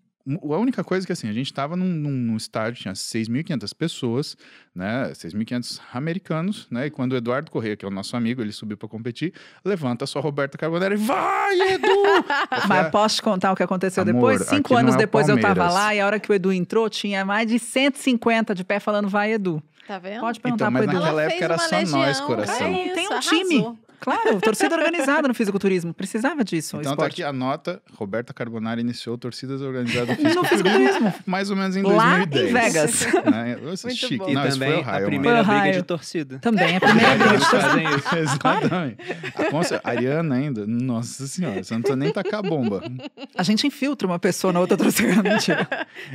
A única coisa que assim, a gente estava num, num, num estádio, tinha 6.500 pessoas, né? 6.500 americanos, né? E quando o Eduardo Corrêa, que é o nosso amigo, ele subiu para competir, levanta só a Roberta Carbonera e vai, Edu! Eu falei, Mas "Ah, posso te contar o que aconteceu Amor, depois? Cinco anos é depois eu tava Palmeiras. lá e a hora que o Edu entrou, tinha mais de 150 de pé falando vai, Edu. Tá vendo? Pode perguntar Então, mas pro Edu. naquela Ela época era só nós, legião. coração. É Tem isso, um time. Claro, torcida organizada no fisiculturismo. Precisava disso. Então tá aqui a nota, Roberta Carbonari iniciou torcidas organizadas no fisiculturismo, fisiculturismo. mais ou menos em Lá em 2010. Vegas. Né? Nossa, Muito chique. bom. E Não, também o raio, a mano. primeira Foi o briga de torcida. Também, a primeira briga de torcida. isso. Exatamente. A Conce- a Ariana ainda, nossa senhora, você não precisa nem tacar a bomba. A gente infiltra uma pessoa na outra torcida. Mentira.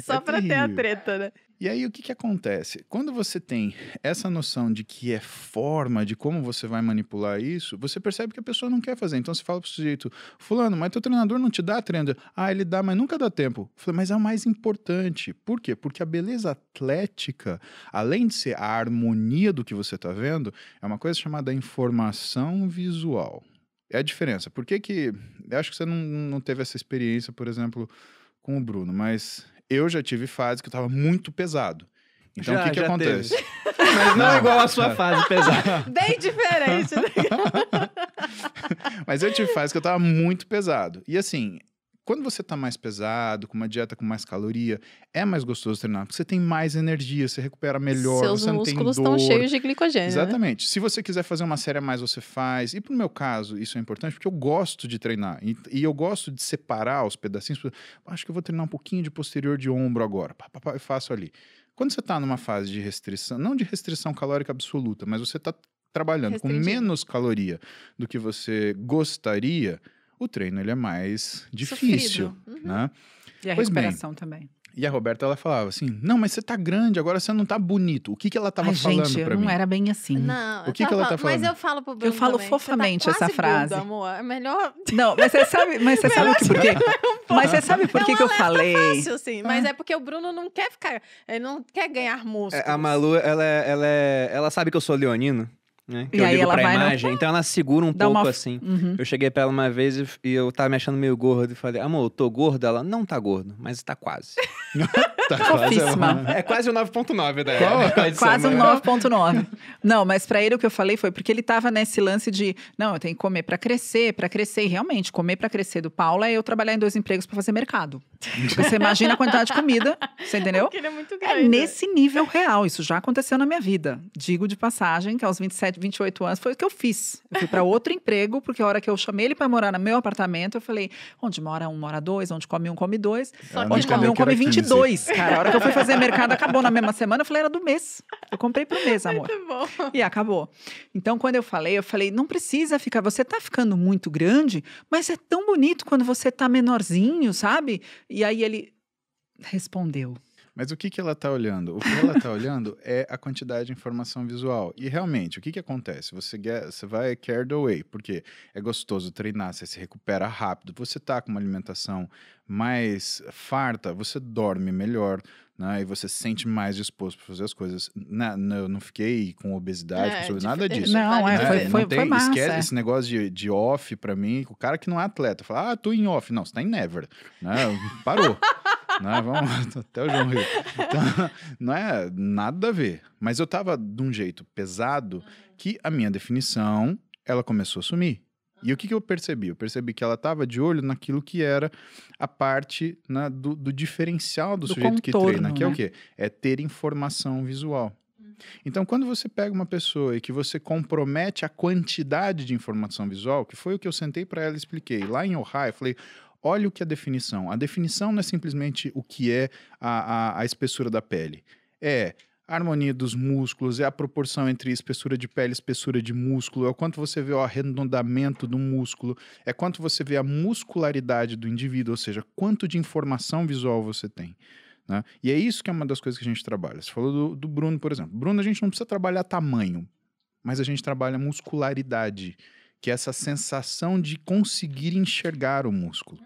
Só É pra ter a terrível. treta, né? E aí, o que, que acontece? Quando você tem essa noção de que é forma, de como você vai manipular isso, você percebe que a pessoa não quer fazer. Então, você fala pro sujeito, fulano, mas teu treinador não te dá treino. Ah, ele dá, mas nunca dá tempo. Falei, mas é o mais importante. Por quê? Porque a beleza atlética, além de ser a harmonia do que você está vendo, é uma coisa chamada informação visual. É a diferença. Por que que... Eu acho que você não, não teve essa experiência, por exemplo, com o Bruno, mas eu já tive fase que eu tava muito pesado. Então, o que que acontece? Mas não, Não. igual a sua fase pesada. Bem diferente. né? Mas eu tive fase que eu tava muito pesado. E assim, quando você tá mais pesado, com uma dieta com mais caloria, é mais gostoso treinar, porque você tem mais energia, você recupera melhor, Seus você não tem músculos dor. estão cheios de glicogênio. né? Exatamente. Se você quiser fazer uma série a mais, você faz. E pro meu caso, isso é importante porque eu gosto de treinar. E, e eu gosto de separar os pedacinhos. Acho que eu vou treinar um pouquinho de posterior de ombro agora. Pá, pá, pá, eu faço ali. Quando você está numa fase de restrição, não de restrição calórica absoluta, mas você está trabalhando com menos caloria do que você gostaria, o treino ele é mais difícil. Uhum. né? E a Pois bem. recuperação também. E a Roberta ela falava assim: "Não, mas você tá grande, agora você não tá bonito". O que que ela tava Ai, falando gente, pra não mim? era bem assim. Não, O eu que que ela tá falando- Mas eu falo pro Bruno falo também, fofamente você tá essa frase. gordo, amor. É melhor... Não, mas você sabe, mas você sabe que por quê? Mas você sabe por É que, que eu falei? fácil, assim. Mas é porque o Bruno não quer ficar... Ele não quer ganhar músculos. É, a Malu, ela, é- ela, é- ela sabe que eu sou leonino, né? Que E eu aí ligo ela pra vai no- imagem, então ela segura um Dá pouco uma- assim. Uhum. Eu cheguei pra ela uma vez e, e eu tava me achando meio gordo e falei, amor, eu tô gordo? Ela, não tá gordo, mas tá quase. Tá Fofíssima. é quase o 9.9 da Qual? da edição, Quase um né? 9.9. Não, mas pra ele o que eu falei foi porque ele tava nesse lance de, não, eu tenho que comer pra crescer, pra crescer. E realmente, comer pra crescer do Paulo é eu trabalhar em dois empregos pra fazer mercado. Porque você imagina a quantidade de comida, você entendeu? Porque ele é muito grande. É nesse nível real. Isso já aconteceu na minha vida. Digo de passagem que aos 27, 28 anos foi o que eu fiz. Eu fui para outro emprego, porque a hora que eu chamei ele para morar no meu apartamento, eu falei: onde mora um, mora dois, onde come um, come dois. Só que Onde come um, come 15. 22. Cara, a hora que eu fui fazer mercado, acabou na mesma semana. Eu falei: era do mês. Eu comprei pro mês, amor. Muito bom. E acabou. Então, quando eu falei, eu falei, não precisa ficar. Você tá ficando muito grande, mas é tão bonito quando você tá menorzinho, sabe? E aí ele respondeu. Mas o que, que ela está olhando? O que ela está olhando é a quantidade de informação visual. E realmente, o que, que acontece? Você, get- você vai carried away, porque é gostoso treinar, você se recupera rápido, você tá com uma alimentação mais farta, você dorme melhor, né? E você se sente mais disposto para fazer as coisas. Na, na- eu não fiquei com obesidade, É, sobre- nada disso. Não, é, né? foi. Não foi, tem- foi massa. Esquece é. esse negócio de, de off pra mim. O cara que não é atleta fala, ah, tô em off. Não, você tá em never. Né? Parou. né? Vamos até o João Rio. Então, não é nada a ver. Mas eu tava de um jeito pesado que a minha definição, ela começou a sumir. E o que, que eu percebi? Eu percebi que ela estava de olho naquilo que era a parte né, do, do diferencial do, Do sujeito que contorno, treina, que é o né? quê? É ter informação visual. Então, quando você pega uma pessoa e que você compromete a quantidade de informação visual, que foi o que eu sentei para ela e expliquei, lá em Ohio, eu falei, olha o que é a definição. A definição não é simplesmente o que é a, a, a espessura da pele. É a harmonia dos músculos, é a proporção entre espessura de pele e espessura de músculo, é o quanto você vê o arredondamento do músculo, é quanto você vê a muscularidade do indivíduo, ou seja, quanto de informação visual você tem. né? E é isso que é uma das coisas que a gente trabalha. Você falou do, do Bruno, por exemplo. Bruno, a gente não precisa trabalhar tamanho, mas a gente trabalha muscularidade, que é essa sensação de conseguir enxergar o músculo.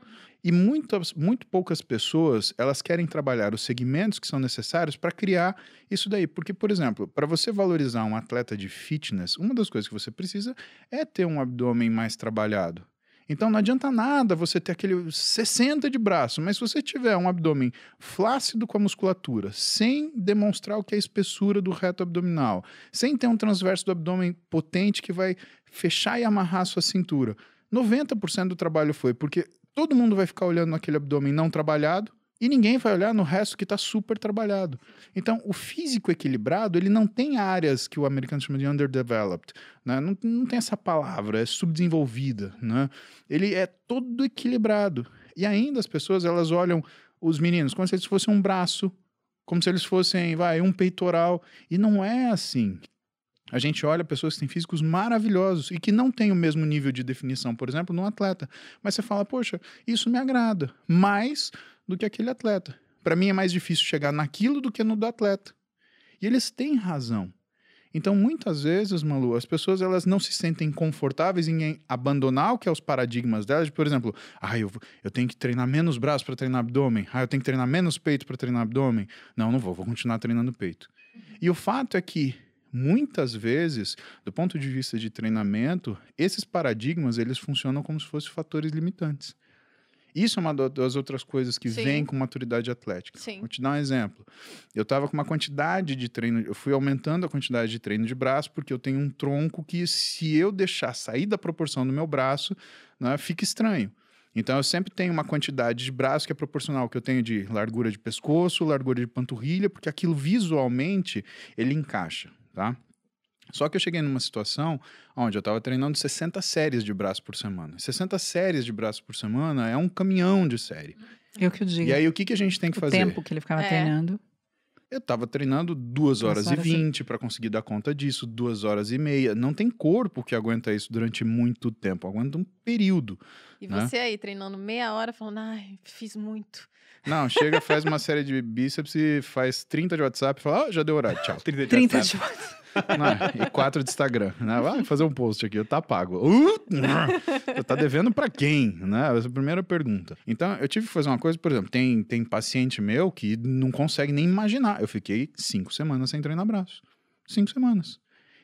E muitas, muito poucas pessoas, elas querem trabalhar os segmentos que são necessários para criar isso daí. Porque, por exemplo, para você valorizar um atleta de fitness, uma das coisas que você precisa é ter um abdômen mais trabalhado. Então não adianta nada você ter aquele 60 de braço, mas se você tiver um abdômen flácido com a musculatura, sem demonstrar o que é a espessura do reto abdominal, sem ter um transverso do abdômen potente que vai fechar e amarrar a sua cintura, 90% do trabalho foi porque todo mundo vai ficar olhando naquele abdômen não trabalhado e ninguém vai olhar no resto que está super trabalhado. Então, o físico equilibrado, ele não tem áreas que o americano chama de underdeveloped, né? não, não tem essa palavra, é subdesenvolvida, né? Ele é todo equilibrado. E ainda as pessoas, elas olham os meninos como se eles fossem um braço, como se eles fossem, vai, um peitoral, e não é assim. A gente olha pessoas que têm físicos maravilhosos e que não têm o mesmo nível de definição, por exemplo, num atleta. Mas você fala, poxa, isso me agrada mais do que aquele atleta. Para mim é mais difícil chegar naquilo do que no do atleta. E eles têm razão. Então, muitas vezes, Malu, as pessoas elas não se sentem confortáveis em abandonar o que é os paradigmas delas. Por exemplo, ah, eu, eu tenho que treinar menos braço para treinar abdômen. Ah, eu tenho que treinar menos peito para treinar abdômen. Não, não vou, vou continuar treinando peito. E o fato é que muitas vezes, do ponto de vista de treinamento, esses paradigmas eles funcionam como se fossem fatores limitantes. Isso é uma das outras coisas que Sim. vem com maturidade atlética. Sim. Vou te dar um exemplo. Eu estava com uma quantidade de treino, eu fui aumentando a quantidade de treino de braço, porque eu tenho um tronco que, se eu deixar sair da proporção do meu braço, né, fica estranho. Então eu sempre tenho uma quantidade de braço que é proporcional ao que eu tenho de largura de pescoço, largura de panturrilha, porque aquilo visualmente ele encaixa, tá? Só que eu cheguei numa situação onde eu estava treinando 60 séries de braço por semana. 60 séries de braço por semana é um caminhão de série. Eu que o digo. E aí o que, que a gente tem que o fazer? tempo que ele ficava É. treinando. Eu tava treinando duas horas, horas e e- vinte para conseguir dar conta disso, duas horas e meia. Não tem corpo que aguenta isso durante muito tempo, aguenta um período. E né? você aí treinando meia hora, falando, ai, fiz muito. Não, chega, faz uma série de bíceps e faz 30 de WhatsApp e fala, ah, já deu horário, tchau. 30 30 WhatsApp. de... e quatro de Instagram. Né? Vai fazer um post aqui, tá pago. Uh, tá devendo pra quem? Né? Essa é a primeira pergunta. Então, eu tive que fazer uma coisa, por exemplo, tem, tem paciente meu que não consegue nem imaginar. Eu fiquei cinco semanas sem treinar braço. Cinco semanas.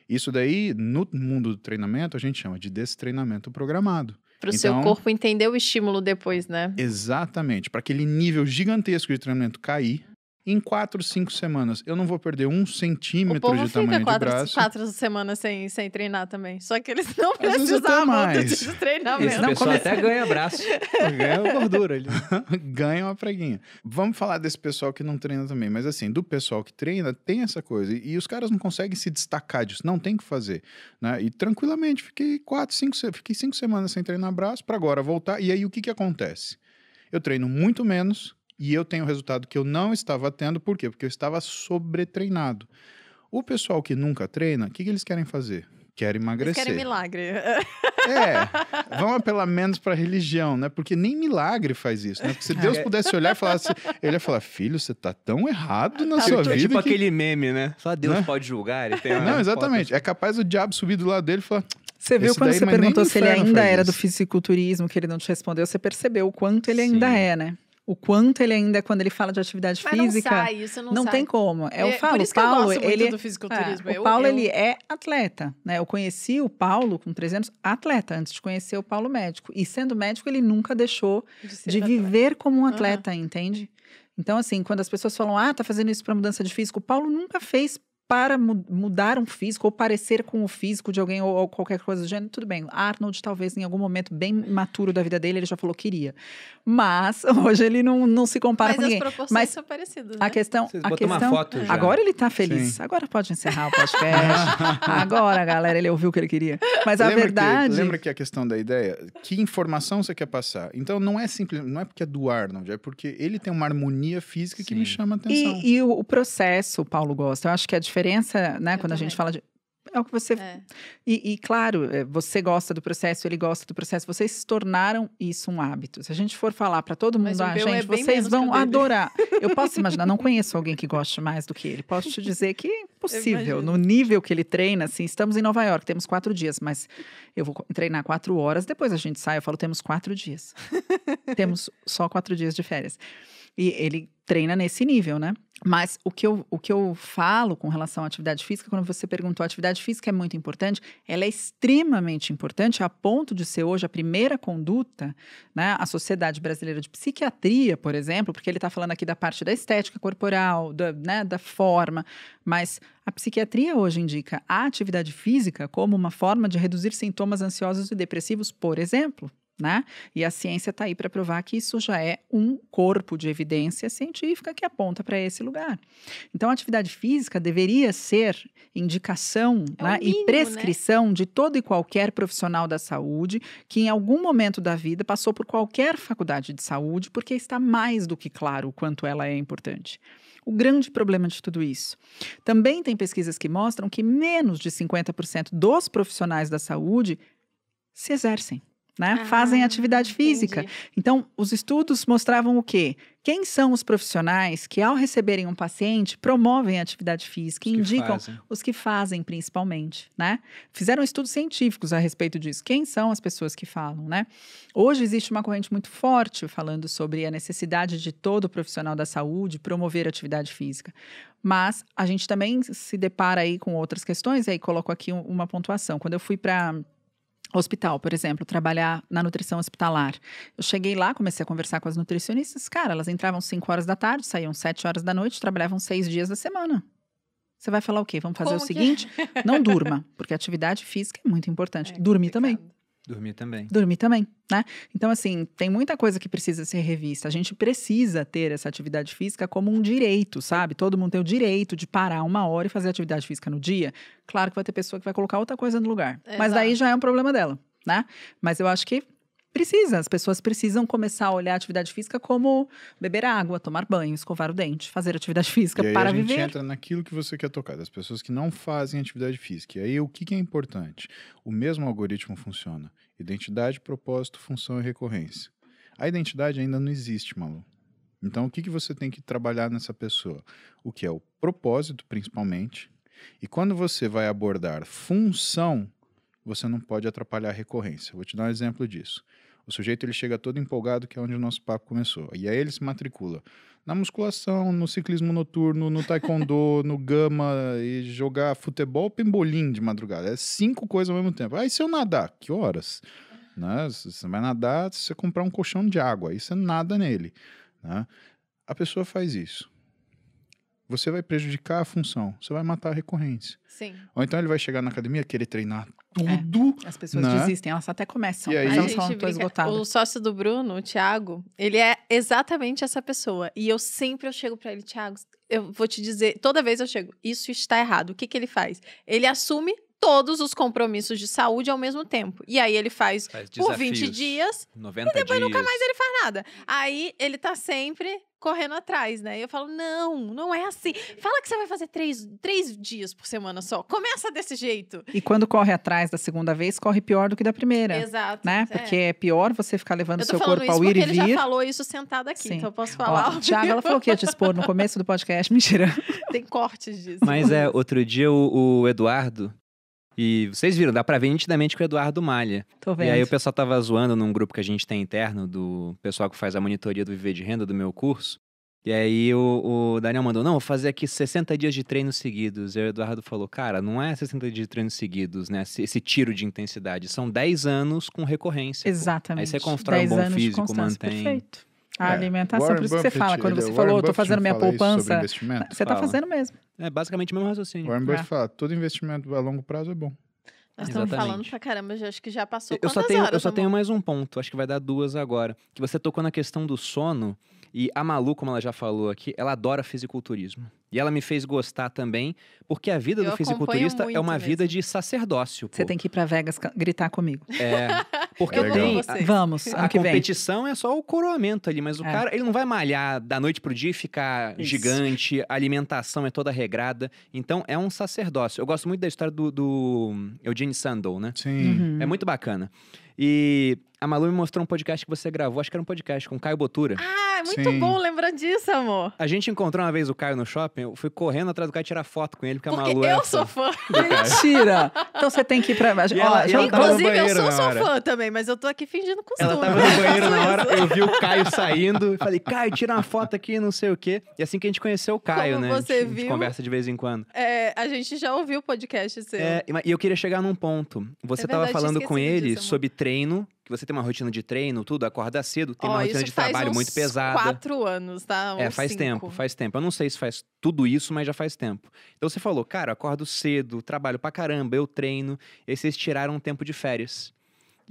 Isso daí, no mundo do treinamento, a gente chama de destreinamento programado. Para o seu Então- corpo entender o estímulo depois, né? Exatamente. Para aquele nível gigantesco de treinamento cair, em quatro, cinco semanas, eu não vou perder um centímetro de tamanho de quatro, braço. quatro semanas sem, sem treinar também. Só que eles não precisam mais. de Esse treinamento. Não, pessoal até ganha braço. ganha gordura ali. ganha uma preguinha. Vamos falar desse pessoal que não treina também, mas assim, do pessoal que treina, tem essa coisa. E, e os caras não conseguem se destacar disso, não tem que fazer. Né? E tranquilamente, fiquei quatro, cinco, fiquei cinco semanas sem treinar braço, para agora voltar. E aí o que, que acontece? Eu treino muito menos e eu tenho o resultado que eu não estava tendo, por quê? Porque eu estava sobretreinado. O pessoal que nunca treina, o que, que eles querem fazer? Querem Eles emagrecer. querem milagre. É, vamos apelar menos pra religião, né? Porque nem milagre faz isso, né? Porque se Deus É. pudesse olhar e falasse, ele ia falar, filho, você tá tão errado na Tá sua vida tipo que... aquele meme, né? Só Deus Né? pode julgar. Ele tem uma Não, exatamente. foto- É capaz o diabo subir do lado dele e falar, Você viu Esse quando daí, você perguntou se ele ainda era do isso. fisiculturismo, que ele não te respondeu, você percebeu o quanto ele ainda Sim. é, né? O quanto ele ainda, quando ele fala de atividade Mas não física, sai, isso não, não sai. tem como. Eu É, falo, Por isso o que eu Paulo, gosto muito ele do fisiculturismo. É, Eu- o Paulo, eu- ele é atleta, né? Eu conheci o Paulo com 13 anos, atleta, antes de conhecer o Paulo médico. E sendo médico, ele nunca deixou de atleta. viver como um atleta, entende? Então, assim, quando as pessoas falam, ah, tá fazendo isso para mudança de físico, o Paulo nunca fez para mu- mudar um físico ou parecer com o físico de alguém ou, ou qualquer coisa do gênero, tudo bem. Arnold, talvez em algum momento bem maturo da vida dele, ele já falou que queria. Mas hoje ele não, não se compara Mas com as ninguém. proporções Mas são parecidas, A né? questão, Vocês a botam uma questão foto já. Agora ele tá feliz. Sim. Agora pode encerrar o podcast. Agora, galera, ele ouviu o que ele queria. Mas a lembra verdade. Que, lembra que a questão da ideia, que informação você quer passar? Então não é simples, não é porque é do Arnold, é porque ele tem uma harmonia física que me Sim. chama a atenção. E, e o, o processo, o Paulo gosta. Eu acho que a diferença, né, Eu quando a gente também. fala de. É o que você. É. E, e, claro, é, você gosta do processo, ele gosta do processo. Vocês se tornaram isso um hábito. Se a gente for falar para todo mundo, ah, é gente, bem vocês vão o dele." adorar. Eu posso imaginar, não conheço alguém que goste mais do que ele. Posso te dizer que é impossível. imagino. No nível que ele treina, assim, estamos em Nova York, temos quatro dias, mas eu vou treinar quatro horas, depois a gente sai, eu falo, temos quatro dias. temos só quatro dias de férias. E ele treina nesse nível, né? Mas o que, eu, o que eu falo com relação à atividade física, quando você perguntou, atividade física é muito importante, ela é extremamente importante a ponto de ser hoje a primeira conduta, né? A Sociedade Brasileira de Psiquiatria, por exemplo, porque ele está falando aqui da parte da estética corporal, da, né, da forma, mas a psiquiatria hoje indica a atividade física como uma forma de reduzir sintomas ansiosos e depressivos, por exemplo. Né? E a ciência está aí para provar que isso já é um corpo de evidência científica que aponta para esse lugar. Então, a atividade física deveria ser indicação É né, mínimo, e né? prescrição de todo e qualquer profissional da saúde que, em algum momento da vida, passou por qualquer faculdade de saúde, porque está mais do que claro o quanto ela é importante. O grande problema de tudo isso. Também tem pesquisas que mostram que menos de 50% dos profissionais da saúde se exercem. Né? Fazem Ah, atividade física. entendi. Então, os estudos mostravam o quê? Quem são os profissionais que, ao receberem um paciente, promovem a atividade física e Os indicam fazem. os que fazem, principalmente, né? Fizeram estudos científicos a respeito disso. Quem são as pessoas que falam, né? Hoje existe uma corrente muito forte falando sobre a necessidade de todo profissional da saúde promover a atividade física. Mas a gente também se depara aí com outras questões, e aí coloco aqui um- uma pontuação. Quando eu fui para hospital, por exemplo, trabalhar na nutrição hospitalar. Eu cheguei lá, comecei a conversar com as nutricionistas. Cara, elas entravam 5 horas da tarde, saíam 7 horas da noite, trabalhavam seis dias da semana. Você vai falar o quê? Vamos fazer Como o que é? seguinte? Não durma, porque a atividade física é muito importante. É Dormir também. Dormir também. Dormir também, né? Então, assim, tem muita coisa que precisa ser revista. A gente precisa ter essa atividade física como um direito, sabe? Todo mundo tem o direito de parar uma hora e fazer atividade física no dia. Claro que vai ter pessoa que vai colocar outra coisa no lugar. Mas daí Exato. já é um problema dela, né? Mas eu acho que precisa. As pessoas precisam começar a olhar a atividade física como beber água, tomar banho, escovar o dente, fazer atividade física E aí para a gente viver. entra naquilo que você quer tocar, das pessoas que não fazem atividade física. E aí o que, que é importante? O mesmo algoritmo funciona. Identidade, propósito, função e recorrência. A identidade ainda não existe, Malu. Então o que, que você tem que trabalhar nessa pessoa? O que é o propósito, principalmente. E quando você vai abordar função, você não pode atrapalhar a recorrência. Vou te dar um exemplo disso. O sujeito ele chega todo empolgado, que é onde o nosso papo começou. E aí ele se matricula na musculação, no ciclismo noturno, no taekwondo, no gama e jogar futebol, pembolim de madrugada. É cinco coisas ao mesmo tempo. Aí se eu nadar, que horas? Né? Você vai nadar, se você comprar um colchão de água, aí você nada nele. Né? A pessoa faz isso. Você vai prejudicar a função, você vai matar a recorrência. Sim. Ou então ele vai chegar na academia, querer treinar É. tudo. As pessoas Né? desistem, elas até começam. E aí- mas A elas gente falam, tô esgotada. O sócio do Bruno, o Thiago, ele é exatamente essa pessoa. E eu sempre eu chego pra ele, Thiago, eu vou te dizer, toda vez eu chego, isso está errado. O que, que ele faz? Ele assume todos os compromissos de saúde ao mesmo tempo. E aí ele faz Faz por 20 desafios. dias, 90 e depois nunca mais ele faz nada. Aí ele tá sempre correndo atrás, né? E eu falo, não, não é assim. Fala que você vai fazer três, três dias por semana só. Começa desse jeito. E quando corre atrás da segunda vez, corre pior do que da primeira. Exato. Né? é. Porque é pior você ficar levando seu corpo ao ir e ele já vir. falou isso sentado aqui, Sim. então eu posso Ó, falar. o Thiago, ela falou que ia te expor no começo do podcast. Mentira. Tem cortes disso. Mas é, outro dia o, o Eduardo. E vocês viram, dá pra ver nitidamente que o Eduardo malha. Tô vendo. E aí o pessoal tava zoando num grupo que a gente tem interno, do pessoal que faz a monitoria do Viver de Renda do meu curso. E aí o, o Daniel mandou, não, vou fazer aqui 60 dias de treino seguidos. E o Eduardo falou, cara, não é 60 dias de treino seguidos, né? Esse, esse tiro de intensidade. São 10 anos com recorrência. pô. Exatamente. Aí você constrói um 10 bom físico, mantém. Perfeito. A É, alimentação, Warren por isso que você Buffett, fala. Quando ele- você falou, tô Buffett fazendo minha poupança. Você tá Fala. fazendo mesmo. É basicamente o mesmo raciocínio. Warren É. Buffett fala, todo investimento a longo prazo é bom. Nós estamos falando pra caramba, já acho que já passou Eu só tenho, horas, eu só amor? tenho mais um ponto, acho que vai dar duas agora. Que você tocou na questão do sono. E a Malu, como ela já falou aqui, ela adora fisiculturismo. E ela me fez gostar também, porque a vida Eu do fisiculturista é uma mesmo. vida de sacerdócio. Você pô. tem que ir pra Vegas gritar comigo. É, porque Eu tem. você. Vamos, A que vem. competição é só o coroamento ali, mas o É. cara, ele não vai malhar da noite pro dia e ficar Isso. gigante, a alimentação é toda regrada. Então, é um sacerdócio. Eu gosto muito da história do, do Eugene Sandow, né? Sim. Uhum. É muito bacana. E a Malu me mostrou um podcast que você gravou, acho que era um podcast com o Caio Botura. Ah, é muito Sim. bom lembrar disso, amor. A gente encontrou uma vez o Caio no shopping, eu fui correndo atrás do Caio tirar foto com ele, porque, Porque a Malu era eu sou fã. Mentira! Então você tem que ir pra. Ó, ela- já- e ela tava no Inclusive, eu sou sua fã também, mas eu tô aqui fingindo costume. Ela tava no banheiro na hora, eu vi o Caio saindo, e falei, Caio, tira uma foto aqui, não sei o quê. E assim que a gente conheceu o Caio, Como né? você a gente, a gente viu? conversa de vez em quando. É, a gente já ouviu o podcast seu. É, e eu queria chegar num ponto. Você É tava verdade, falando tinha com ele disso, sobre treino, você tem uma rotina de treino, tudo, acorda cedo, tem Ó, uma rotina de trabalho uns muito pesada. quatro anos, tá? É, Ou faz cinco. tempo, faz tempo. Eu não sei se faz tudo isso, mas já faz tempo. Então você falou, cara, acordo cedo, trabalho pra caramba, eu treino. E aí vocês tiraram um tempo de férias.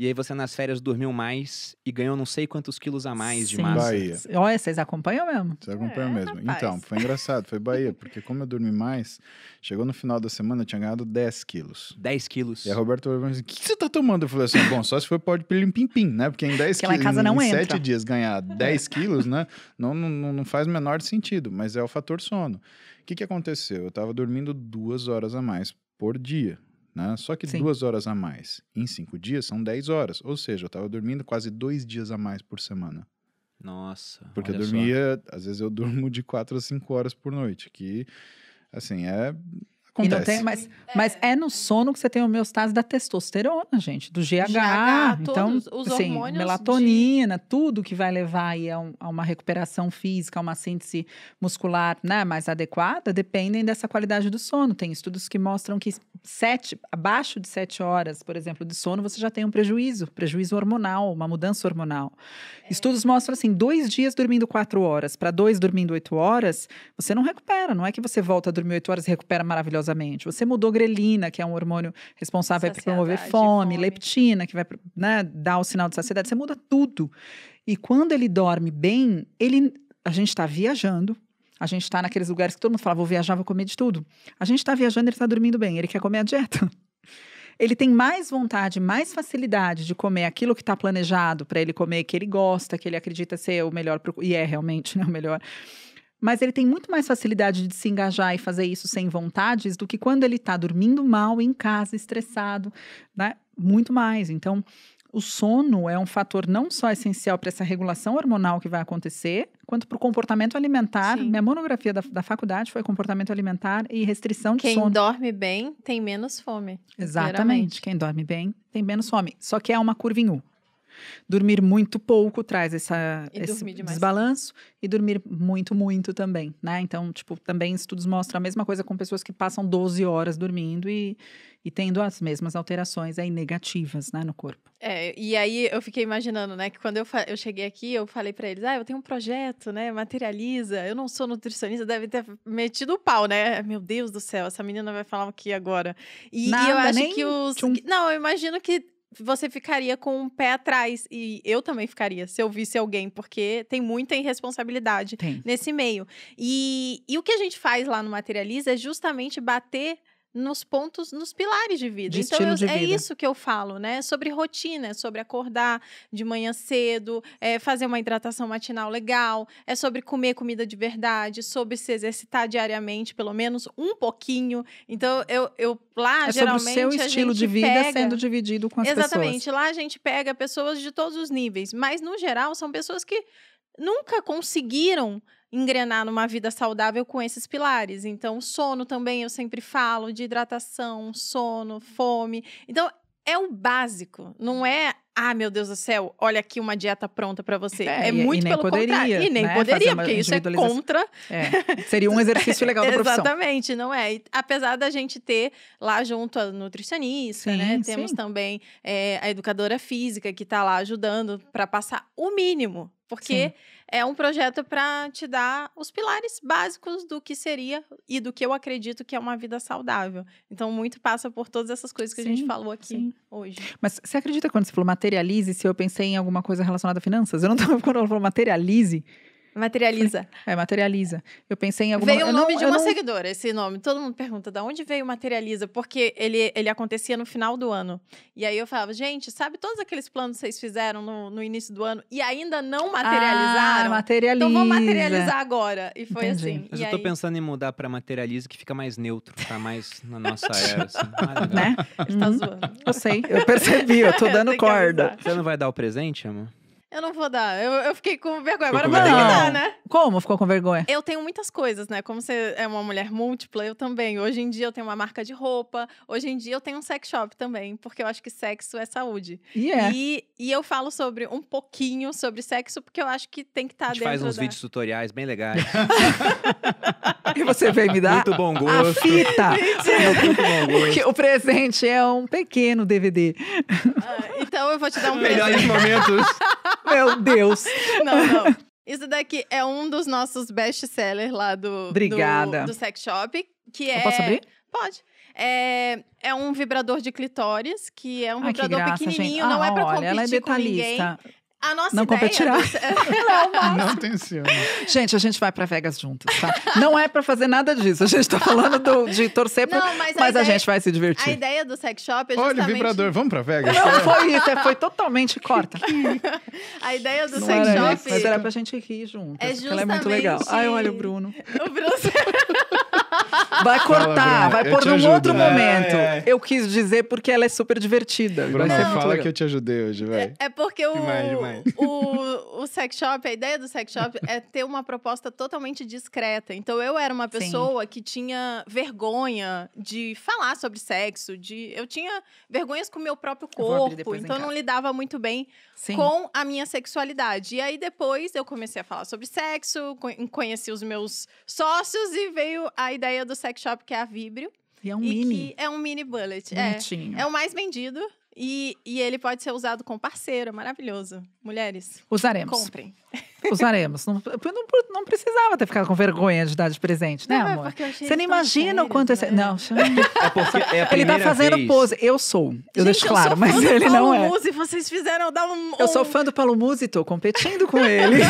E aí você nas férias dormiu mais e ganhou não sei quantos quilos a mais de Sim. massa. Bahia. Olha, vocês acompanham mesmo? Você acompanha É, mesmo. rapaz. Então, foi engraçado, foi Bahia, porque como eu dormi mais, chegou no final da semana, eu tinha ganhado 10 quilos. 10 quilos. E a Roberta falou assim: o que que você tá tomando? Eu falei assim: bom, só se for pó de pilim-pim-pim, né? Porque em 10 Porque lá em quilos, casa não em entra. 7 dias ganhar 10 quilos, né? Não, não, não faz o menor sentido, mas é o fator sono. O que, que aconteceu? Eu tava dormindo duas horas a mais por dia. Né? Só que Sim. duas horas a mais em cinco dias são 10 horas. Ou seja, eu tava dormindo quase dois dias a mais por semana. Nossa. Porque eu olha só. dormia, às vezes eu durmo de 4 a 5 horas por noite, que, assim, é... E Acontece. não tem, mas, mas é no sono que você tem homeostase da testosterona, gente, do GH. GH, então, todos os assim, hormônios melatonina, tudo que vai levar aí a, um- a uma recuperação física, a uma síntese muscular né, mais adequada, dependem dessa qualidade do sono. Tem estudos que mostram que sete, abaixo de sete horas, por exemplo, de sono, você já tem um prejuízo, prejuízo hormonal, uma mudança hormonal. Estudos mostram assim, dois dias dormindo quatro horas para dois dormindo oito horas, você não recupera. Não é que você volta a dormir oito horas e recupera maravilhosamente. Misteriosamente. Você mudou grelina, que é um hormônio responsável por promover fome, fome. leptina, que vai né, dar o sinal de saciedade. Você muda tudo. E quando ele dorme bem, ele, a gente está viajando. A gente está naqueles lugares que todo mundo fala, vou viajar, vou comer de tudo. A gente está viajando, ele está dormindo bem, ele quer comer a dieta. Ele tem mais vontade, mais facilidade de comer aquilo que está planejado para ele comer, que ele gosta, que ele acredita ser o melhor, pro- e é realmente né, o melhor. Mas ele tem muito mais facilidade de se engajar e fazer isso sem vontades do que quando ele está dormindo mal em casa, estressado, né? Muito mais. Então, o sono é um fator não só essencial para essa regulação hormonal que vai acontecer, quanto para o comportamento alimentar. Sim. Minha monografia da, da faculdade foi comportamento alimentar e restrição de Quem sono. dorme bem tem menos fome. Exatamente. Quem dorme bem tem menos fome. Só que é uma curva em U. Dormir muito pouco traz essa, E esse desbalanço e dormir muito, muito também, né? Então, tipo, também estudos mostram a mesma coisa com pessoas que passam 12 horas dormindo e, e tendo as mesmas alterações aí negativas, né, no corpo. É, e aí eu fiquei imaginando, né, que quando eu, eu cheguei aqui, eu falei pra eles, ah, eu tenho um projeto, né, materializa, eu não sou nutricionista, deve ter metido o pau, né? Meu Deus do céu, essa menina vai falar o que agora? E, e eu Nada, acho nem que os... tchum. Não, eu imagino que você ficaria com um pé atrás, e eu também ficaria, se eu visse alguém, porque tem muita irresponsabilidade Tem. nesse meio. E, e o que a gente faz lá no Materializa é justamente bater nos pontos, nos pilares de vida. De então, eu- de é vida. isso que eu falo, né? Sobre rotina, é sobre acordar de manhã cedo, é fazer uma hidratação matinal legal, é sobre comer comida de verdade, sobre se exercitar diariamente, pelo menos um pouquinho. Então, eu, eu lá, É sobre o geralmente, seu estilo de vida pega- sendo dividido com as Exatamente. pessoas. Lá a gente pega pessoas de todos os níveis, mas no geral são pessoas que nunca conseguiram engrenar numa vida saudável com esses pilares. Então, sono também eu sempre falo de hidratação, sono, fome. Então, é o básico, não é ah, meu Deus do céu, olha aqui uma dieta pronta pra você. É, É, e muito pelo poderia, contrário. E nem né, poderia, porque isso é contra É. Seria um exercício legal da profissão. Exatamente, não é? E apesar da gente ter lá junto a nutricionista, Sim, né? Temos sim. também é, a educadora física que está lá ajudando para passar o mínimo, porque Sim. é um projeto para te dar os pilares básicos do que seria e do que eu acredito que é uma vida saudável. Então, muito passa por todas essas coisas que a gente Sim, falou aqui sim. hoje. Mas você acredita quando você falou materialize, se eu pensei em alguma coisa relacionada a finanças? Eu não estava quando ela falou materialize. Materializa. É, materializa. Eu pensei em alguma Veio o nome não- de uma não- seguidora, esse nome. Todo mundo pergunta de onde veio o Materializa, porque ele, ele acontecia no final do ano. E aí eu falava, gente, sabe todos aqueles planos que vocês fizeram no, no início do ano e ainda não Ah, materializaram? materializa. então vamos materializar agora. E foi Entendi. assim. Mas e eu tô aí- pensando em mudar pra materializa que fica mais neutro, tá mais na nossa era, assim. legal. Né? Ele tá Uhum. zoando. Eu sei, eu percebi, eu tô dando corda. Você não vai dar o presente, amor? Eu não vou dar. Eu, eu fiquei com vergonha. Ficou Agora com eu vou ter que dar, né? Como? Ficou com vergonha? Eu tenho muitas coisas, né? Como você é uma mulher múltipla, eu também. Hoje em dia eu tenho uma marca de roupa. Hoje em dia eu tenho um sex shop também, porque eu acho que sexo é saúde. E é. E, e eu falo sobre um pouquinho sobre sexo, porque eu acho que tem que estar A tá gente dentro faz uns da... vídeos tutoriais bem legais. E você veio me dar Muito bom a gosto. fita. Muito bom gosto. O presente é um pequeno DVD. Ah, então eu vou te dar um Melhores presente. momentos. Meu Deus. Não, não. Isso daqui é um dos nossos best-sellers lá do, Obrigada. do, do sex shop, que é... Eu posso abrir? Pode. É, é um vibrador de clitóris, que é um Ai, vibrador graça, pequenininho, gente. não ah, é pra olha, competir ela é com ninguém. A nossa Não ideia... competirá. do- Não tenciona. Gente, a gente vai pra Vegas juntos, tá? Não é pra fazer nada disso. A gente tá falando do- de torcer pra... Não, mas, Mas a, a ideia, gente vai se a divertir. ideia do sex shop é Olha o justamente... vibrador, vamos pra Vegas? Não foi isso, é- foi totalmente corta. A ideia do Não sex era shop... isso, mas era pra gente rir junto. É porque ela é muito legal. justamente- Ai, olha o Bruno. O Bruno- Vai cortar, Bruno, vai pôr num ajudo, outro né? momento. Ai, ai. Eu quis dizer porque ela é super divertida. Bruno, vai fala que eu te ajudei hoje, velho. É porque o, Demais, demais. O, o sex shop, a ideia do sex shop é ter uma proposta totalmente discreta. Então, eu era uma Sim. pessoa que tinha vergonha de falar sobre sexo, de eu tinha vergonhas com o meu próprio corpo, então eu não lidava muito bem Sim. com a minha sexualidade. E aí depois eu comecei a falar sobre sexo, co- conheci os meus sócios e veio a ideia do sex shop que é a Vibrio, E é um e mini. é um mini bullet. É. Bonitinho. É o mais vendido e, e ele pode ser usado com parceiro, maravilhoso. Mulheres, Usaremos. comprem. Usaremos. Não, não, não precisava ter ficado com vergonha de dar de presente, né, Não, é amor? eu Você tão imagina o quanto esse. né? Não, É porque é a ele tá fazendo vez. pose. Eu sou. Eu deixo Gente, claro, sou mas fã do ele Paulo não é. Musi, vocês fizeram dar um. Eu sou um- fã do Paulo Musi, tô competindo com ele.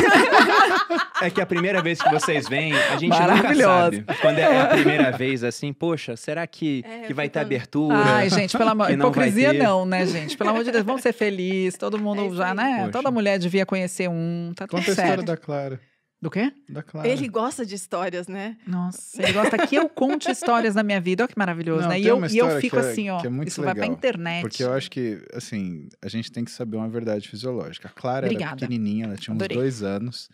É que a primeira vez que vocês vêm, a gente nunca Maravilhosa. sabe. Quando é a primeira vez, assim, poxa, será que, É, que eu vai ter abertura? Ai, gente, pelo amor não Hipocrisia não, né, gente? Pelo amor de Deus, vamos ser felizes. Todo mundo É já, né? Poxa. Toda mulher devia conhecer um. Tá tudo Conta a história da Clara. Do quê? Da Clara. Ele gosta de histórias, né? Nossa, ele gosta que eu conte histórias da minha vida. Olha que maravilhoso, Não, né? E eu, e eu fico que é- assim, ó. que é muito isso vai pra legal, internet. Porque eu acho que, assim, a gente tem que saber uma verdade fisiológica. A Clara era Obrigada. pequenininha, ela tinha uns Adorei. dois anos.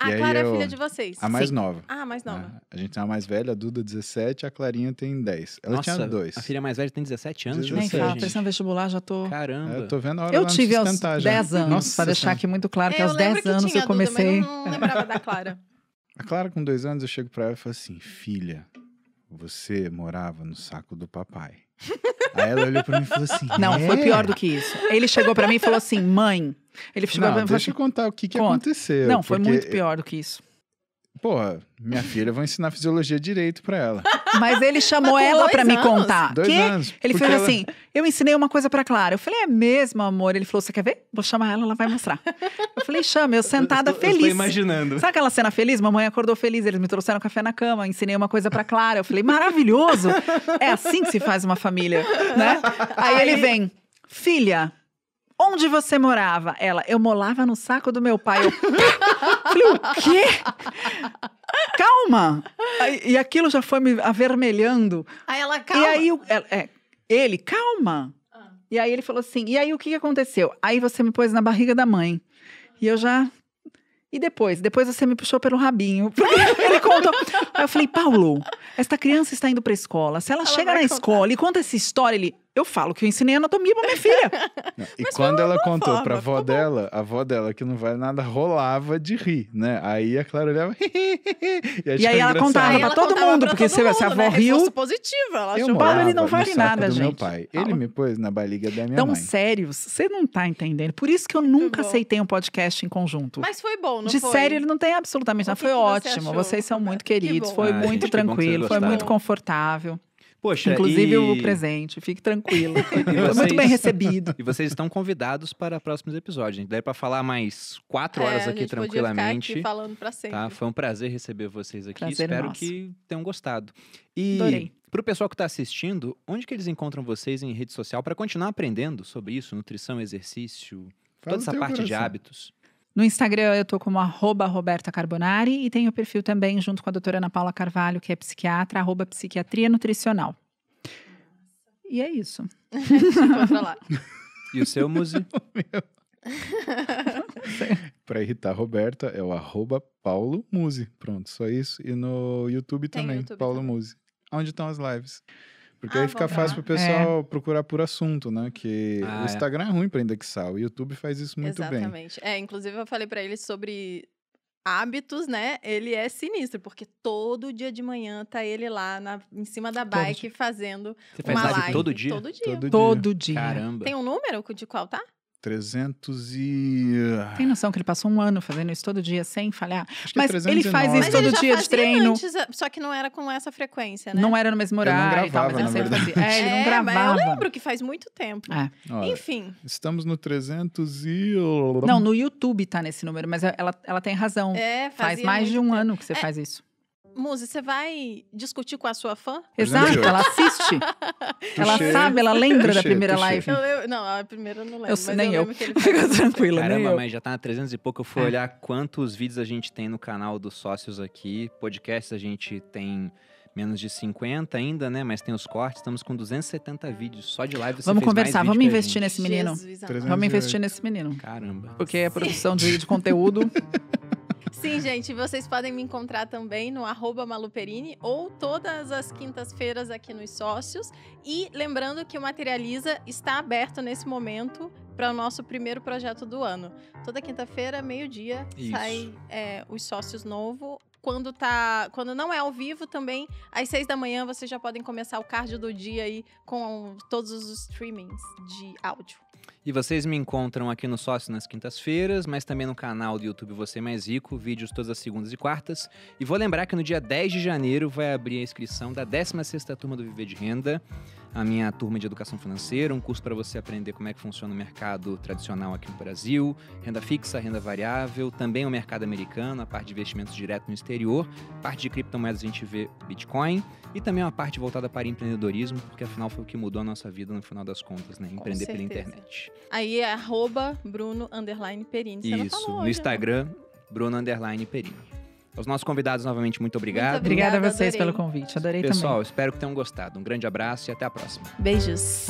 A E aí Clara é eu- filha de vocês. A mais Sim. nova. Ah, mais nova. né? A gente tem a mais velha, a Duda, 17, a Clarinha tem 10. Ela Nossa, tinha dois. a filha mais velha tem 17 anos de Nem 17, fala, vocês, pressão vestibular, já tô. Caramba. É, eu tô vendo a hora Eu ela tive aos sustentar já. 10 anos, Nossa pra deixar aqui muito claro que É, aos eu lembro 10 que anos tinha eu a Duda, comecei. mas eu não lembrava da Clara. A Clara, com dois anos, eu chego pra ela e falo assim: Filha, você morava no saco do papai. Aí ela olhou pra mim e falou assim: Não, é? foi pior do que isso. Ele chegou pra mim e falou assim: mãe. Ele chegou Não, falou deixa assim: eu contar o que, que Conta. aconteceu. Não, foi porque, muito pior do que isso. Porra, minha filha, eu vou ensinar fisiologia direito pra ela. Mas ele chamou Mas ela pra me contar. Dois Quê? anos. Ele falou ela- assim: eu ensinei uma coisa pra Clara. Eu falei, é mesmo, amor? Ele falou: você quer ver? Vou chamar ela, ela vai mostrar. Eu falei, chama, eu sentada eu, tô- eu feliz. tô imaginando. Sabe aquela cena feliz? Mamãe acordou feliz, eles me trouxeram café na cama, ensinei uma coisa pra Clara. Eu falei, maravilhoso! É assim que se faz uma família, né? Aí ele vem, filha, onde você morava? Ela, eu morava no saco do meu pai. Eu falei, o quê? Calma! E aquilo já foi me avermelhando. Aí ela calma. E aí, é, é, ele, calma. Ah. E aí ele falou assim, e aí o que aconteceu? Aí você me pôs na barriga da mãe. E eu já... E depois? Depois você me puxou pelo rabinho. Porque ele contou. Aí eu falei, Paulo, esta criança está indo pra escola. Se ela, Ela chega na contar. escola e conta essa história, ele... Eu falo que eu ensinei anatomia pra minha filha. Não, E quando ela contou forma, pra avó dela, a avó dela, que não vale nada, rolava de rir, né? Aí a Clara olhava. e, E aí ela contava Aí pra ela todo contava mundo, pra porque todo se- se a mundo, avó né? riu- positivo, ela Eu achou Paulo, morava ele não no vale saco nada, do meu gente. pai. Paulo. Ele me pôs na barriga da minha Tão mãe. sérios, você não tá entendendo. Por isso que eu nunca bom. aceitei um podcast em conjunto. Mas foi bom, não de foi? sério, ele não tem absolutamente O nada. que Foi que você ótimo. achou? Vocês são muito Que queridos. bom. Foi Ah, muito gente, tranquilo. Foi gostaram. muito confortável. Poxa, Inclusive e... o presente. Fique tranquilo. Foi vocês- muito bem recebido. E vocês estão convidados para próximos episódios. Daí para falar mais quatro É, horas a aqui gente podia ficar tranquilamente. aqui falando pra sempre. Tá? Foi um prazer receber vocês aqui. Prazer Espero nosso. que tenham gostado. E Adorei. para o pessoal que está assistindo, onde que eles encontram vocês em rede social para continuar aprendendo sobre isso, nutrição, exercício, Fala toda essa parte de coração. hábitos? No Instagram eu tô como arroba Roberta Carbonari e tenho o perfil também junto com a doutora Ana Paula Carvalho, que é psiquiatra, arroba psiquiatria nutricional. E é isso. Encontra lá. E o seu, Muzi? Pra irritar a Roberta, é o arroba Paulo Musi. Pronto, só isso. E no YouTube Tem também, YouTube Paulo também. Musi. Onde estão as lives? Porque Ah, aí fica vamos fácil pro pessoal procurar por assunto, né? Que Ah, o é. Instagram é ruim pra indexar, o YouTube faz isso muito bem. Exatamente. É, inclusive eu falei pra ele sobre hábitos, né? Ele é sinistro, porque todo dia de manhã tá ele lá na, em cima da bike fazendo Você faz uma live live. todo dia? Todo dia. Todo dia. Todo dia. Caramba. Tem um número de qual tá? 300 e... Tem noção que ele passou um ano fazendo isso todo dia sem falhar? Acho que é Mas ele faz 309. isso Mas todo ele já dia de treino. Antes, só que não era com essa frequência, né? Não era no mesmo Eu não horário e tal, mas gravava, ele na sempre verdade. fazia. É, ele não É, gravava. Mas eu lembro que faz muito tempo. É. Olha, Enfim, estamos no 300 e... Não, no YouTube tá nesse número, mas ela, ela tem razão. é, Faz mais de um tempo. ano que você É. faz isso. Muzi, você vai discutir com a sua fã? Exato, 308. ela assiste. ela sabe, ela lembra da primeira live. Eu não, a primeira eu não lembro. Eu mas nem eu. lembro que ele faz Fica tranquila, nem Caramba, eu. mas já tá na 300 e pouco. Eu fui É. olhar quantos vídeos a gente tem no canal dos sócios aqui. Podcasts a gente tem menos de 50 ainda, né? Mas tem os cortes. Estamos com 270 vídeos só de live. Você Vamos conversar, vamos investir nesse menino. Jesus amado. 300. Vamos investir nesse menino. Caramba. Porque a produção de, de conteúdo. Sim, gente, vocês podem me encontrar também no arroba Maluperini ou todas as quintas-feiras aqui nos Sócios. E lembrando que o Materializa está aberto nesse momento para o nosso primeiro projeto do ano. Toda quinta-feira, meio-dia, sai é, os Sócios novo. Quando, tá, quando não é ao vivo, também, às seis da manhã, vocês já podem começar o card do dia aí com todos os streamings de áudio. E vocês me encontram aqui no Sócio nas quintas-feiras, mas também no canal do YouTube Você Mais Rico, vídeos todas as segundas e quartas. E vou lembrar que no dia 10 de janeiro vai abrir a inscrição da 16ª turma do Viver de Renda, a minha turma de educação financeira, um curso para você aprender como é que funciona o mercado tradicional aqui no Brasil, renda fixa, renda variável, também o mercado americano, a parte de investimentos direto no exterior, parte de criptomoedas a gente vê Bitcoin e também uma parte voltada para empreendedorismo, porque afinal foi o que mudou a nossa vida no final das contas, né? Empreender pela internet. Aí é arroba Bruno underline Perini. Você não Isso, falou no né? Instagram, Bruno Underline Perini. Aos nossos convidados, novamente, muito obrigado. Muito Obrigada a Obrigada, vocês adorei. pelo convite. Adorei Pessoal, também. espero que tenham gostado. Um grande abraço e até a próxima. Beijos.